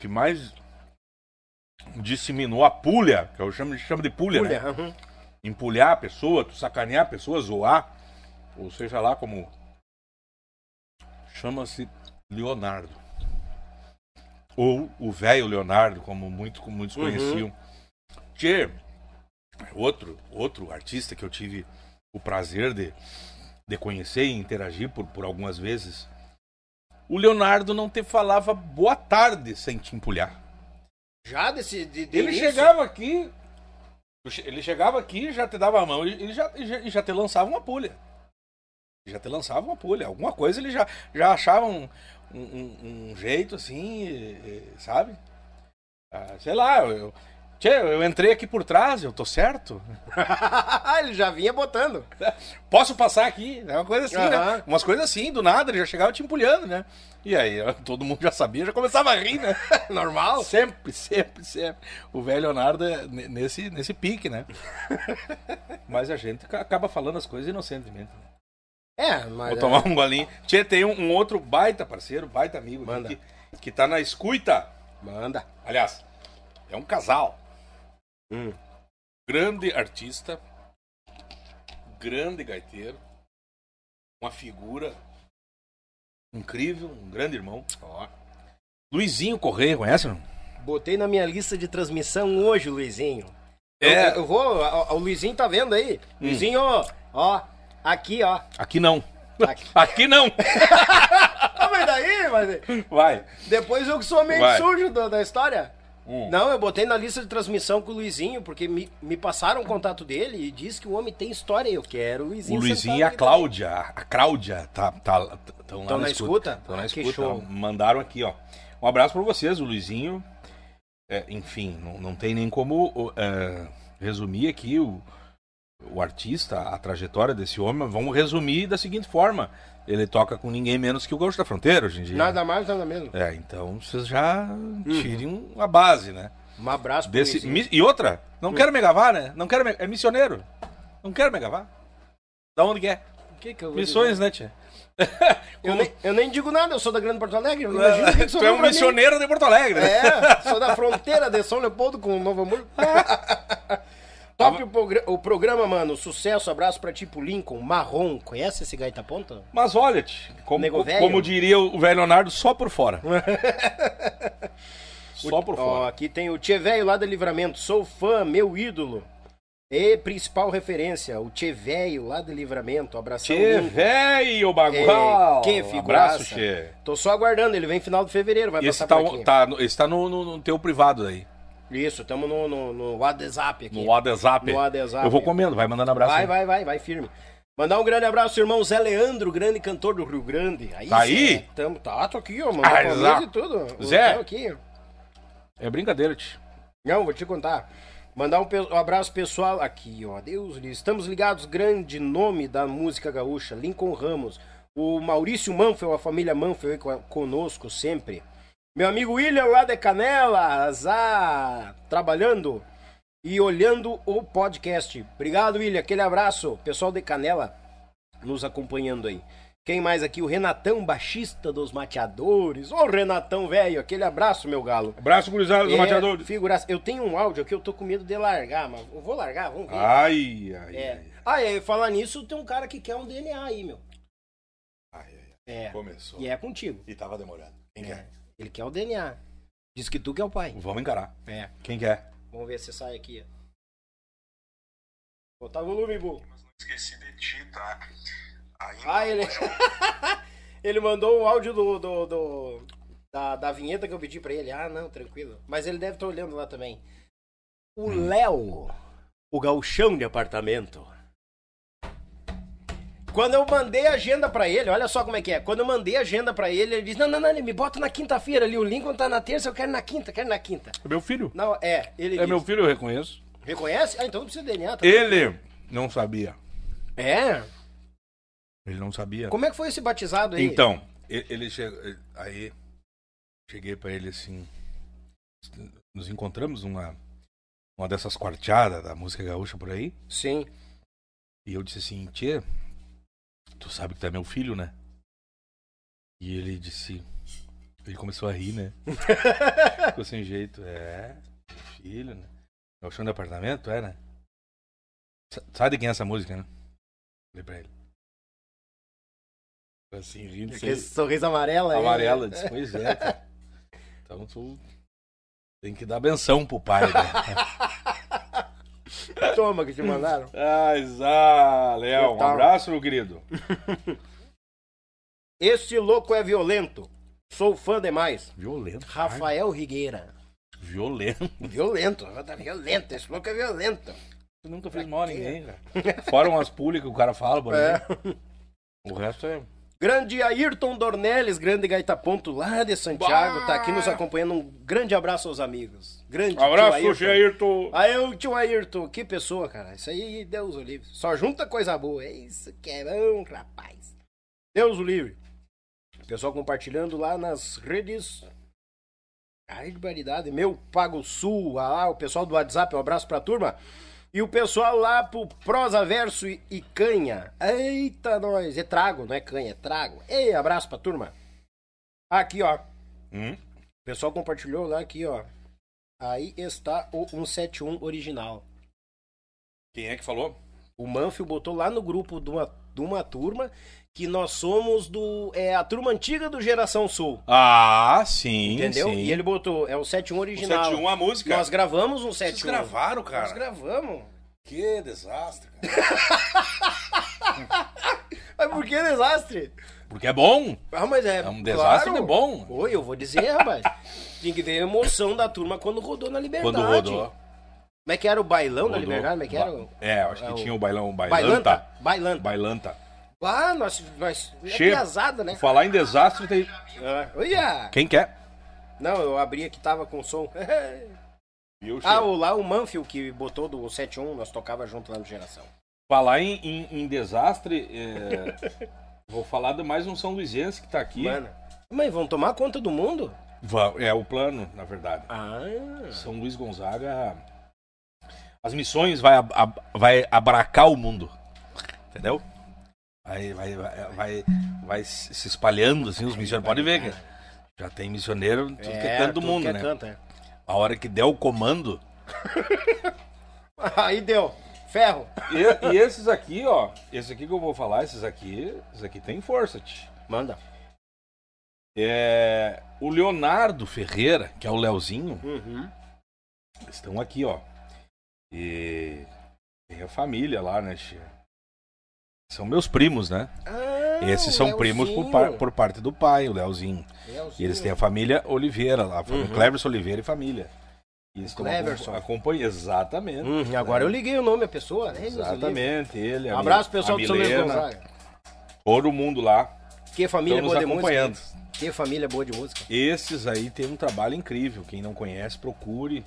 B: que mais disseminou a pulha, que eu chamo, chamo de pulha,
A: Pulha,
B: né?
A: aham.
B: Empulhar a pessoa, tu sacanear a pessoa, zoar, ou seja lá como chama-se Leonardo. Ou o velho Leonardo, como muito, como muitos
A: Uhum.
B: conheciam. Tchê, outro, outro artista que eu tive o prazer de, de conhecer e interagir por, por algumas vezes. O Leonardo não te falava boa tarde sem te empulhar.
A: Já desse de, de
B: Ele
A: início?
B: chegava aqui, ele chegava aqui, já te dava a mão e já, e já, te lançava uma pulha. Já te lançava uma pulha. Alguma coisa ele já, já achava um, um, um- jeito assim, sabe? Ah, sei lá, eu, tchê, eu entrei aqui por trás, eu tô certo.
A: ele já vinha botando.
B: Posso passar aqui? É uma coisa assim,
A: Aham.
B: né? Umas coisas assim, do nada, ele já chegava te empulhando, né? E aí, todo mundo já sabia, já começava a rir, né?
A: Normal?
B: Sempre, sempre, sempre. O velho Leonardo é ne- nesse, nesse pique, né? Mas a gente ca- acaba falando as coisas inocentemente. né?
A: É, mas.
B: Vou tomar um golinho. Tchê, tem um, um outro baita parceiro, baita amigo aqui
A: Manda.
B: que, que tá na escuta.
A: Manda.
B: Aliás, é um casal.
A: Hum.
B: Grande artista, grande gaiteiro, uma figura incrível, um grande irmão. Ó. Luizinho Correia, conhece? Não?
A: Botei na minha lista de transmissão hoje, Luizinho.
B: É.
A: Eu, eu vou. ó, O Luizinho tá vendo aí?
B: Hum.
A: Luizinho, ó. Aqui, ó.
B: Aqui não.
A: Aqui.
B: Aqui não.
A: Ah, mas daí, mas
B: Vai.
A: depois eu que sou meio
B: Vai.
A: sujo do- da história.
B: Hum.
A: Não, eu botei na lista de transmissão com o Luizinho, porque me, me passaram o contato dele e disse que o homem tem história. Eu quero o
B: O
A: Luizinho.
B: Luizinho e a Cláudia, a Cláudia, tá, tá, tão lá na,
A: na escuta?
B: Estão na
A: Ah,
B: escuta.
A: show.
B: Mandaram aqui, ó. Um abraço pra vocês, o Luizinho. É, enfim, não, não tem nem como é, resumir aqui o, o artista, a trajetória desse homem. Vamos resumir da seguinte forma: ele toca com ninguém menos que o Gaúcho da Fronteira hoje em dia.
A: Nada mais, nada menos.
B: É, então vocês já tirem a base, né?
A: Um abraço pro
B: Desse, mi- e outra, não quero me gavar, né? Não quero me, é missioneiro. Não quero me gavar. Da onde que é?
A: O que que
B: Missões,
A: dizer?
B: né, tia?
A: eu, nem, eu nem digo nada, eu sou da Grande Porto Alegre. Imagina o que que
B: tu é um
A: pra mim.
B: missioneiro de Porto Alegre, né?
A: É, sou da fronteira de São Leopoldo com Novo Hamburgo. Top o, progra- o programa, mano. Sucesso, abraço pra tipo Lincoln, marrom. Conhece esse gaita ponta?
B: Mas olha-te, como,
A: Nego velho.
B: como diria o velho Leonardo, só por fora. só por
A: Ó,
B: fora.
A: aqui tem o Tchê Velho lá do Livramento. Sou fã, meu ídolo. E principal referência, o Tchê Velho lá do Livramento. Abração.
B: Tchê, velho, bagual.
A: É, que figuraça.
B: Abraço, Tchê.
A: Tô só aguardando, ele vem final de fevereiro, vai
B: Esse
A: passar
B: tá,
A: por aqui.
B: tá, esse tá no, no, no teu privado aí.
A: Isso, tamo no, no, no WhatsApp aqui.
B: No WhatsApp.
A: No WhatsApp.
B: Eu vou comendo, vai mandando abraço.
A: Vai,
B: aí.
A: vai, vai, vai firme. Mandar um grande abraço irmão Zé Leandro, grande cantor do Rio Grande. Aí,
B: Tá aí?
A: Tamo, tá, tô aqui, ó, mano.
B: Ah, exato.
A: e tudo.
B: Zé?
A: aqui.
B: É brincadeira, tio.
A: Não, vou te contar. Mandar um, um abraço pessoal aqui, ó. Deus livre. Estamos ligados, grande nome da música gaúcha, Lincoln Ramos. O Maurício Manfel, a família Manfel conosco sempre. Meu amigo William lá de Canelas, ah, trabalhando e olhando o podcast. Obrigado, William. Aquele abraço. Pessoal de Canela nos acompanhando aí. Quem mais aqui? O Renatão, baixista dos Mateadores. Ô, Renatão, velho. Aquele abraço, meu galo.
B: Abraço, gurizada do
A: É,
B: Mateador.
A: figuraça. Eu tenho um áudio aqui, eu tô com medo de largar, mas eu vou largar, vamos ver.
B: Ai, ai,
A: é.
B: ai.
A: Ah, é, falar nisso, tem um cara que quer um DNA aí, meu.
B: ai, ai, ai.
A: É.
B: Começou.
A: E é contigo.
B: E tava demorando. Quem
A: É.
B: quer?
A: Ele quer o DNA. Diz que tu que é o pai.
B: Vamos encarar.
A: É.
B: Quem quer?
A: Vamos ver se sai aqui. ó. Botar o volume, Bu.
C: Mas não esqueci de ti, tá? Ainda
A: Ah, ele.
C: hoje
A: ele mandou o áudio do. do, do- da, da vinheta que eu pedi pra ele. Ah, não, tranquilo. Mas ele deve estar olhando lá também. O Léo, o galchão de apartamento. Quando eu mandei a agenda pra ele, olha só como é que é. Quando eu mandei a agenda pra ele, ele disse: Não, não, não, ele me bota na quinta-feira ali. O Lincoln tá na terça, eu quero na quinta, quero na quinta.
B: É meu filho.
A: Não, é, ele
B: É
A: disse,
B: meu filho, eu reconheço.
A: Reconhece? Ah, então não precisa DNA. Tá?
B: Ele não sabia.
A: É?
B: Ele não sabia.
A: Como é que foi esse batizado aí?
B: Então, ele chegou. Aí, cheguei pra ele assim. Nos encontramos numa. Uma dessas quarteadas da música gaúcha por aí.
A: Sim.
B: E eu disse assim, Tchê, tu sabe que tu é meu filho, né? E ele disse. Ele começou a rir, né? Ficou sem jeito. É, meu filho, né? É o chão de apartamento, é, né? Sa- Sabe de quem é essa música, né? Falei pra ele. Ficou Assim, rindo, sem...
A: Esse sorriso amarelo aí.
B: amarela. Disse, pois é, cara. Então tu tem que dar benção pro pai, né?
A: Toma que te mandaram.
B: Ai, Zá, Léo, um abraço, meu querido.
A: Esse louco é violento. Sou fã demais.
B: Violento.
A: Rafael Rigueira.
B: Violento.
A: Violento. Tá violento. Esse louco é violento.
B: Tu nunca fez mal a ninguém, cara. Fora umas públicas que o cara fala, por
A: É.
B: O resto é.
A: Grande Ayrton Dornelles, grande gaita ponto lá de Santiago, tá aqui nos acompanhando. Um grande abraço aos amigos. Grande tio
B: Abraço, Jairton.
A: Aí o tio Ayrton, que pessoa, cara. Isso aí, Deus o livre. Só junta coisa boa. É isso que é bom, rapaz. Deus o livre. Pessoal compartilhando lá nas redes. Ai, que barbaridade. Meu Pago Sul, ah, o pessoal do WhatsApp, um abraço pra turma. E o pessoal lá pro Prosa Verso e, Canha. Eita, nós. É trago, não é canha, é trago. Ei, abraço pra turma. Aqui, ó.
B: Hum?
A: O pessoal compartilhou lá aqui, ó. Aí está o 171 original.
B: Quem é que falou?
A: O Manfio botou lá no grupo de uma, de uma turma que nós somos do. É a turma antiga do Geração Sul.
B: Ah, sim.
A: Entendeu?
B: Sim.
A: E ele botou, é o 71 original.
B: 71 a música.
A: Nós gravamos um
B: Vocês
A: 71.
B: gravaram, cara?
A: Nós gravamos.
B: Que desastre, cara.
A: Mas por que desastre?
B: Porque é bom.
A: Ah, mas é.
B: É um desastre
A: claro.
B: de bom.
A: Oi, eu vou dizer, rapaz. Tinha que ver a emoção da turma quando rodou na Liberdade.
B: Quando rodou.
A: Como é que era o bailão da
B: rodou.
A: Liberdade? Como é que era? o-
B: É, acho que
A: É o-
B: tinha o bailão.
A: Bailanta?
B: Bailanta.
A: Bailanta.
B: Bailanta.
A: Ah, nós. nós é piazada, né?
B: Falar em desastre tem.
A: Ah, olha!
B: Quem quer?
A: Não, eu abri aqui, tava com som.
B: Viu,
A: ah, o, lá o Manfio que botou do 71, nós tocava junto lá no Geração.
B: Falar em, em- em desastre, é, vou falar de mais um São Luizense que tá aqui.
A: Mano. Mãe, vão tomar conta do mundo?
B: É o plano, na verdade.
A: Ah.
B: São Luís Gonzaga. As missões vai, ab- vai abracar o mundo. Entendeu? Vai, vai, vai, vai, vai se espalhando, assim, os missioneiros. Pode ver que já tem missioneiro em tudo que é canto do mundo,
A: é
B: né?
A: canto, é.
B: A hora que der o comando.
A: Aí deu. Ferro.
B: E, e esses aqui, ó. Esse aqui que eu vou falar, esses aqui. Esses aqui tem força, tch.
A: Manda.
B: É. O Leonardo Ferreira, que é o Leozinho,
A: Uhum.
B: estão aqui, ó. E. Tem a família lá, né, tia? São meus primos, né?
A: Ah,
B: Esses são primos por, par- por parte do pai, o Leozinho. E eles têm a família Oliveira lá, a família
A: Uhum.
B: Cleverson Oliveira e família. E eles
A: Cleverson.
B: acompanhando. Exatamente.
A: Hum, agora eu liguei o nome à pessoa, né?
B: Exatamente, ele. a
A: Um abraço, pessoal do São Luís Gonzaga.
B: Todo mundo lá.
A: Que família boa de
B: acompanhando.
A: música. Que família boa de música.
B: Esses aí tem um trabalho incrível. Quem não conhece, procure.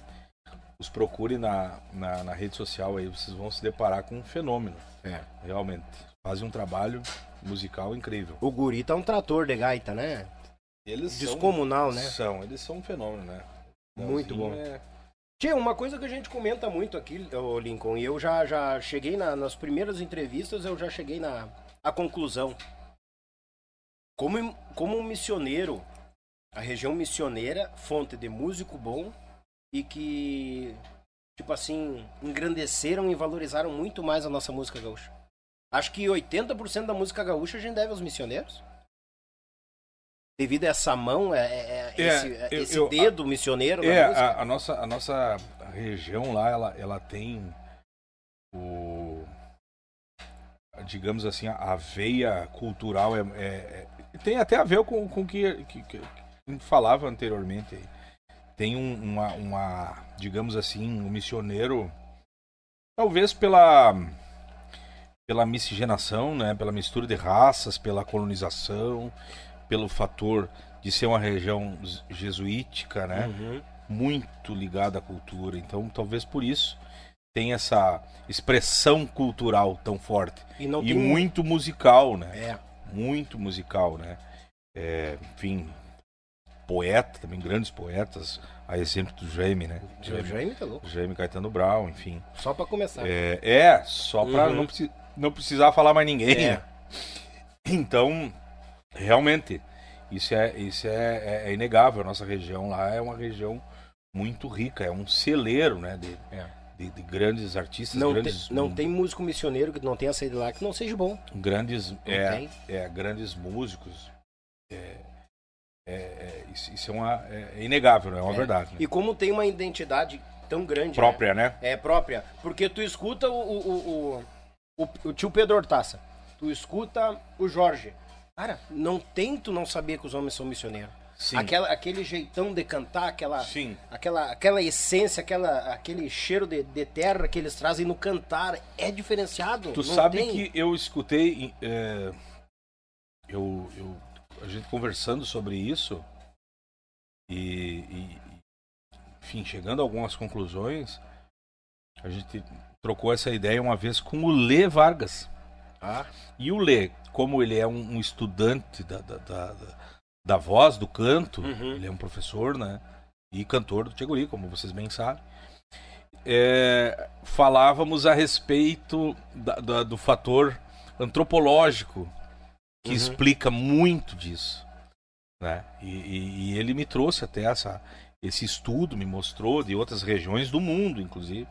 B: Os procure na, na, na rede social aí. Vocês vão se deparar com um fenômeno.
A: É.
B: Realmente. Fazem um trabalho musical incrível.
A: O guri tá um trator de gaita, né?
B: Eles são-
A: Descomunal, né?
B: São, eles são um fenômeno, né?
A: Muito
B: Leozinho
A: bom.
B: é-
A: uma coisa que a gente comenta muito aqui, ô Lincoln, e eu já, já cheguei na- nas primeiras entrevistas, eu já cheguei na a conclusão. Como, como um missioneiro, a região missioneira, fonte de músico bom e que, tipo assim, engrandeceram e valorizaram muito mais a nossa música gaúcha. Acho que 80% da música gaúcha a gente deve aos missioneiros. Devido a essa mão, é, é- é-
B: É,
A: esse, é-
B: eu-
A: esse
B: eu-
A: dedo missioneiro
B: É, a, a nossa, a nossa região lá, ela, ela tem o. Digamos assim, a veia cultural é, tem até a ver com o que, que, que a gente falava anteriormente. Tem um- uma, uma, digamos assim, um missioneiro, talvez pela pela miscigenação, né, pela mistura de raças, pela colonização, pelo fator de ser uma região jesuítica, né?
A: Uhum.
B: muito ligada à cultura. Então, talvez por isso tem essa expressão cultural tão forte
A: E
B: e
A: tem
B: muito musical, né?
A: É.
B: Muito musical, né? É, enfim, poeta também, grandes poetas, a exemplo do Jaime, né?
A: O Jaime tá louco.
B: Jaime Caetano Brown, enfim.
A: Só pra começar.
B: É, é, só pra
A: Uhum.
B: não, preci- não precisar falar mais ninguém.
A: É.
B: Então, realmente, isso é, isso é, é- é inegável. A nossa região lá é uma região muito rica, é um celeiro né, de,
A: É.
B: de, de grandes artistas,
A: Não,
B: grandes,
A: tem, não tem músico missioneiro que não tenha saído lá que não seja bom.
B: grandes, é, é, grandes músicos. É, é, isso, isso é, uma, é, inegável, né? é uma verdade. né?
A: E como tem uma identidade tão grande.
B: Própria, né?
A: né? É própria. Porque tu escuta o, o, o, o, o tio Pedro Hortaça. Tu escuta o Jorge. Cara, não tem tu não saber que os homens são missioneiros.
B: Sim.
A: Aquela, aquele jeitão de cantar, aquela,
B: Sim.
A: aquela, aquela essência, aquela, aquele cheiro de, de terra que eles trazem no cantar é diferenciado.
B: Tu sabe
A: tem.
B: que eu escutei, é, eu, eu, a gente conversando sobre isso e, e, enfim, chegando a algumas conclusões, a gente trocou essa ideia uma vez com o Lê Vargas.
A: Ah,
B: E o Lê, como ele é um, um estudante da, da, da, da- voz, do canto,
A: Uhum.
B: ele é um professor, né? E cantor do Tcheguri, como vocês bem sabem. É, falávamos a respeito da- da- do fator antropológico que
A: Uhum.
B: explica muito disso. Né? E, e- e ele me trouxe até essa, esse estudo, me mostrou de outras regiões do mundo, inclusive.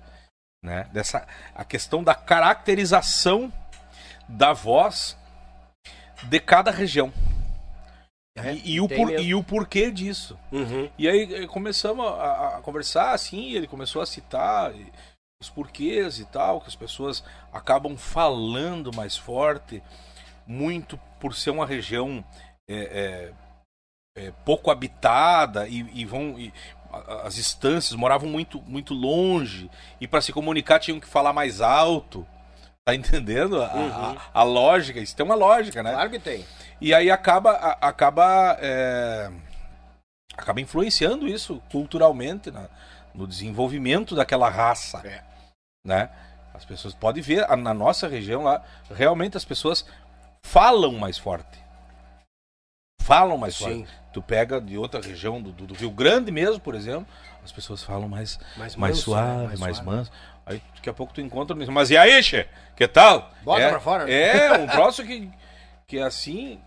B: Né? Dessa, a questão da caracterização da voz de cada região.
A: É,
B: e, e o por- e o porquê disso.
A: uhum.
B: E aí eh, começamos a, a conversar assim, ele começou a citar e- os porquês e tal, que as pessoas acabam falando mais forte, muito por ser uma região é, é, é, pouco habitada e, e vão. A- as instâncias moravam muito, muito longe e para se comunicar tinham que falar mais alto. Tá entendendo a, a-
A: Uhum.
B: a lógica? Isso tem uma lógica, né?
A: Claro que tem.
B: E aí acaba, a- acaba, é, acaba influenciando isso culturalmente na- no desenvolvimento daquela raça.
A: É.
B: Né? As pessoas podem ver, a- na nossa região lá, realmente as pessoas falam mais forte. Falam mais
A: Sim.
B: forte. Tu pega de outra região, do, do- Rio Grande mesmo, por exemplo, as pessoas falam mais,
A: Mais,
B: mais
A: manso,
B: suave,
A: né?
B: mais,
A: suave.
B: manso. Aí daqui a pouco tu encontra mesmo. Mas e aí, che? Que tal?
A: Bota
B: é,
A: pra fora.
B: É, um troço que, que é assim.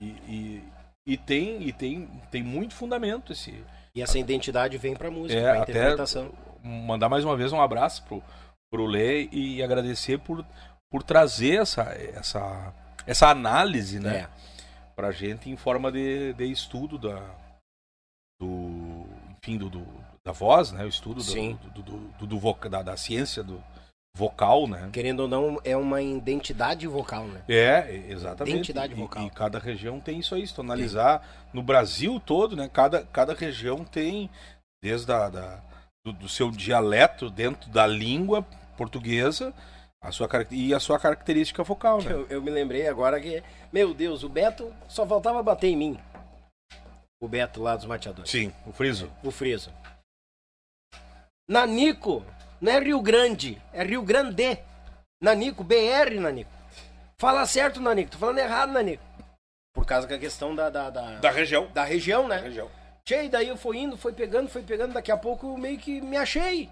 B: E, e, e tem, e tem, tem muito fundamento esse.
A: E essa identidade vem pra música,
B: É,
A: pra
B: até
A: interpretação.
B: mandar mais uma vez um abraço pro, pro Lê e agradecer por, por trazer essa, essa, essa análise, né?
A: É.
B: Pra gente em forma de, de estudo da, do, enfim, do, do- da voz, né? O estudo do-
A: Sim.
B: do, do, voca- da, da ciência do vocal, né?
A: Querendo ou não, é uma identidade vocal, né?
B: É, exatamente.
A: Identidade vocal.
B: E, cada região tem isso aí. Se tu analisar no Brasil todo, né? Cada, cada região tem, desde a, da, do seu dialeto dentro da língua portuguesa a sua, e a sua característica vocal, né?
A: Eu, eu me lembrei agora que, meu Deus, o Beto só faltava bater em mim. O Beto lá dos mateadores.
B: Sim, o friso.
A: O Friso. Nanico, não é Rio Grande, é Rio Grande. Nanico, BR, Nanico. Fala certo, Nanico. Tô falando errado, Nanico. Por causa da questão da, da, da,
B: Da região.
A: da região, né?
B: Da região.
A: Tchê, daí eu fui indo, fui pegando, fui pegando, daqui a pouco eu meio que me achei.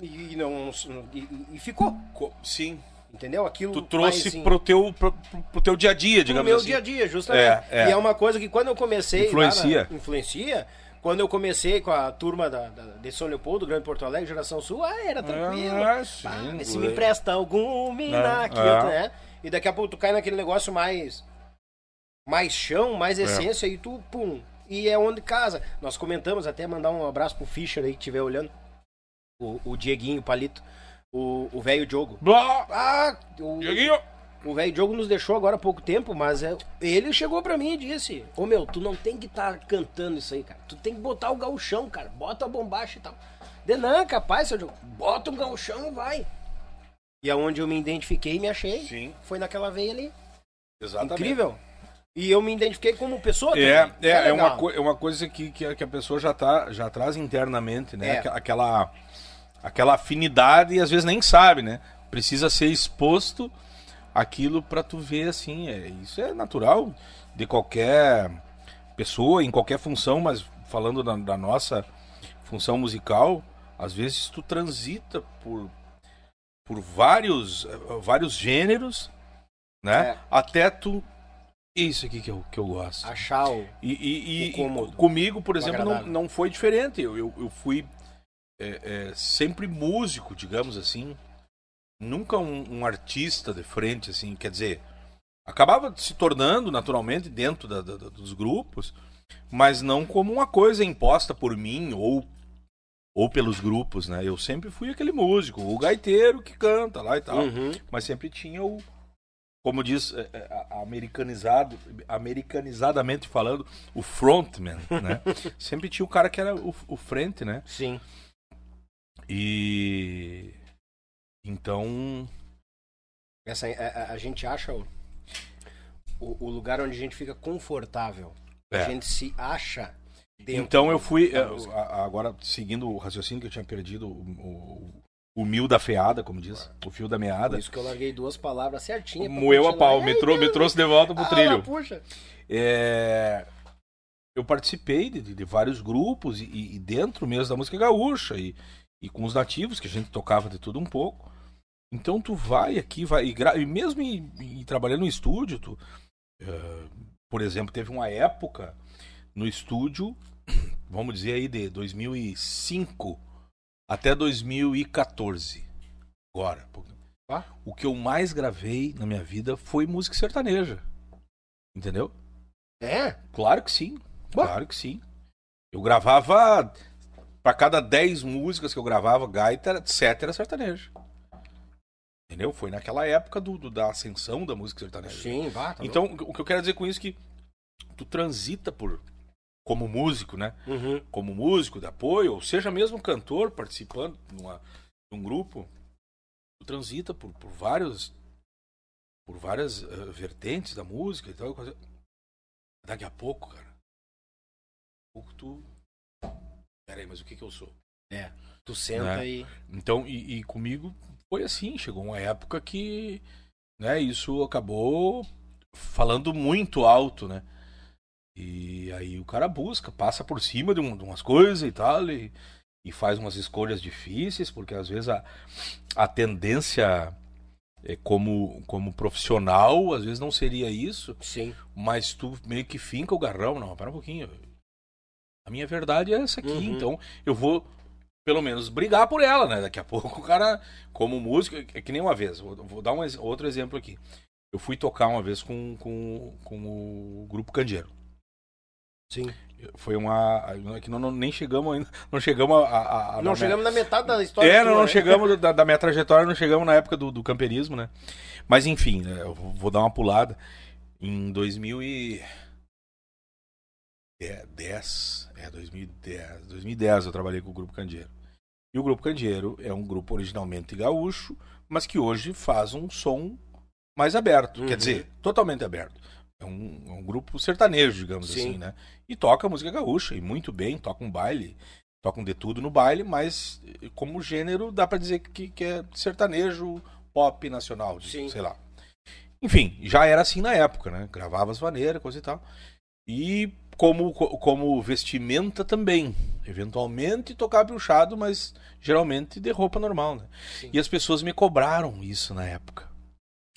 A: E, não, e, e ficou,
B: Co- Sim.
A: entendeu? Aquilo
B: Tu trouxe
A: mais, assim,
B: pro, teu, pro, pro- pro teu dia a dia,
A: pro
B: digamos
A: meu
B: assim.
A: dia a dia, justamente.
B: É, é.
A: E é uma coisa que quando eu comecei.
B: Influencia.
A: na- influencia. Quando eu comecei com a turma da, da- de São Leopoldo, Grande Porto Alegre, Geração Sul, ah, era tranquilo.
B: Ah, sim,
A: Ah, se me empresta algum mina
B: É,
A: aqui,
B: é.
A: outro, né? E daqui a pouco tu cai naquele negócio mais. Mais chão,
B: É.
A: mais essência, e tu, pum. E é onde casa. Nós comentamos até mandar um abraço pro Fischer aí que estiver olhando. O, o Dieguinho, o Palito. O o velho Diogo.
B: Blá!
A: Ah, o,
B: Dieguinho!
A: o velho Diogo nos deixou agora há pouco tempo, mas é, ele chegou pra mim e disse: Ô meu, tu não tem que estar cantando isso aí, cara. Tu tem que botar o gauchão, cara. Bota a bombacha e tal. Denan, capaz, seu Diogo. Bota um gauchão e vai. E aonde eu me identifiquei e me achei
B: Sim,
A: foi naquela veia ali.
B: exatamente.
A: Incrível. E eu me identifiquei como pessoa
B: É,
A: também.
B: é, é, uma,
A: legal.
B: co- é uma coisa que, que, a- que a pessoa já, tá, já traz internamente, né?
A: É.
B: Aquela- Aquela, afinidade e às vezes nem sabe, né? Precisa ser exposto aquilo pra tu ver assim. É, isso é natural de qualquer pessoa, em qualquer função, mas falando da, da nossa função musical, às vezes tu transita por, por vários, vários gêneros, né?
A: É.
B: Até tu. Isso aqui que eu, que eu gosto.
A: Achar o.
B: E, e- e-
A: O
B: e comigo, por exemplo, não, não foi diferente. Eu, eu, eu fui é, é, sempre músico, digamos assim. Nunca um, um artista de frente, assim. Quer dizer, acabava se tornando naturalmente dentro da- da- dos grupos, mas não como uma coisa imposta por mim ou, ou pelos grupos, né? Eu sempre fui aquele músico, o gaiteiro que canta lá e tal
A: Uhum.
B: mas sempre tinha o como diz é, é, americanizado americanizadamente falando o frontman né sempre tinha o cara que era o, o frente né
A: Sim.
B: E então
A: Essa, a, a- a gente acha o, o, lugar onde a gente fica confortável.
B: É.
A: A gente se acha dentro.
B: então eu fui é, agora seguindo o raciocínio que eu tinha perdido o, o, mil da feada como diz o fio da
A: Por
B: meada
A: isso que eu larguei duas palavras certinhas.
B: moeu a pau me, trou- me trouxe de volta pro
A: Ah,
B: trilho
A: puxa.
B: É, eu participei de, de vários grupos e, e dentro mesmo da música gaúcha e, e com os nativos que a gente tocava de tudo um pouco. Então tu vai aqui, vai e, gra- e mesmo em, em trabalhando no estúdio, tu, eh, por exemplo, teve uma época no estúdio, vamos dizer aí de 2005 até 2014. Agora,
A: Ah.
B: o que eu mais gravei na minha vida foi música sertaneja. Entendeu?
A: É?
B: Claro que sim.
A: Bah.
B: Claro que sim. Eu gravava. Pra cada 10 músicas que eu gravava, gaita, sete era sertanejo. Entendeu? Foi naquela época do, do- da ascensão da música sertaneja.
A: Sim, vá. tá
B: Então, o que eu quero dizer com isso é que tu transita por. Como músico, né?
A: Uhum.
B: Como músico de apoio, ou seja mesmo cantor participando de um grupo, tu transita por, por vários. Por várias eh, vertentes da música e tal. Daqui a pouco, cara. Daqui a pouco tu. Pera aí, mas o que que eu sou?
A: É. Tu senta
B: Né?
A: e.
B: Então, e, e comigo foi assim, chegou uma época que, né, isso acabou falando muito alto, né? E aí o cara busca, passa por cima de, um- de umas coisas e tal, e, e faz umas escolhas difíceis, porque às vezes a, a tendência é, como, como profissional, às vezes não seria isso,
A: Sim.
B: mas tu meio que finca o garrão. Não, para um pouquinho. A minha verdade é essa aqui,
A: Uhum.
B: então eu vou, pelo menos, brigar por ela, né? Daqui a pouco o cara, como músico, é que nem uma vez, vou, vou dar um, outro exemplo aqui. Eu fui tocar uma vez com, com, com o grupo Candeeiro.
A: Sim.
B: Foi uma. é que não, não- nem chegamos ainda. Não chegamos a. a- a-
A: Não
B: na-
A: chegamos na metade da história.
B: É, não, não
A: né?
B: chegamos da, da minha trajetória, não chegamos na época do, do camperismo, né? Mas enfim, né, eu vou dar uma pulada. Em 2010, é, 2010, 2010 eu trabalhei com o Grupo Candeeiro. E o Grupo Candeeiro é um grupo originalmente gaúcho, mas que hoje faz um som mais aberto.
A: Uhum.
B: Quer dizer, totalmente aberto. É um, é um grupo sertanejo, digamos
A: Sim.
B: assim, né? E toca música gaúcha, e muito bem, toca um baile, tocam de tudo no baile, mas eh, como gênero dá pra dizer que, que é sertanejo pop nacional,
A: Sim.
B: sei lá. Enfim, já era assim na época, né? Gravava as vaneiras, coisa e tal. E como, co- como vestimenta também. Eventualmente tocar puxado, mas geralmente de roupa normal, né?
A: Sim.
B: E as pessoas me cobraram isso na época.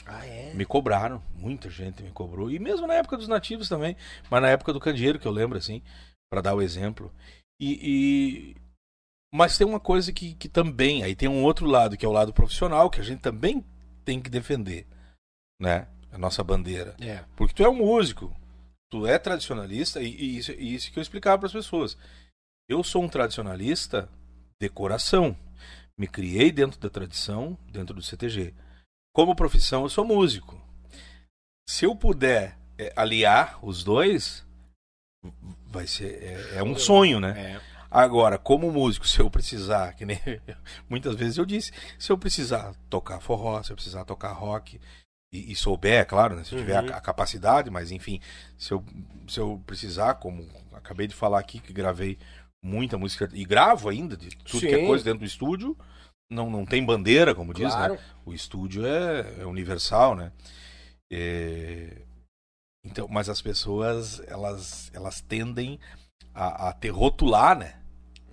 A: Ah, é?
B: Me cobraram, muita gente me cobrou. E mesmo na época dos nativos também. Mas na época do candeeiro, que eu lembro, assim, para dar o exemplo. E, e- Mas tem uma coisa que, que também. Aí tem um outro lado, que é o lado profissional, que a gente também tem que defender. Né? A nossa bandeira.
A: É.
B: Porque tu é um músico, tu é tradicionalista, e, e isso, e isso que eu explicava para as pessoas. Eu sou um tradicionalista de coração. Me criei dentro da tradição, dentro do CTG. Como profissão, eu sou músico. Se eu puder é, aliar os dois, vai ser é, é um sonho, né?
A: É.
B: Agora, como músico, se eu precisar, que nem muitas vezes eu disse, se eu precisar tocar forró, se eu precisar tocar rock, e, e souber, é claro, né, se eu tiver
A: Uhum.
B: a, a capacidade, mas enfim, se eu, se eu precisar, como acabei de falar aqui, que gravei muita música, e gravo ainda, de tudo que é
A: Sim.
B: coisa dentro do estúdio, não, não tem bandeira, como diz, né?
A: Claro.
B: O estúdio é, é universal, né? É, Então, mas as pessoas, elas, elas tendem a, a te rotular, né?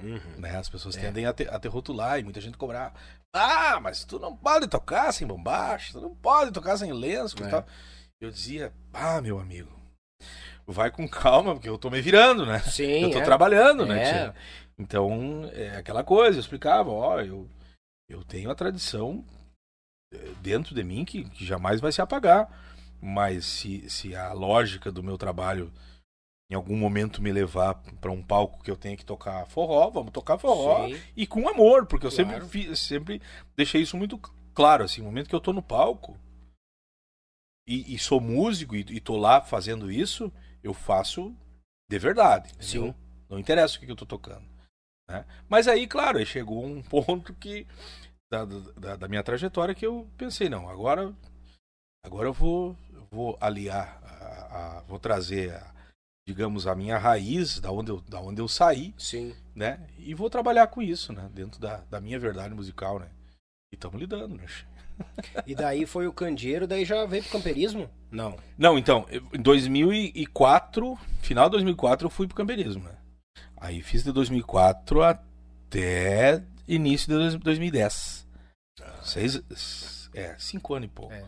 A: Uhum.
B: né? As pessoas
A: É.
B: tendem a te, a te rotular e muita gente cobrar. Ah, mas tu não pode tocar sem bombacha, tu não pode tocar sem lenço e
A: É.
B: tal. Eu dizia, ah, meu amigo, vai com calma, porque eu tô me virando, né?
A: Sim.
B: eu tô
A: é.
B: trabalhando, né?
A: É.
B: tia? Então, é aquela coisa, eu explicava, ó, eu, eu tenho a tradição eh, dentro de mim que, que jamais vai se apagar. Mas se, se a lógica do meu trabalho em algum momento me levar para um palco que eu tenha que tocar forró, vamos tocar forró
A: Sim.
B: e com amor, porque eu
A: Claro.
B: sempre, fi- sempre deixei isso muito claro, assim, no momento que eu tô no palco e, e sou músico e, e tô lá fazendo isso, eu faço de verdade. entendeu?
A: Sim.
B: Não interessa o que que eu tô tocando. né? Mas aí, claro, aí chegou um ponto que da, da, da minha trajetória que eu pensei, não, agora agora eu vou eu vou aliar, a, a- vou trazer, a, digamos, a minha raiz, da onde eu, da onde eu saí,
A: Sim.
B: né? E vou trabalhar com isso, né? Dentro da, da minha verdade musical, né? E estamos lidando, né?
A: E daí foi o candeeiro, daí já veio pro camperismo? Não.
B: Não, então, em 2004, final de 2004, eu fui pro camperismo, né? Aí fiz de 2004 até início de dois- 2010. Seis, é, cinco anos e pouco.
A: É.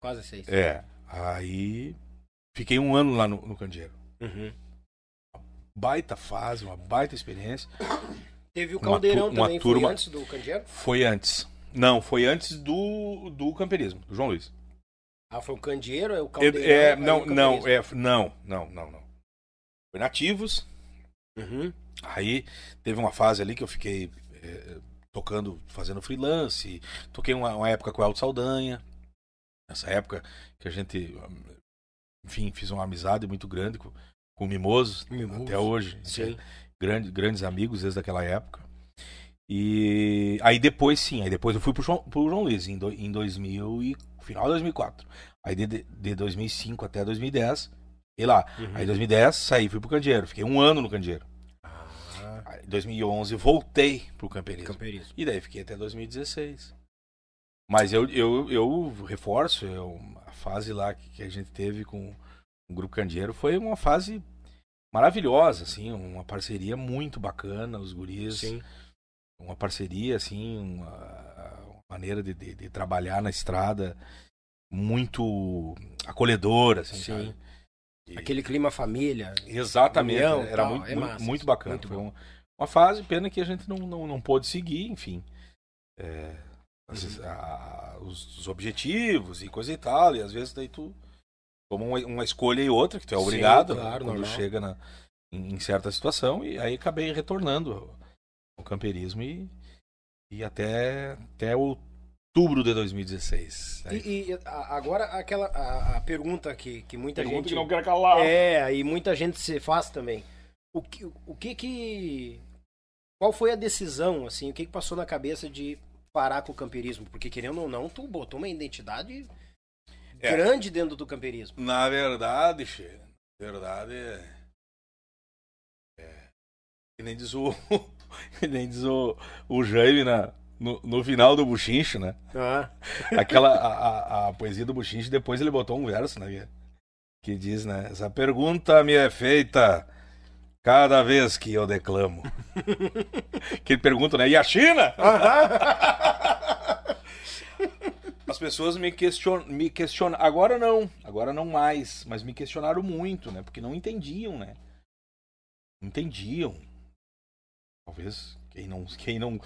A: Quase seis.
B: É, aí fiquei um ano lá no, no Candeeiro.
A: Uhum.
B: Baita fase, uma baita experiência.
A: Teve o caldeirão
B: uma
A: também,
B: turma-
A: foi antes do candeeiro?
B: Foi antes. Não, foi antes do, do camperismo, do João Luiz.
A: Ah, foi o candeeiro, é o
B: É,
A: caldeirão.
B: é,
A: aí
B: não,
A: o
B: não, é, não, não, não, não. Foi nativos.
A: Uhum.
B: Aí teve uma fase ali que eu fiquei é, tocando, fazendo freelance. Toquei uma, uma época com o Aldo Saldanha. Nessa época que a gente, enfim, fiz uma amizade muito grande com, com o Mimoso,
A: Mimoso.
B: até hoje.
A: Sim.
B: Grande, grandes amigos desde aquela época. E aí depois sim, aí depois eu fui pro João, pro João Luiz em, do, em 2000 e final de 2004. Aí de, de- de 2005 até 2010, e lá.
A: Uhum.
B: Aí em 2010 saí, fui pro Candeeiro, fiquei um ano no Candeeiro.
A: Ah,
B: em 2011 voltei pro camperismo.
A: camperismo.
B: E daí fiquei até 2016. Mas eu, eu, eu reforço, eu, a fase lá que, que a gente teve com o Grupo Candeeiro foi uma fase maravilhosa, assim, uma parceria muito bacana, os guris,
A: Sim.
B: uma parceria, assim, uma, maneira de, de, de trabalhar na estrada muito acolhedora, assim,
A: Sim.
B: E-
A: Aquele clima família.
B: Exatamente,
A: união,
B: era
A: tal,
B: muito,
A: é massa
B: muito
A: isso,
B: bacana.
A: muito
B: Foi
A: bom.
B: um- uma fase, pena que a gente não, não, não pôde seguir, enfim. É. vezes, a- os, os objetivos e coisa e tal, e às vezes daí tu toma uma, uma escolha e outra, que tu é
A: Sim,
B: obrigado
A: claro,
B: quando
A: normal.
B: chega na, em, em certa situação, e aí acabei retornando ao, camperismo e, e até, até outubro de 2016. Aí,
A: E, e a- agora aquela a, a pergunta que, que muita
B: pergunta
A: gente
B: que não quer calar.
A: é e muita gente se faz também. O que o que que qual foi a decisão assim? O que que passou na cabeça de parar com o camperismo? Porque querendo ou não, tu botou uma identidade
B: É.
A: grande dentro do camperismo.
B: Na verdade, che, na verdade é, é que nem diz o que nem diz o, o Jaime na, no, no final do Buchincho, né?
A: Ah,
B: Aquela a, a, a poesia do Buchincho, depois ele botou um verso, né? Que, que diz, né? Essa pergunta me é feita cada vez que eu declamo. que ele pergunta, né? E a China? As pessoas me questionam, me questionam. Agora não, agora não mais, mas me questionaram muito, né? Porque não entendiam, né? Não entendiam. Talvez quem não, quem não,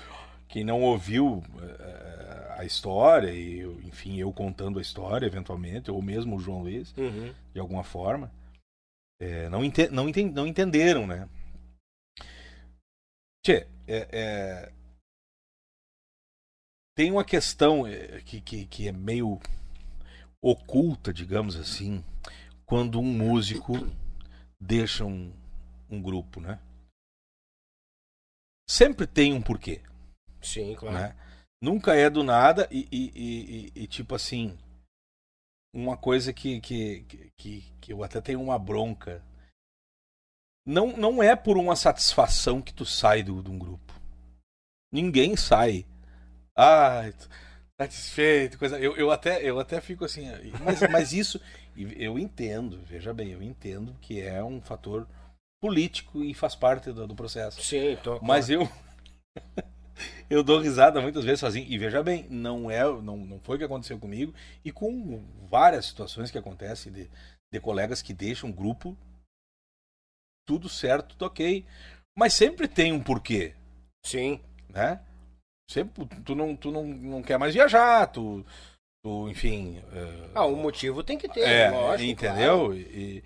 B: quem não ouviu eh, a história e, enfim, eu contando a história eventualmente, ou mesmo o João Luiz,
A: uhum.
B: de alguma forma, eh, não, ente, não, enten, não entenderam, né? Tchê, é, é, tem uma questão eh, que, que, que é meio oculta, digamos assim, quando um músico deixa um, um grupo, né? Sempre tem um porquê,
A: Sim, claro.
B: né? Nunca é do nada e, e- e- e- e, tipo assim, uma coisa que, que, que, que eu até tenho uma bronca. Não, não é por uma satisfação que tu sai do, de um grupo. Ninguém sai. Ah, satisfeito, coisa. Eu, eu, até, eu até fico assim. Mas, mas isso, eu entendo, veja bem, eu entendo que é um fator político e faz parte do, do processo.
A: Sim, tô,
B: Mas eu. eu dou risada muitas vezes sozinho. E veja bem, não é, não, não foi o que aconteceu comigo. E com várias situações que acontecem de, de colegas que deixam o grupo. Tudo certo, tudo ok. Mas sempre tem um porquê,
A: Sim.
B: né? Sempre, tu não, tu não, não quer mais viajar, tu, tu enfim. eh,
A: Ah, o motivo tem que ter,
B: é,
A: lógico.
B: entendeu?
A: claro.
B: E,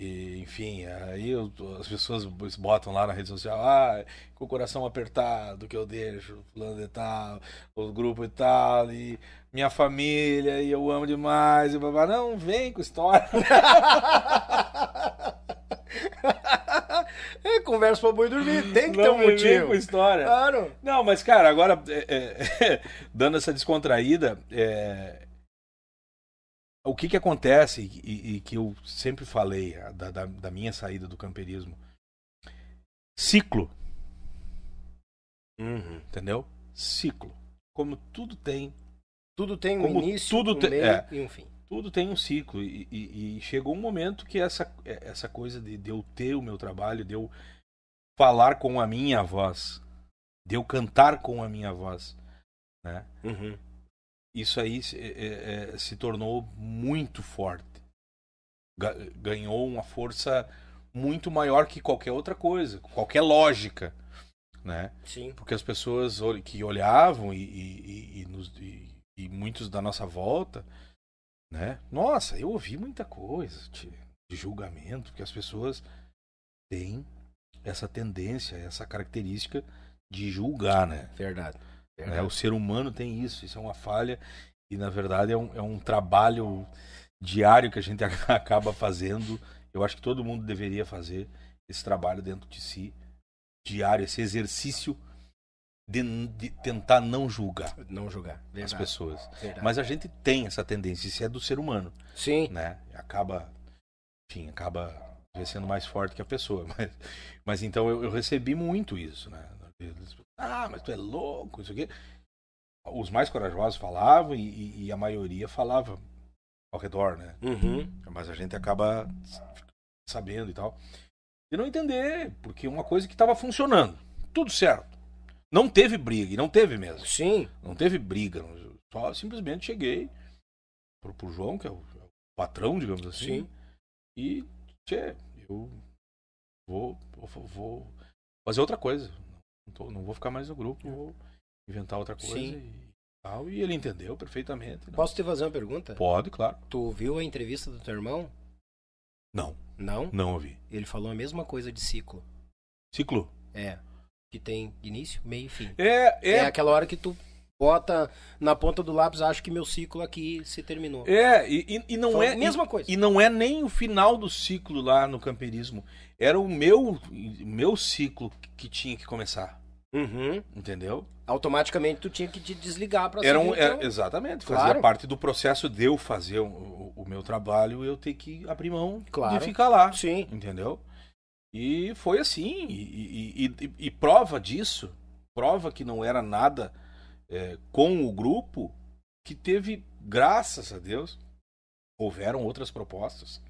B: e, enfim, aí eu- as pessoas botam lá na rede social, ah, com o coração apertado que eu deixo, fulano de tal, o grupo e tal, e minha família, e eu amo demais, e babá, não, vem com história.
A: é, conversa pra boi dormir, tem que
B: não
A: ter um
B: me vem
A: motivo.
B: com história.
A: Claro.
B: Não, mas cara, agora é, é, dando essa descontraída, é, o que que acontece e, e- que eu sempre falei da, da, da minha saída do camperismo, ciclo,
A: Uhum.
B: entendeu? Ciclo, como tudo tem,
A: Tudo tem um
B: Como
A: início,
B: tudo
A: um
B: tem-
A: meio
B: é.
A: e um fim.
B: tudo tem um ciclo e, e- e chegou um momento que essa essa coisa de, de eu ter o meu trabalho, de eu falar com a minha voz, de eu cantar com a minha voz, né?
A: Uhum.
B: Isso aí se, é, é, se tornou muito forte. Ga- Ganhou uma força muito maior que qualquer outra coisa, qualquer lógica, né?
A: Sim.
B: Porque as pessoas que olhavam e, e- e- nos- e muitos da nossa volta, né? Nossa, eu ouvi muita coisa de, de julgamento, porque as pessoas têm essa tendência, essa característica de julgar, né?
A: Verdade.
B: Né? O ser humano tem isso, isso é uma falha e na verdade é um, é um trabalho diário que a gente acaba fazendo. Eu acho que todo mundo deveria fazer esse trabalho dentro de si, diário, esse exercício de, de tentar não julgar
A: Não julgar.
B: as
A: Verdade.
B: pessoas.
A: Verdade.
B: Mas a gente tem essa tendência, isso é do ser humano,
A: Sim.
B: né? Acaba, enfim, acaba sendo mais forte que a pessoa. Mas, mas então eu, eu recebi muito isso, né? Ah, mas tu é louco, isso aqui. Os mais corajosos falavam e, e- a maioria falava ao redor, né?
A: Uhum.
B: Mas a gente acaba sabendo e tal. E não entender, porque uma coisa que estava funcionando, tudo certo. Não teve briga, e não teve mesmo.
A: Sim.
B: Não teve briga. Só simplesmente cheguei pro, pro João, que é o, é o patrão, digamos assim.
A: Sim.
B: E, tchê, eu vou, vou, vou fazer outra coisa. Não, tô- não vou ficar mais no grupo, vou inventar outra coisa
A: Sim.
B: e tal. E ele entendeu perfeitamente. né?
A: Posso te fazer uma pergunta?
B: Pode, claro.
A: Tu viu a entrevista do teu irmão?
B: Não,
A: Não?
B: não ouvi.
A: Ele falou a mesma coisa de ciclo.
B: Ciclo.
A: É. Que tem início, meio e fim.
B: É,
A: É,
B: é,
A: aquela hora que tu bota na ponta do lápis, acho que meu ciclo aqui se terminou.
B: é, e, e- não
A: Foi
B: é.
A: a mesma coisa.
B: E não é nem o final do ciclo lá no camperismo. Era o meu, meu ciclo que tinha que começar.
A: Uhum.
B: Entendeu?
A: Automaticamente tu tinha que te desligar pra
B: Era um, é,
A: então.
B: exatamente.
A: Claro.
B: Fazia parte do processo de eu fazer o, o- o meu trabalho eu ter que abrir mão
A: Claro.
B: de ficar lá.
A: Sim.
B: Entendeu? E foi assim. E- e prova disso, prova que não era nada é, com o grupo, que teve, graças a Deus, houveram outras propostas.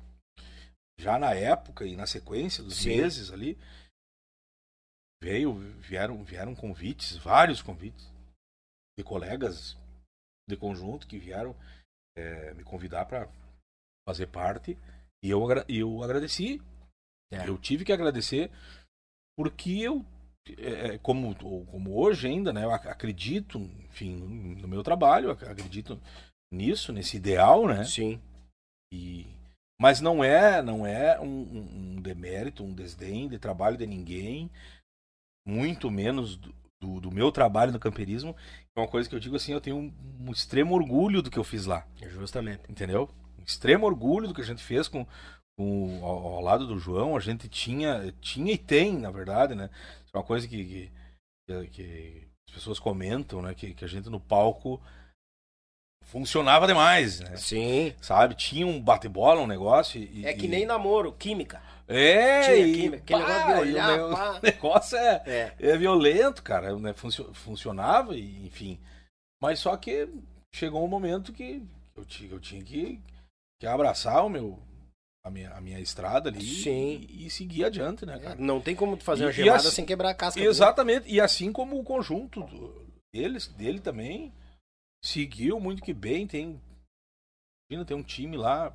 B: Já na época e na sequência dos
A: Sim.
B: meses ali, veio, vieram, vieram convites, vários convites, de colegas de conjunto que vieram é, me convidar para fazer parte. E eu, eu agradeci.
A: É.
B: Eu tive que agradecer porque eu, é, como, como hoje ainda, né, eu ac- acredito, enfim, no meu trabalho, ac- acredito nisso, nesse ideal, né?
A: Sim.
B: E, mas não é, não é um, um- um demérito, um desdém de trabalho de ninguém, muito menos do, do, do meu trabalho no camperismo. É uma coisa que eu digo assim, eu tenho um, um extremo orgulho do que eu fiz lá
A: Justamente.
B: entendeu? Um extremo orgulho do que a gente fez com, com ao, ao lado do João. A gente tinha, tinha e tem, na verdade, né? É uma coisa que, que, que as pessoas comentam, né? Que, que a gente no palco funcionava demais, né?
A: Sim.
B: Sabe? Tinha um bate-bola, um negócio. E,
A: É que
B: e-
A: nem namoro, química.
B: É,
A: Tinha
B: e,
A: química, aquele
B: pá,
A: negócio de
B: o
A: olhar,
B: ne-
A: pá.
B: o negócio é,
A: É.
B: é violento, cara. Né? Funcio- funcionava, e, enfim. Mas só que chegou um momento que eu, eu tinha que, que abraçar o meu, a, minha, a minha estrada ali
A: Sim.
B: E, e seguir adiante, né, cara?
A: Não tem como fazer uma
B: E- e
A: gemada
B: assim-
A: sem quebrar a casca.
B: Exatamente. E assim como o conjunto do- deles, dele também seguiu muito que bem. Tem, imagina, tem um time lá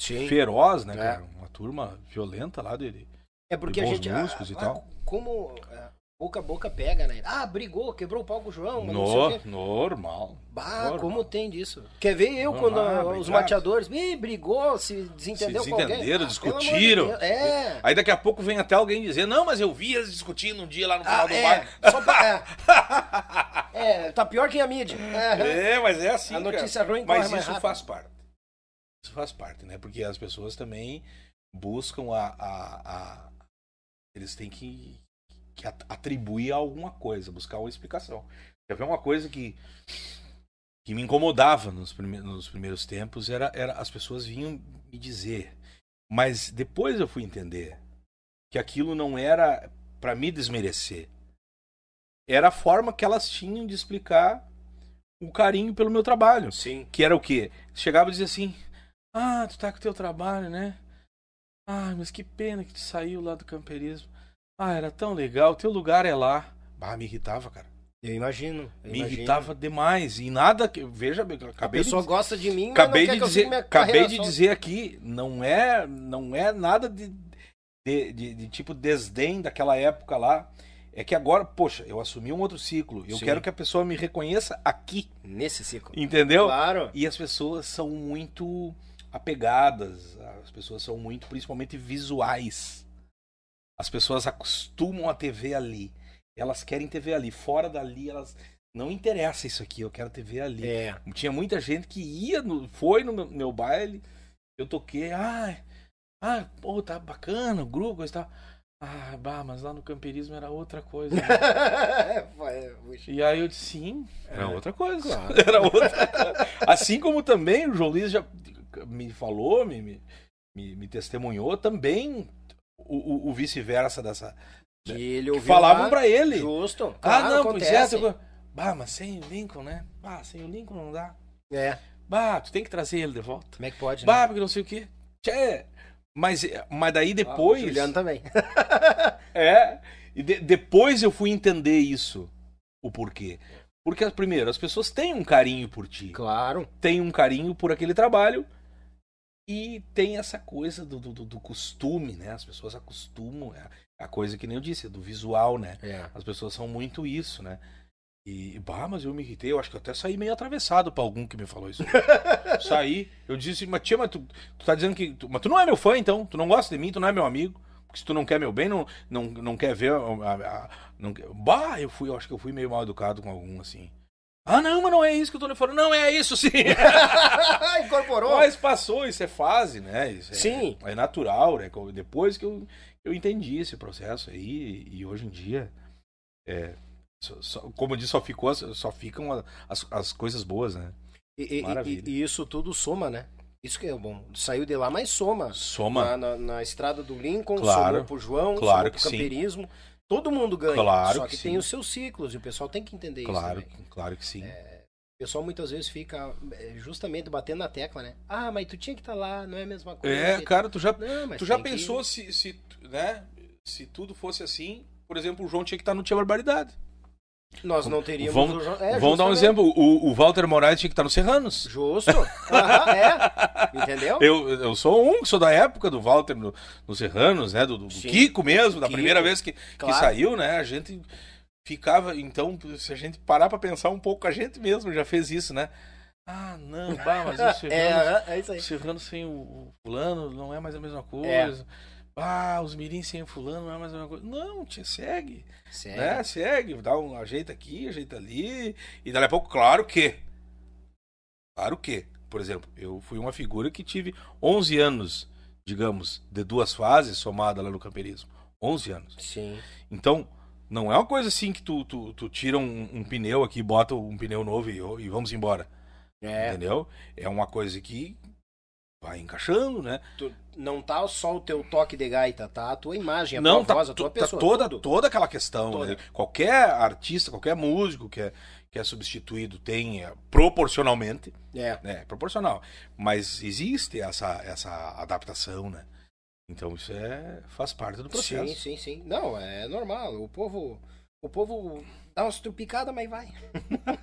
A: Sim.
B: feroz, né,
A: É.
B: cara? Uma turma violenta lá dele.
A: É porque
B: de
A: a gente.
B: músicos
A: ah,
B: e
A: ah,
B: tal.
A: Como boca a boca pega, né? Ah, brigou, quebrou o pau com o João. mas não sei o
B: No, normal.
A: Bah,
B: normal.
A: como tem disso? Quer ver eu quando
B: ah,
A: ah, os mateadores Ih, brigou, se desentendeu
B: Se
A: com alguém?
B: desentenderam,
A: Ah, de
B: discutiram.
A: Deus. É.
B: Aí daqui a pouco vem até alguém dizer, não, mas eu vi eles discutindo um dia lá no final
A: Ah,
B: do
A: é.
B: bar.
A: Só pra, é. É, tá pior que a mídia. É.
B: É, mas é assim.
A: A notícia
B: cara.
A: ruim
B: Mas isso
A: rápido.
B: faz parte. Isso faz parte, né? Porque as pessoas também buscam a. a- a- Eles têm que, que at- atribuir alguma coisa, buscar uma explicação. Quer ver uma coisa que, que me incomodava nos, prime- nos primeiros tempos era, era as pessoas vinham me dizer. Mas depois eu fui entender que aquilo não era para me desmerecer. Era a forma que elas tinham de explicar o carinho pelo meu trabalho.
A: Sim.
B: Que era o quê? Chegava e dizia assim: Ah, tu tá com o teu trabalho, né? Ah, mas que pena que tu saiu lá do camperismo. Ah, era tão legal, teu lugar é lá. Ah, me irritava, cara.
A: Eu imagino. eu
B: Me
A: imagino.
B: irritava demais. E nada que. Veja, eu
A: A
B: acabei
A: pessoa
B: de,
A: gosta de mim,
B: acabei
A: mas não
B: de
A: quer
B: dizer,
A: que eu siga minha
B: acabei de
A: só.
B: dizer aqui, não é, não é nada de, de, de- de tipo desdém daquela época lá. É que agora, poxa, eu assumi um outro ciclo. Eu
A: Sim.
B: quero que a pessoa me reconheça aqui,
A: Nesse ciclo.
B: entendeu?
A: Claro.
B: E as pessoas são muito apegadas, as pessoas são muito, principalmente visuais. As pessoas acostumam a TV ali. Elas querem TV ali. Fora dali, elas. Não interessa isso aqui, eu quero TV ali.
A: É.
B: Tinha muita gente que ia, no, foi no meu, meu baile, eu toquei, ah, ah, pô, tá bacana o grupo, coisa e tal. Ah, bah, mas lá no camperismo era outra coisa. né? E aí eu disse, sim, era
A: É.
B: outra coisa.
A: Claro.
B: Era outra coisa. Assim como também o João Luiz já me falou, me, me- me testemunhou também o, o- o vice-versa dessa.
A: Que ele
B: Que
A: ouviu
B: falavam
A: lá,
B: pra ele.
A: Justo.
B: ah,
A: Claro,
B: não, pois é.
A: acontece.
B: Bah, mas sem o Lincoln, né? Bah, sem o Lincoln não dá.
A: É.
B: Bah, tu tem que trazer ele de volta.
A: Como é que pode, né?
B: Bah, porque não sei o quê. Tchê. Mas, mas daí depois.
A: Ah, o Juliano também.
B: É. E de- depois eu fui entender isso. O porquê. Porque, primeiro, as pessoas têm um carinho por ti.
A: Claro.
B: Têm um carinho por aquele trabalho. E tem essa coisa do, do, do costume, né? As pessoas acostumam. É a coisa que nem eu disse, do visual, né?
A: É.
B: As pessoas são muito isso, né? E, bah, mas eu me irritei, eu acho que eu até saí meio atravessado pra algum que me falou isso. saí, eu disse, mas tia, mas tu, tu tá dizendo que. Tu, mas tu não é meu fã, então? Tu não gosta de mim, tu não é meu amigo? Porque se tu não quer meu bem, não, não, não quer ver. A, a, não, bah, eu fui, eu acho que eu fui meio mal educado com algum, assim. Ah, não, mas não é isso que eu tô lhe falando. Não, é isso sim.
A: Incorporou.
B: Mas passou, isso é fase, né? Isso é,
A: Sim.
B: É natural, né? Depois que eu, eu entendi esse processo aí, e hoje em dia, é, só- só- como eu disse, só, ficou, só ficam as, as coisas boas, né?
A: E, e- e- isso tudo soma, né? Isso que é bom. Saiu de lá, mas soma.
B: Soma.
A: Na, na- na estrada do Lincoln,
B: Claro.
A: somou pro João,
B: Claro
A: somou
B: que
A: pro
B: sim.
A: Todo mundo ganha.
B: Claro
A: só
B: que
A: que, tem os seus ciclos e o pessoal tem que entender
B: Claro,
A: isso também.
B: claro que sim.
A: O pessoal muitas vezes fica é, justamente batendo na tecla, né? Ah, mas tu tinha que estar lá, não é a mesma coisa.
B: É, cara, tu já,
A: Não,
B: tu já
A: tem que-
B: pensou se, se, né? Se tudo fosse assim, por exemplo, o João tinha que estar no Tia Barbaridade.
A: Nós não teríamos...
B: Vamos,
A: o é,
B: vamos dar um exemplo. O, o Walter Moraes tinha que estar no Serranos.
A: Justo. Aham, é. Entendeu?
B: Eu, eu sou um, que sou da época do Walter no, no Serranos, né? Do, do. Kiko mesmo, da
A: Kiko,
B: primeira vez que, que
A: claro.
B: saiu, né? A gente ficava. Então, se a gente parar pra pensar um pouco, a gente mesmo já fez isso, né? Ah, não, bah, mas o Serranos,
A: É, é isso aí.
B: o Serranos sem o, fulano não é mais a mesma
A: É.
B: Ah, os mirins sem fulano não é mais a mesma coisa. Não, te segue,
A: Sério.
B: né? Segue, dá um ajeita aqui, ajeita ali. E dali a pouco, claro que. Claro que, por exemplo, eu fui uma figura que tive 11 anos, digamos, de duas fases somada lá no camperismo. 11 anos.
A: Sim.
B: Então, não é uma coisa assim que tu, tu, tu tira um, um pneu aqui, bota um pneu novo e, e vamos embora.
A: É.
B: Entendeu? É uma coisa que vai encaixando, né?
A: Tu, não tá só o teu toque de gaita, tá? A tua imagem, a
B: não,
A: tua
B: tá,
A: voz, a tua
B: tá
A: pessoa.
B: toda,
A: tudo.
B: toda aquela questão.
A: Toda.
B: né? Qualquer artista, qualquer músico que é, que é substituído tem é, proporcionalmente,
A: É.
B: né? Proporcional. Mas existe essa, essa adaptação, né? Então isso é, faz parte do processo.
A: Sim, sim, sim. Não, é normal. O povo, o povo dá umas trupicadas, mas vai.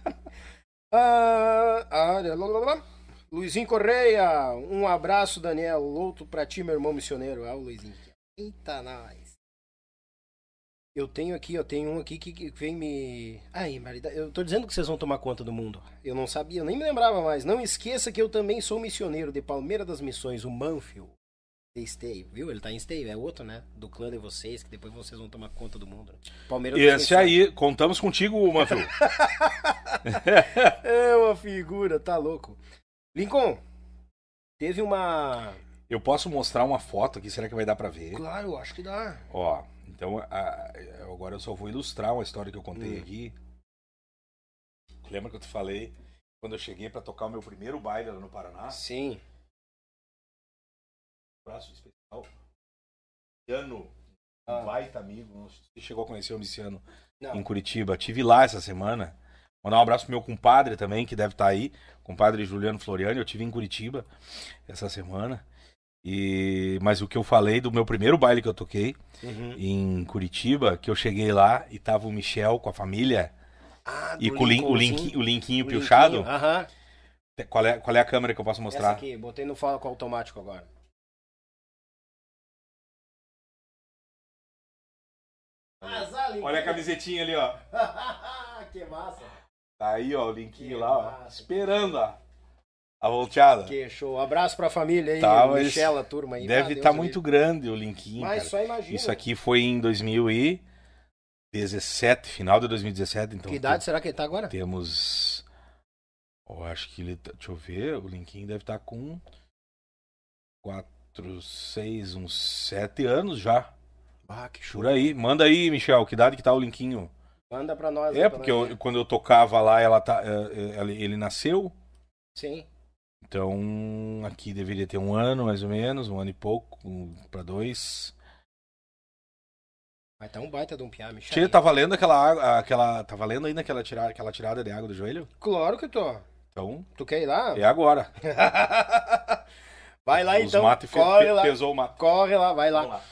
A: ah, ah, lá, lá, lá. Luizinho Correia, um abraço, Daniel. Outro pra ti, meu irmão missioneiro. Ah, o Luizinho. Eita, nós. Eu tenho aqui, eu tenho um aqui que vem me. Ai, Marida, eu tô dizendo que vocês vão tomar conta do mundo. Eu não sabia, eu nem me lembrava mais. Não esqueça que eu também sou missioneiro de Palmeira das Missões, o Manfield. De Stay, viu? Ele tá em Stay, é outro, né? Do clã de vocês, que depois vocês vão tomar conta do mundo. Palmeiras
B: Esse aí, contamos contigo, Mafio.
A: É uma figura, tá louco. Lincoln, teve uma.
B: Eu posso mostrar uma foto aqui, será que vai dar pra ver?
A: Claro, acho que dá.
B: Ó, então a- agora eu só vou ilustrar uma história que eu contei
A: Hum.
B: aqui. Lembra que eu te falei quando eu cheguei pra tocar o meu primeiro baile lá no Paraná?
A: Sim.
B: Um abraço especial.
A: Ah.
B: um baita amigo. Você chegou a conhecer o Luciano em Curitiba. Tive lá essa semana. Mandar um abraço pro meu compadre também, que deve estar aí. Compadre Juliano Floriani. Eu tive em Curitiba essa semana. E mas o que eu falei do meu primeiro baile que eu toquei
A: Uhum.
B: em Curitiba, que eu cheguei lá e tava o Michel com a família
A: Ah,
B: e
A: do
B: com o, lin, o,
A: Lincolnzinho.
B: link, o linkinho
A: O
B: piochado.
A: Aham.
B: Qual, é, qual é a câmera que eu posso
A: Essa
B: mostrar?
A: aqui, botei no fala com automático agora.
B: Olha a camisetinha ali, ó.
A: que massa.
B: Tá aí, ó, o linkinho
A: Que
B: lá, ó. Esperando, ó. A volteada.
A: Que show. Abraço pra família aí,
B: Tá, mas
A: Michel, a turma aí.
B: Deve estar
A: o
B: muito grande o linkinho,
A: Mas
B: cara.
A: só imagina.
B: Isso aqui foi em 2017, final de 2017, então
A: Que idade será que ele tá agora?
B: temos eu acho que ele tá- deixa eu ver, o linkinho deve estar com 4, 6, uns 7 anos já.
A: Ah, que show.
B: Por aí. Manda aí, Michel, que idade que tá o linkinho?
A: Manda pra nós.
B: É, porque eu- quando eu tocava lá, ela tá, é, é, ele nasceu,
A: Sim.
B: então aqui deveria ter um ano mais ou menos, um ano e pouco, um, pra dois.
A: Mas tá um baita de um piá, Michel.
B: Tchê, tá valendo aquela água, aquela, tá valendo ainda aquela tirada, aquela tirada de água do joelho?
A: Claro que tô.
B: Então,
A: Tu quer ir lá?
B: é agora.
A: vai lá
B: Os
A: então.
B: mate fe-
A: corre
B: pe-
A: lá.
B: pesou o mato.
A: Corre lá, vai lá.
B: Vamos lá.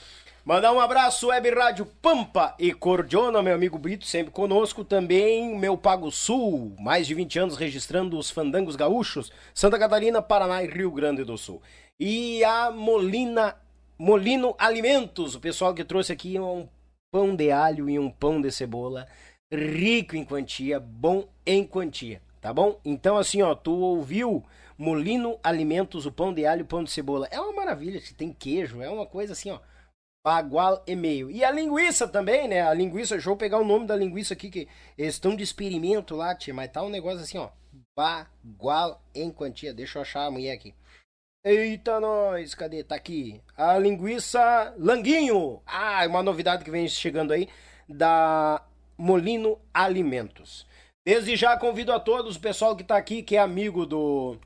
A: Mandar um abraço, Web Rádio Pampa e Cordiona, meu amigo Brito, sempre conosco. Também meu Pago Sul, mais de 20 anos registrando os fandangos gaúchos, Santa Catarina, Paraná e Rio Grande do Sul. E a Molina, Molino Alimentos, o pessoal que trouxe aqui um pão de alho e um pão de cebola, rico em quantia, bom em quantia, tá bom? Então assim, ó, tu ouviu Molino Alimentos, o pão de alho o pão de cebola. É uma maravilha, tem queijo, é uma coisa assim, ó bagual e meio. E a linguiça também, né? A linguiça, deixa eu pegar o nome da linguiça aqui, que eles estão de experimento lá, tia, mas tá um negócio assim, ó. Bagual em quantia. Deixa eu achar a mulher aqui. Eita, nós, cadê? Tá aqui. A linguiça Languinho. Ah, uma novidade que vem chegando aí da Molino Alimentos. Desde já convido a todos, o pessoal que tá aqui, que é amigo do.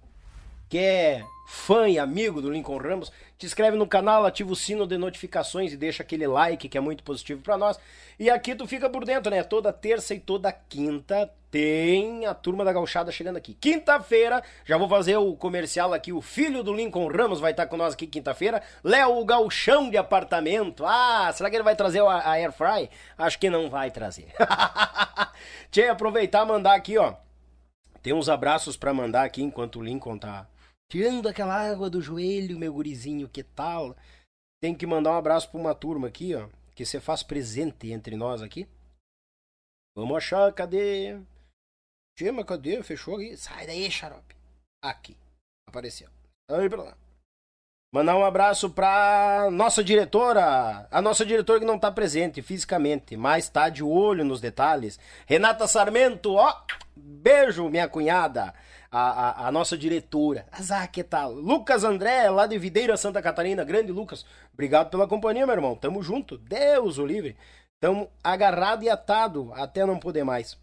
A: que é fã e amigo do Lincoln Ramos, te inscreve no canal, ativa o sino de notificações e deixa aquele like que é muito positivo para nós. E aqui tu fica por dentro, né? Toda terça e toda quinta tem a turma da gauchada chegando aqui. Quinta-feira, já vou fazer o comercial aqui, o filho do Lincoln Ramos vai estar com nós aqui quinta-feira. Léo, o gauchão de apartamento. Ah, será que ele vai trazer a, a Air Fry? Acho que não vai trazer. Tchê, aproveitar mandar aqui, ó. Tem uns abraços para mandar aqui enquanto o Lincoln tá Tirando aquela água do joelho, meu gurizinho, que tal? Tem que mandar um abraço pra uma turma aqui, ó. Que você faz presente entre nós aqui. Vamos achar, cadê? Chama, cadê? Fechou aqui. Sai daí, xarope. Aqui. Apareceu. Aí pra lá. Mandar um abraço pra nossa diretora. A nossa diretora que não tá presente fisicamente, mas tá de olho nos detalhes. Renata Sarmento, ó. Beijo, minha cunhada a, a, nossa diretora. Azar, que tal? Lucas André, lá de Videira, Santa Catarina. Grande Lucas. Obrigado pela companhia, meu irmão. Tamo junto. Deus o livre. Tamo agarrado e atado até não poder mais.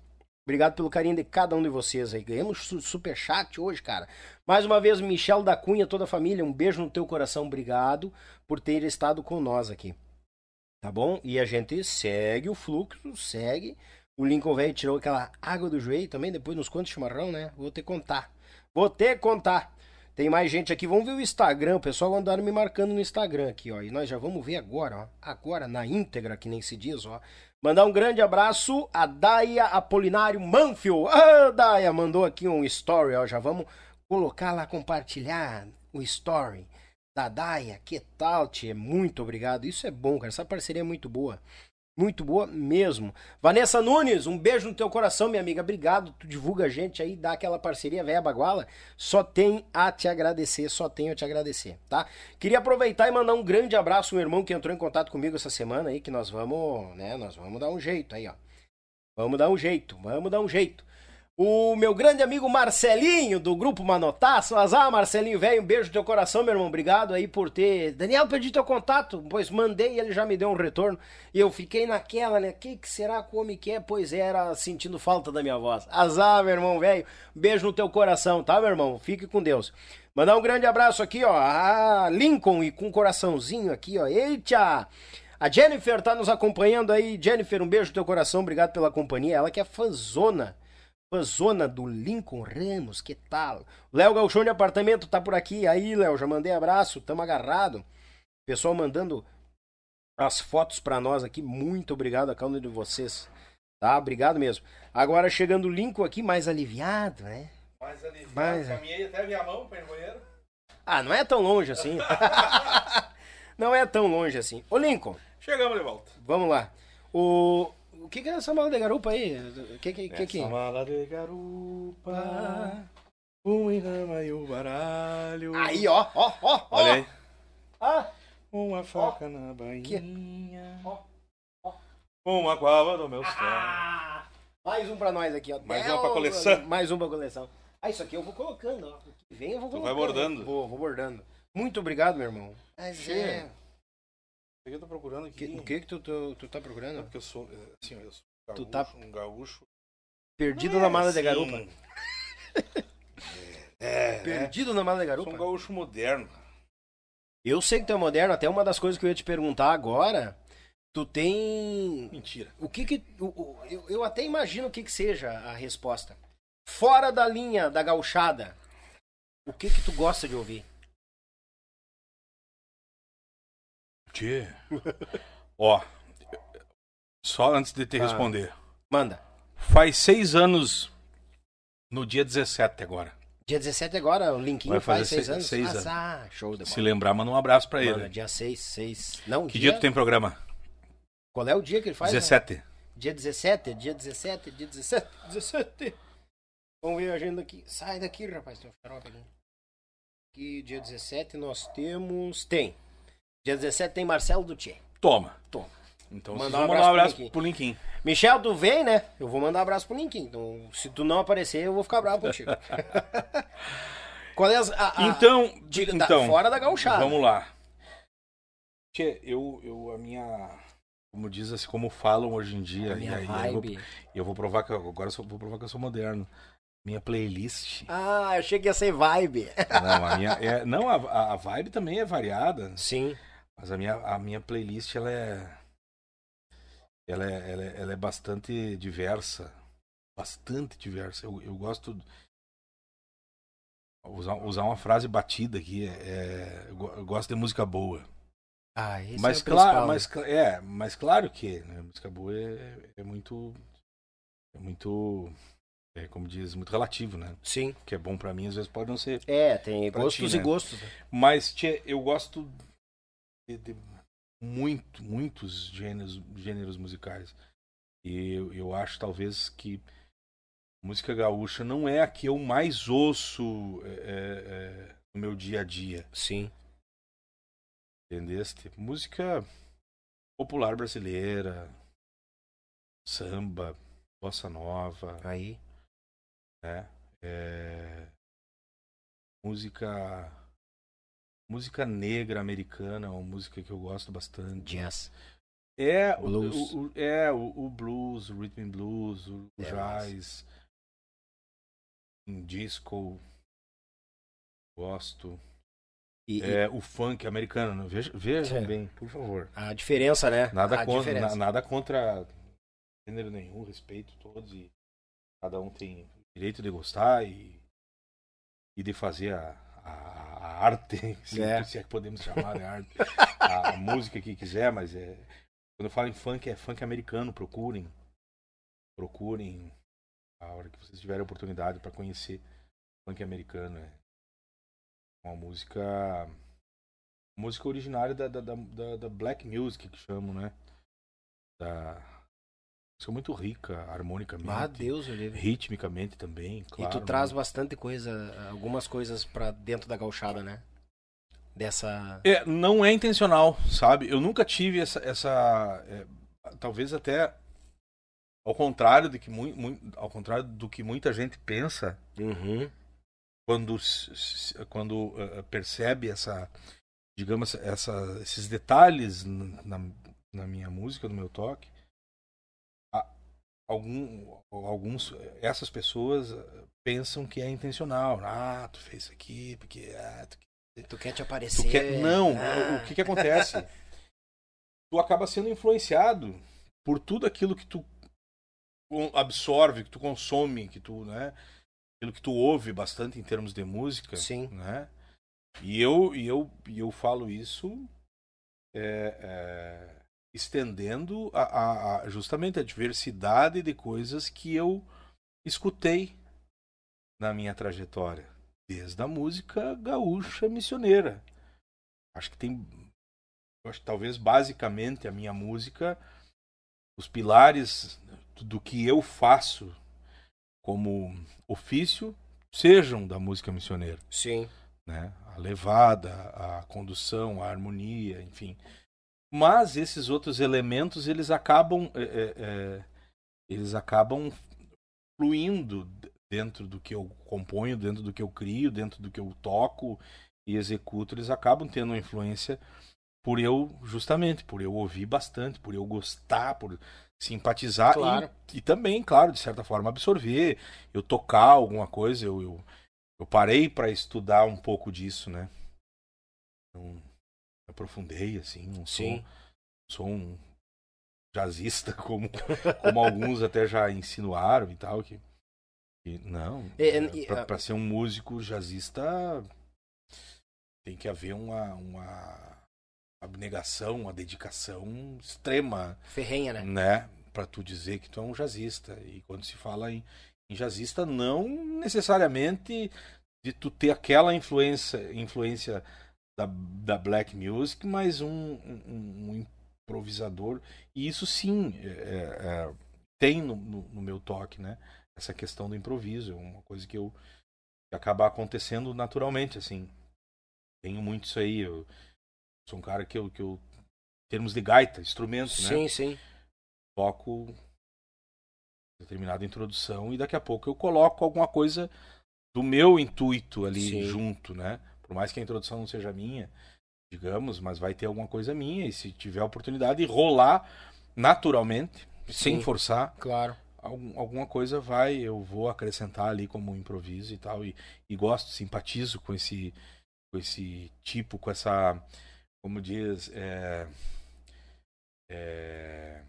A: Obrigado pelo carinho de cada um de vocês aí. Ganhamos super chat hoje, cara. Mais uma vez, Michel da Cunha, toda a família, um beijo no teu coração. Obrigado por ter estado com nós aqui. Tá bom? E a gente segue o fluxo, segue o Lincoln velho tirou aquela água do joelho também, depois nos conta chimarrão, né? Vou ter que contar. Vou ter que contar. Tem mais gente aqui. Vamos ver o Instagram. O pessoal andaram me marcando no Instagram aqui, ó. E nós já vamos ver agora, ó. Agora, na íntegra, que nem se diz, ó. Mandar um grande abraço a Daia Apolinário Manfio. Ah, Daia, mandou aqui um story, ó. Já vamos colocar lá, compartilhar o story da Daia. Que tal, tia? Muito obrigado. Isso é bom, cara. Essa parceria é muito boa. Muito boa mesmo. Vanessa Nunes, um beijo no teu coração, minha amiga. Obrigado. Tu divulga a gente aí, dá aquela parceria velha baguala. Só tem a te agradecer, só tenho a te agradecer, tá? Queria aproveitar e mandar um grande abraço ao irmão que entrou em contato comigo essa semana aí, que nós vamos, né, nós vamos dar um jeito aí, ó. Vamos dar um jeito, vamos dar um jeito. O meu grande amigo Marcelinho, do grupo Manotaço. Azar, Marcelinho, velho, um beijo no teu coração, meu irmão. Obrigado aí por ter. Daniel, perdi teu contato. Pois mandei e ele já me deu um retorno. E eu fiquei naquela, né? O que, que será que o homem quer? Pois era sentindo falta da minha voz. Azar, meu irmão, velho. Beijo no teu coração, tá, meu irmão? Fique com Deus. Mandar um grande abraço aqui, ó. A Lincoln e com um coraçãozinho aqui, ó. Eita! A Jennifer tá nos acompanhando aí. Jennifer, um beijo no teu coração. Obrigado pela companhia. Ela que é fãzona Zona do Lincoln Ramos, que tal? Léo Galchão de Apartamento tá por aqui. Aí, Léo, já mandei abraço, tamo agarrado. Pessoal mandando as fotos para nós aqui. Muito obrigado a cada um de vocês. Tá? Obrigado mesmo. Agora chegando o Lincoln aqui, mais aliviado, né?
B: Mais aliviado.
A: Mais...
B: Caminhei até a minha mão pra ir no banheiro.
A: Ah, não é tão longe assim. não é tão longe assim. Ô, Lincoln.
B: Chegamos de volta.
A: Vamos lá. O, o que, que é essa mala de garupa aí? O que que, que, que?
B: Essa mala de garupa, uma enrama e o baralho.
A: Aí, ó, ó, ó, ó.
B: Olha aí.
A: Ah,
B: Uma faca na bainha.
A: Ó, ó.
B: Uma guava do meu
A: ah, mais um pra nós aqui, ó.
B: Mais
A: Del-
B: uma pra coleção.
A: Mais um pra coleção. Ah, isso aqui eu vou colocando, ó. O que vem eu vou
B: Tu
A: colocando.
B: vai bordando.
A: Vou, vou bordando. Muito obrigado, meu irmão. Mas
B: Che.
A: é.
B: O que eu tô procurando aqui?
A: Que- O que que tu, tu, tu tá
B: É
A: procurando?
B: porque eu sou, é, assim, eu sou um
A: Tu
B: gaúcho,
A: tá-
B: um gaúcho.
A: Perdido
B: é
A: na mala de
B: assim.
A: garupa.
B: É, né?
A: Perdido na mala de
B: Eu
A: garupa.
B: sou um gaúcho moderno.
A: Eu sei que tu é moderno, até uma das coisas que eu ia te perguntar agora. Tu tem.
B: Mentira.
A: O que que. o- o- eu, eu até imagino o que que seja a resposta. Fora da linha da gauchada, o que que tu gosta de ouvir?
B: Tchê. Ó, só antes de te
A: Ah.
B: responder.
A: Manda.
B: Faz seis anos, no dia 17 agora.
A: Dia 17 agora, o Linkinho
B: Vai
A: faz
B: fazer
A: seis
B: seis-
A: anos.
B: seis
A: ah,
B: anos.
A: tá, show de
B: Se
A: bola.
B: lembrar, manda um abraço pra
A: Manda,
B: ele.
A: dia 6, 6. Não,
B: Que dia tu tem programa?
A: Qual é o dia que ele faz? né?
B: 17.
A: Dia 17, dia 17, dia 17, 17. Vamos ver a agenda aqui. Sai daqui, rapaz, tem um xarope aqui. Aqui, dia 17, nós temos. Tem. Dia 17 tem Marcelo Dutier.
B: Toma.
A: Toma.
B: Então
A: Mandar um abraço
B: mandar um
A: pro
B: abraço
A: Linkin.
B: pro Linkin.
A: Michel, tu vem, né? Eu vou mandar um abraço pro Linkin. Então, se tu não aparecer, eu vou ficar bravo contigo. Qual é as, a, a-
B: Então,
A: de- da-
B: então
A: fora da gauchada.
B: Vamos lá. Tchê, eu, eu, a minha. Como diz assim, como falam hoje em dia.
A: a minha
B: aí eu vou,
A: vibe.
B: eu vou provar que eu- agora eu sou- vou provar que eu sou moderno. Minha playlist.
A: Ah, eu achei que ia ser vibe.
B: Não, a minha. é- não, a, a vibe também é variada.
A: Sim.
B: Mas a minha, a minha playlist, ela é. Ela é, ela é, ela é bastante diversa. Bastante diversa. Eu, eu gosto. Usar, usar uma frase batida aqui. É, é- eu, go- eu gosto de música boa.
A: Ah, esse
B: mas,
A: é
B: claro,
A: principal,
B: mas, é, mas claro que né, música boa é, é muito. É muito. É, como diz, muito relativo, né?
A: Sim.
B: O que é bom pra mim, às vezes pode não ser.
A: É, tem gostos
B: ti,
A: e
B: né?
A: gostos.
B: Mas, tchê, eu gosto de, de muito, muitos gêneros, gêneros musicais. E eu, eu acho, talvez, que música gaúcha não é a que eu mais ouço é, é, é, no meu dia a dia.
A: Sim.
B: Entendeste? Música popular brasileira, samba, bossa nova,
A: Aí.
B: né? É, música música negra americana é uma música que eu gosto bastante.
A: Jazz.
B: É o-
A: Blues.
B: O, o- é o, o blues, o rhythm blues, o,
A: É
B: jazz, em disco gosto.
A: E, e
B: É o funk americano, veja, vejam
A: É.
B: bem, por favor.
A: a diferença, né?
B: Nada
A: a
B: contra,
A: diferença.
B: na- nada contra gênero nenhum, respeito todos e cada um tem direito de gostar e, e de fazer a, a, arte, se
A: É.
B: se é que podemos chamar de arte, a, a música que quiser, mas é quando eu falo em funk é funk americano, procurem, procurem a hora que vocês tiverem oportunidade para conhecer funk americano é uma música música originária da, da, da, da- da black music que chamam, né? Da música muito rica, harmonicamente,
A: Ah, Deus,
B: ritmicamente também, claro.
A: e tu traz bastante coisa, algumas coisas pra dentro da gauchada, né? Dessa.
B: É, não é intencional, sabe? Eu nunca tive essa. essa é, talvez até ao contrário de que mui- mui- ao contrário do que muita gente pensa
A: Uhum.
B: quando quando eh, percebe essa digamos essa, esses detalhes na, na minha música no meu toque algum alguns essas pessoas eh, pensam que é intencional ah tu fez isso aqui porque ah, tu
A: Tu quer te
B: Tu
A: aparecer.
B: quer... Não,
A: Ah.
B: o que que acontece? tu acaba sendo influenciado por tudo aquilo que tu absorve, que tu consome, que tu, né? Aquilo que tu ouve bastante em termos de música,
A: Sim.
B: né? E eu, e eu, e eu falo isso é, é, estendendo a, a- a- justamente a diversidade de coisas que eu escutei na minha trajetória, desde a música gaúcha missioneira. Acho que tem, acho que talvez basicamente a minha música, os pilares do que eu faço como ofício sejam da música missioneira
A: Sim.
B: né? A levada, a condução, a harmonia, enfim. Mas esses outros elementos eles acabam é, é, é, eles acabam fluindo dentro do que eu componho, dentro do que eu crio, dentro do que eu toco e executo, eles acabam tendo uma influência por eu justamente por eu ouvir bastante, por eu gostar, por simpatizar e-
A: Claro.
B: e, também, claro, de certa forma absorver, eu tocar alguma coisa, eu, eu eu parei para estudar um pouco disso, né? Me aprofundei assim, não sou,
A: Sim.
B: sou um jazzista como, como alguns até já insinuaram e tal que, que não,
A: É, e-
B: para ser um músico jazzista tem que haver uma, uma abnegação, a dedicação extrema,
A: Ferrenha, né?
B: né? Pra tu dizer que tu é um jazzista. E quando se fala em, em jazzista, não necessariamente de tu ter aquela influência, influência da, da black music, mas um, um, um improvisador. E isso sim é, é, tem no, no, no, meu toque, né? Essa questão do improviso, é uma coisa que eu que acaba acontecendo naturalmente, assim. Tenho muito isso aí. Eu sou um cara que eu, que eu em termos de gaita, instrumento,
A: sim,
B: né?
A: Sim, sim.
B: Toco determinada introdução e daqui a pouco eu coloco alguma coisa do meu intuito ali sim. junto, né? Por mais que a introdução não seja minha, digamos, mas vai ter alguma coisa minha e se tiver a oportunidade de rolar naturalmente, sim. sem forçar.
A: Claro
B: alguma coisa vai, eu vou acrescentar ali como improviso e tal. E, e gosto, simpatizo com esse, com esse tipo, com essa, como diz, é, é,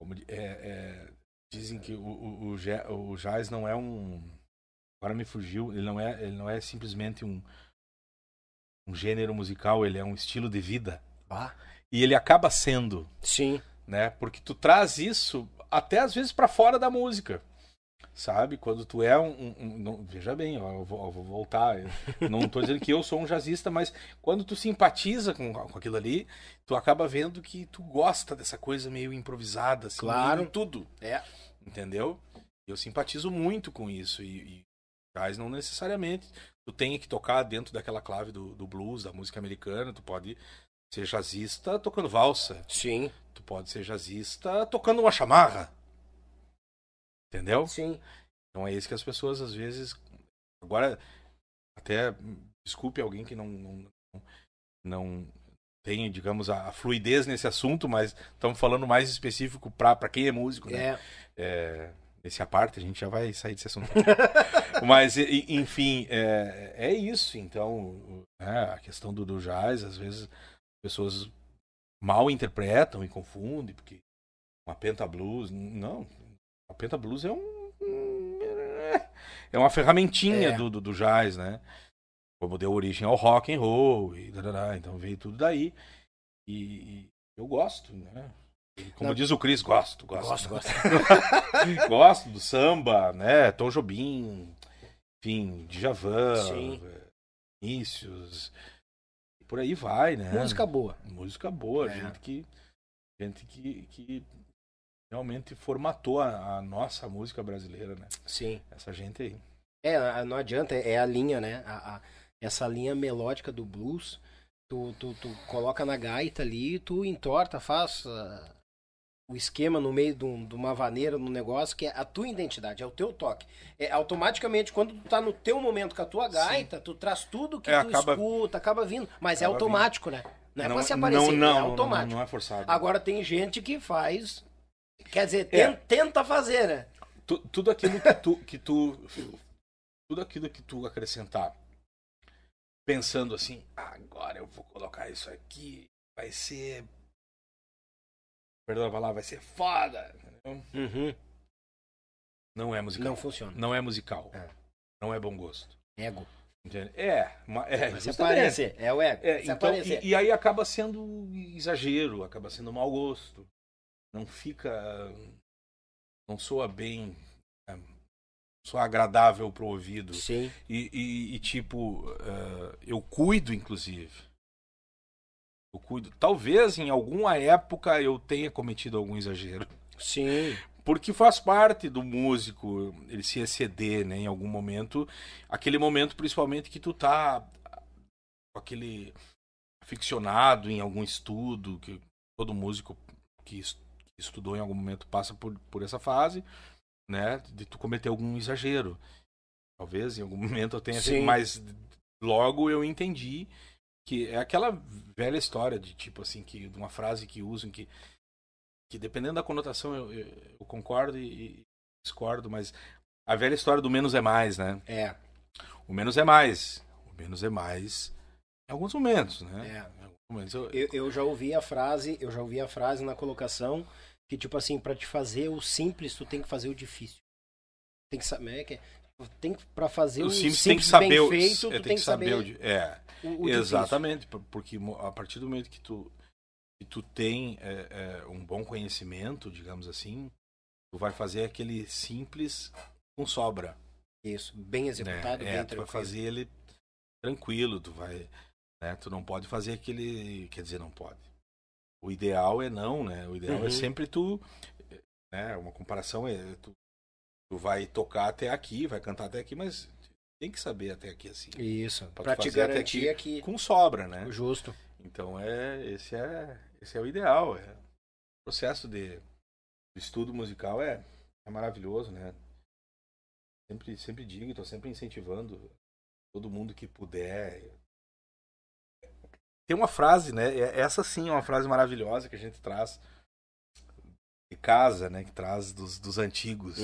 B: como, é, é, dizem que o, o, o, o jazz não é um, agora me fugiu, ele não é, ele não é simplesmente um, um gênero musical, ele é um estilo de vida.
A: Ah.
B: E ele acaba sendo.
A: Sim.
B: Né? Porque tu traz isso até às vezes para fora da música. Sabe? Quando tu é um. um, um não, veja bem, eu vou, eu vou voltar. Eu não estou dizendo que eu sou um jazzista, mas quando tu simpatiza com, com aquilo ali, tu acaba vendo que tu gosta dessa coisa meio improvisada, assim,
A: claro.
B: Meio tudo.
A: É.
B: Entendeu? Eu simpatizo muito com isso. E, e jazz não necessariamente. Tu tem que tocar dentro daquela clave do, do blues, da música americana, tu pode ser jazzista tocando valsa.
A: Sim.
B: Tu pode ser jazzista tocando uma chamarra. Entendeu?
A: Sim.
B: Então é isso que as pessoas às vezes. Agora, até desculpe alguém que não, não, não tem, digamos, a, fluidez nesse assunto, mas estamos falando mais específico para quem é músico, né?
A: É.
B: é esse a parte, a gente já vai sair desse assunto. mas, enfim, é, é isso. Então, é, a questão do, do jazz, às vezes, pessoas mal interpretam e confundem, porque uma penta blues, não, a penta blues é um é uma ferramentinha é. Do, do, do, jazz, né? Como deu origem ao rock and roll e então veio tudo daí. E, e eu gosto, né? Como não. diz o Chris, gosto, gosto.
A: Gosto, gosto.
B: gosto do samba, né? Tom Jobim, enfim, Djavan,
A: Sim.
B: Inícios, por aí vai, né?
A: Música boa.
B: Música boa, é. gente que gente que, que realmente formatou a, a, nossa música brasileira, né?
A: Sim.
B: Essa gente aí.
A: É, não adianta, é a linha, né? A, a, essa linha melódica do blues, tu, tu, tu coloca na gaita ali, tu entorta, faz uh, o esquema no meio de, um, de, uma vaneira, no negócio, que é a tua identidade, é o teu toque. É, automaticamente, quando tu tá no teu momento com a tua gaita, Sim. tu traz tudo que
B: é,
A: tu
B: acaba...
A: escuta, acaba vindo. Mas é acaba é automático, vindo. né? Não é não, pra se
B: aparecer,
A: não,
B: não,
A: é automático.
B: Não, não, é forçado.
A: Agora tem gente que faz. Quer dizer, é. tenta fazer, né?
B: Tu, tudo aquilo que tu, que tu. Tudo aquilo que tu acrescentar. Pensando assim, ah, agora eu vou colocar isso aqui, vai ser perdão a palavra, vai ser foda.
A: Uhum.
B: Não é musical.
A: Não funciona.
B: Não é musical. É. Não é bom gosto.
A: Ego.
B: Entende? É, uma, é
A: Mas se aparecer, é o ego.
B: É, então, e, e, aí acaba sendo exagero, acaba sendo mau gosto. Não fica. Não soa bem. É, soa agradável pro ouvido.
A: Sim.
B: E, e, e tipo, uh, eu cuido, inclusive eu cuido. Talvez em alguma época eu tenha cometido algum exagero.
A: Sim.
B: Porque faz parte do músico ele se exceder, né? Em algum momento. Aquele momento, principalmente, que tu tá com aquele aficionado em algum estudo, que todo músico que estudou em algum momento passa por, por essa fase, né? De tu cometer algum exagero. Talvez em algum momento eu tenha sido, mas logo eu entendi que é aquela velha história de tipo assim que de uma frase que usam que que dependendo da conotação eu, eu, eu concordo e, e, discordo mas a velha história do menos é mais né?
A: É.
B: O menos é mais. O menos é mais em alguns momentos né?
A: É. Momentos eu, eu, eu já ouvi a frase eu já ouvi a frase na colocação que tipo assim para te fazer o simples tu tem que fazer o difícil. Tem que saber é que tem para fazer
B: O simples, tem que saber
A: bem
B: o-
A: feito,
B: é, tem que saber di- é,
A: o- o difícil.
B: exatamente, por- porque a partir do momento que tu que tu tem é, é, um bom conhecimento, digamos assim, tu vai fazer aquele simples com sobra.
A: Isso, bem
B: né?
A: executado,
B: É,
A: bem
B: tu vai
A: tranquilo.
B: fazer ele tranquilo, tu vai, né? Tu não pode fazer aquele, quer dizer, não pode. O ideal é não, né? O ideal
A: Uhum.
B: é sempre tu, né? Uma comparação é tu, tu vai tocar até aqui, vai cantar até aqui, mas tem que saber até aqui assim,
A: Isso,
B: Pra
A: para
B: tu
A: te garantir
B: aqui
A: aqui,
B: com sobra, né?
A: justo.
B: Então é esse é esse é o ideal, é o processo de, estudo musical é, é maravilhoso, né? Sempre sempre digo, estou sempre incentivando todo mundo que puder. Tem uma frase, né? é- Essa sim é uma frase maravilhosa que a gente traz de casa, né? Que traz dos, dos antigos.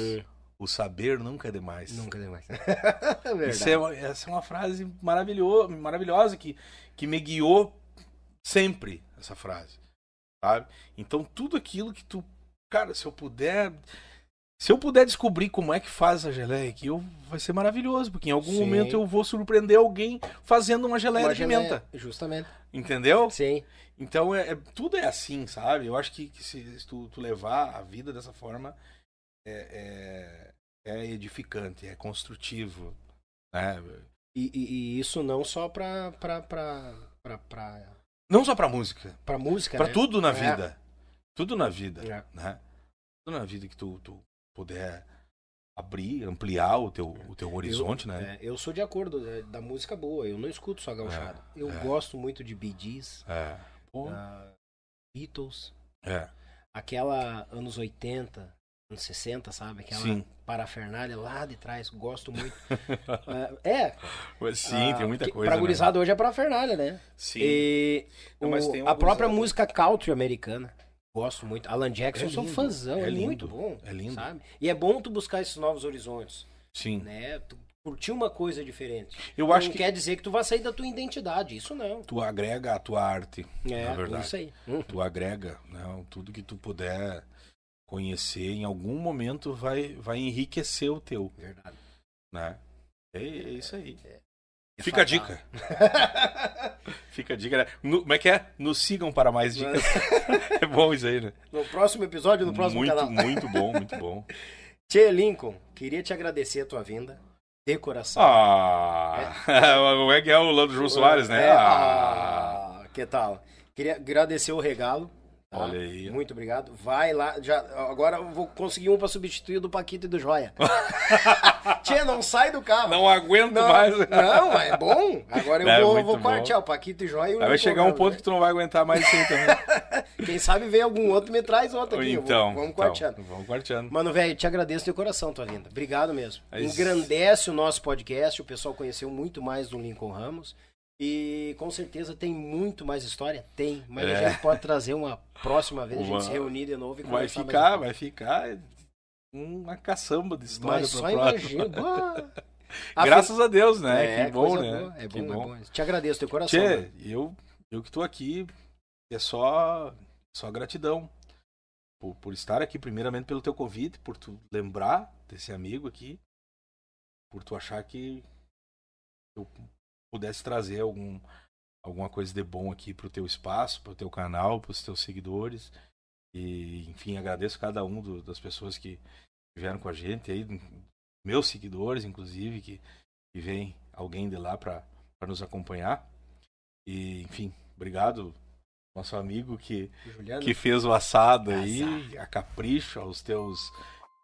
B: O saber nunca é demais.
A: Nunca demais. é.
B: Isso é, uma- essa é uma frase maravilhosa, maravilhosa que, que me guiou sempre, essa frase. Sabe? Então, tudo aquilo que tu. Cara, se eu puder. Se eu puder descobrir como é que faz a geleia aqui, eu, vai ser maravilhoso, porque em algum
A: Sim.
B: momento eu vou surpreender alguém fazendo uma geleia
A: Uma
B: de pimenta.
A: geleia, Justamente.
B: Entendeu?
A: Sim.
B: Então, é, é- tudo é assim, sabe? Eu acho que, que se, se tu, tu levar a vida dessa forma, é, é, é edificante, é construtivo. Né?
A: E, e- e isso não só pra, pra, pra, pra, pra,
B: Não só pra música,
A: pra música,
B: pra
A: né?
B: tudo na
A: É.
B: vida. Tudo na vida,
A: É.
B: né? Tudo na vida que tu, tu puder abrir, ampliar o teu, o teu horizonte,
A: eu,
B: né?
A: é, eu sou de acordo é, da música boa, eu não escuto só gauchada.
B: É,
A: eu
B: é.
A: gosto muito de Bee Gees,
B: É.
A: Ah, Beatles,
B: é.
A: aquela anos 80, anos 60, sabe? Aquela
B: Sim.
A: parafernália lá de trás, gosto muito. é, é,
B: Sim,
A: ah,
B: tem muita
A: que
B: coisa.
A: Pra
B: né?
A: gurizada hoje é parafernália, né?
B: Sim.
A: E
B: Não,
A: o- a própria música country americana. Gosto muito. Alan Jackson,
B: É
A: eu sou
B: lindo,
A: fãzão, é,
B: é lindo,
A: muito bom.
B: é lindo.
A: Sabe? E é bom tu buscar esses novos horizontes,
B: Sim.
A: né? Tu curtir uma coisa diferente.
B: Eu
A: não
B: acho que
A: quer dizer que tu vai sair da tua identidade, isso não.
B: tu agrega a tua arte,
A: É,
B: na verdade.
A: isso aí. Hum.
B: Tu agrega, né? Tudo que tu puder conhecer, em algum momento vai, vai enriquecer o teu,
A: Verdade.
B: né? É, é isso aí.
A: É
B: Fica a dica. Fica a dica, né? No- como é que é? Nos sigam para mais dicas. é bom isso aí, né?
A: No próximo episódio, no próximo
B: muito,
A: canal.
B: muito bom, muito bom.
A: Tchê Lincoln, queria te agradecer a tua vinda. De coração.
B: Ah! Como é que é o Lando João Soares, né?
A: É,
B: Ah!
A: ah, que tal? Queria agradecer o regalo. Tá?
B: Olha aí.
A: Muito obrigado. Vai lá. Já, agora eu vou conseguir um pra substituir o do Paquito e do Joia. Tchê, não sai do carro.
B: Não aguento
A: não,
B: mais.
A: não, mas é bom. Agora eu
B: É,
A: vou, vou quartear o Paquito e Joia. e
B: vai chegar um ponto
A: né?
B: que tu não vai aguentar mais isso aí também.
A: Quem sabe vem algum outro, me traz outro aqui. Eu vou-
B: Então,
A: vamos
B: então,
A: quarteando.
B: vamos quarteando.
A: Mano, velho, te agradeço de coração tua vinda. Obrigado mesmo.
B: É.
A: Engrandece o nosso podcast. O pessoal conheceu muito mais do Lincoln Ramos. E com certeza tem muito mais história? Tem. Mas a
B: É.
A: gente pode trazer uma próxima vez, a
B: Uma-
A: gente se reunir de novo e
B: Vai ficar, vai ficar uma caçamba de história
A: Mas
B: pra
A: só imagina. Bah. A
B: Graças a Deus, né?
A: É,
B: que bom, né?
A: boa, É
B: que
A: bom, é bom. Te agradeço teu coração.
B: Tchê, eu, eu que tô aqui, é só, só gratidão por, por estar aqui, primeiramente pelo teu convite, por tu lembrar desse amigo aqui, por tu achar que eu pudesse trazer algum, alguma coisa de bom aqui pro teu espaço, pro teu canal, pros teus seguidores. E, enfim, agradeço cada um do- das pessoas que vieram com a gente aí, meus seguidores, inclusive, que, que vem alguém de lá para nos acompanhar. E, enfim, obrigado, nosso amigo que,
A: Juliano.
B: que fez o assado aí,
A: Azar.
B: a capricho, aos teus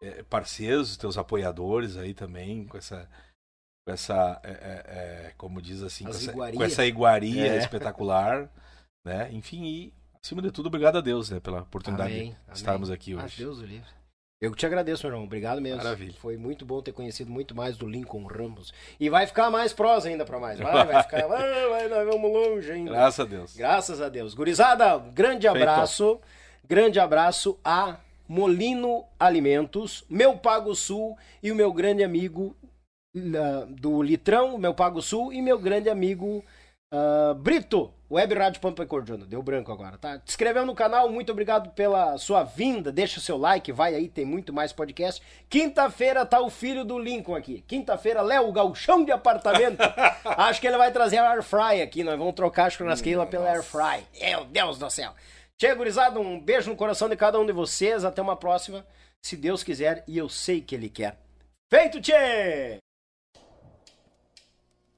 B: eh, parceiros, os teus apoiadores aí também, com essa. Com essa, eh, eh, eh, como diz assim, com essa, com essa iguaria
A: É.
B: espetacular, né? Enfim, e acima de tudo, obrigado a Deus, né, pela oportunidade
A: Amém,
B: de
A: amém.
B: estarmos aqui
A: Ah,
B: hoje.
A: Deus o livre. Eu que te agradeço, meu irmão. Obrigado mesmo.
B: Maravilha.
A: Foi muito bom ter conhecido muito mais do Lincoln Ramos. E vai ficar mais prosa ainda pra mais. Vai, vai ficar. Vai, vai, nós vamos longe ainda.
B: Graças a Deus.
A: Graças a Deus. Gurizada, grande
B: Feito.
A: abraço. Grande abraço a Molino Alimentos, meu Pago Sul e o meu grande amigo do Litrão, meu Pago Sul, e meu grande amigo ah, Brito, Web Rádio Pampa e Cordiona, deu branco agora, tá? Te inscreveu no canal, muito obrigado pela sua vinda, deixa o seu like, vai aí, tem muito mais podcast. Quinta-feira tá o filho do Lincoln aqui. Quinta-feira, Léo, galchão de apartamento. Acho que ele vai trazer a Air Fry aqui, nós vamos trocar a churrasqueira pela Air Fry. Meu Deus do céu. Chega, gurizada, um beijo no coração de cada um de vocês, até uma próxima, se Deus quiser, e eu sei que Ele quer. Feito, tchê!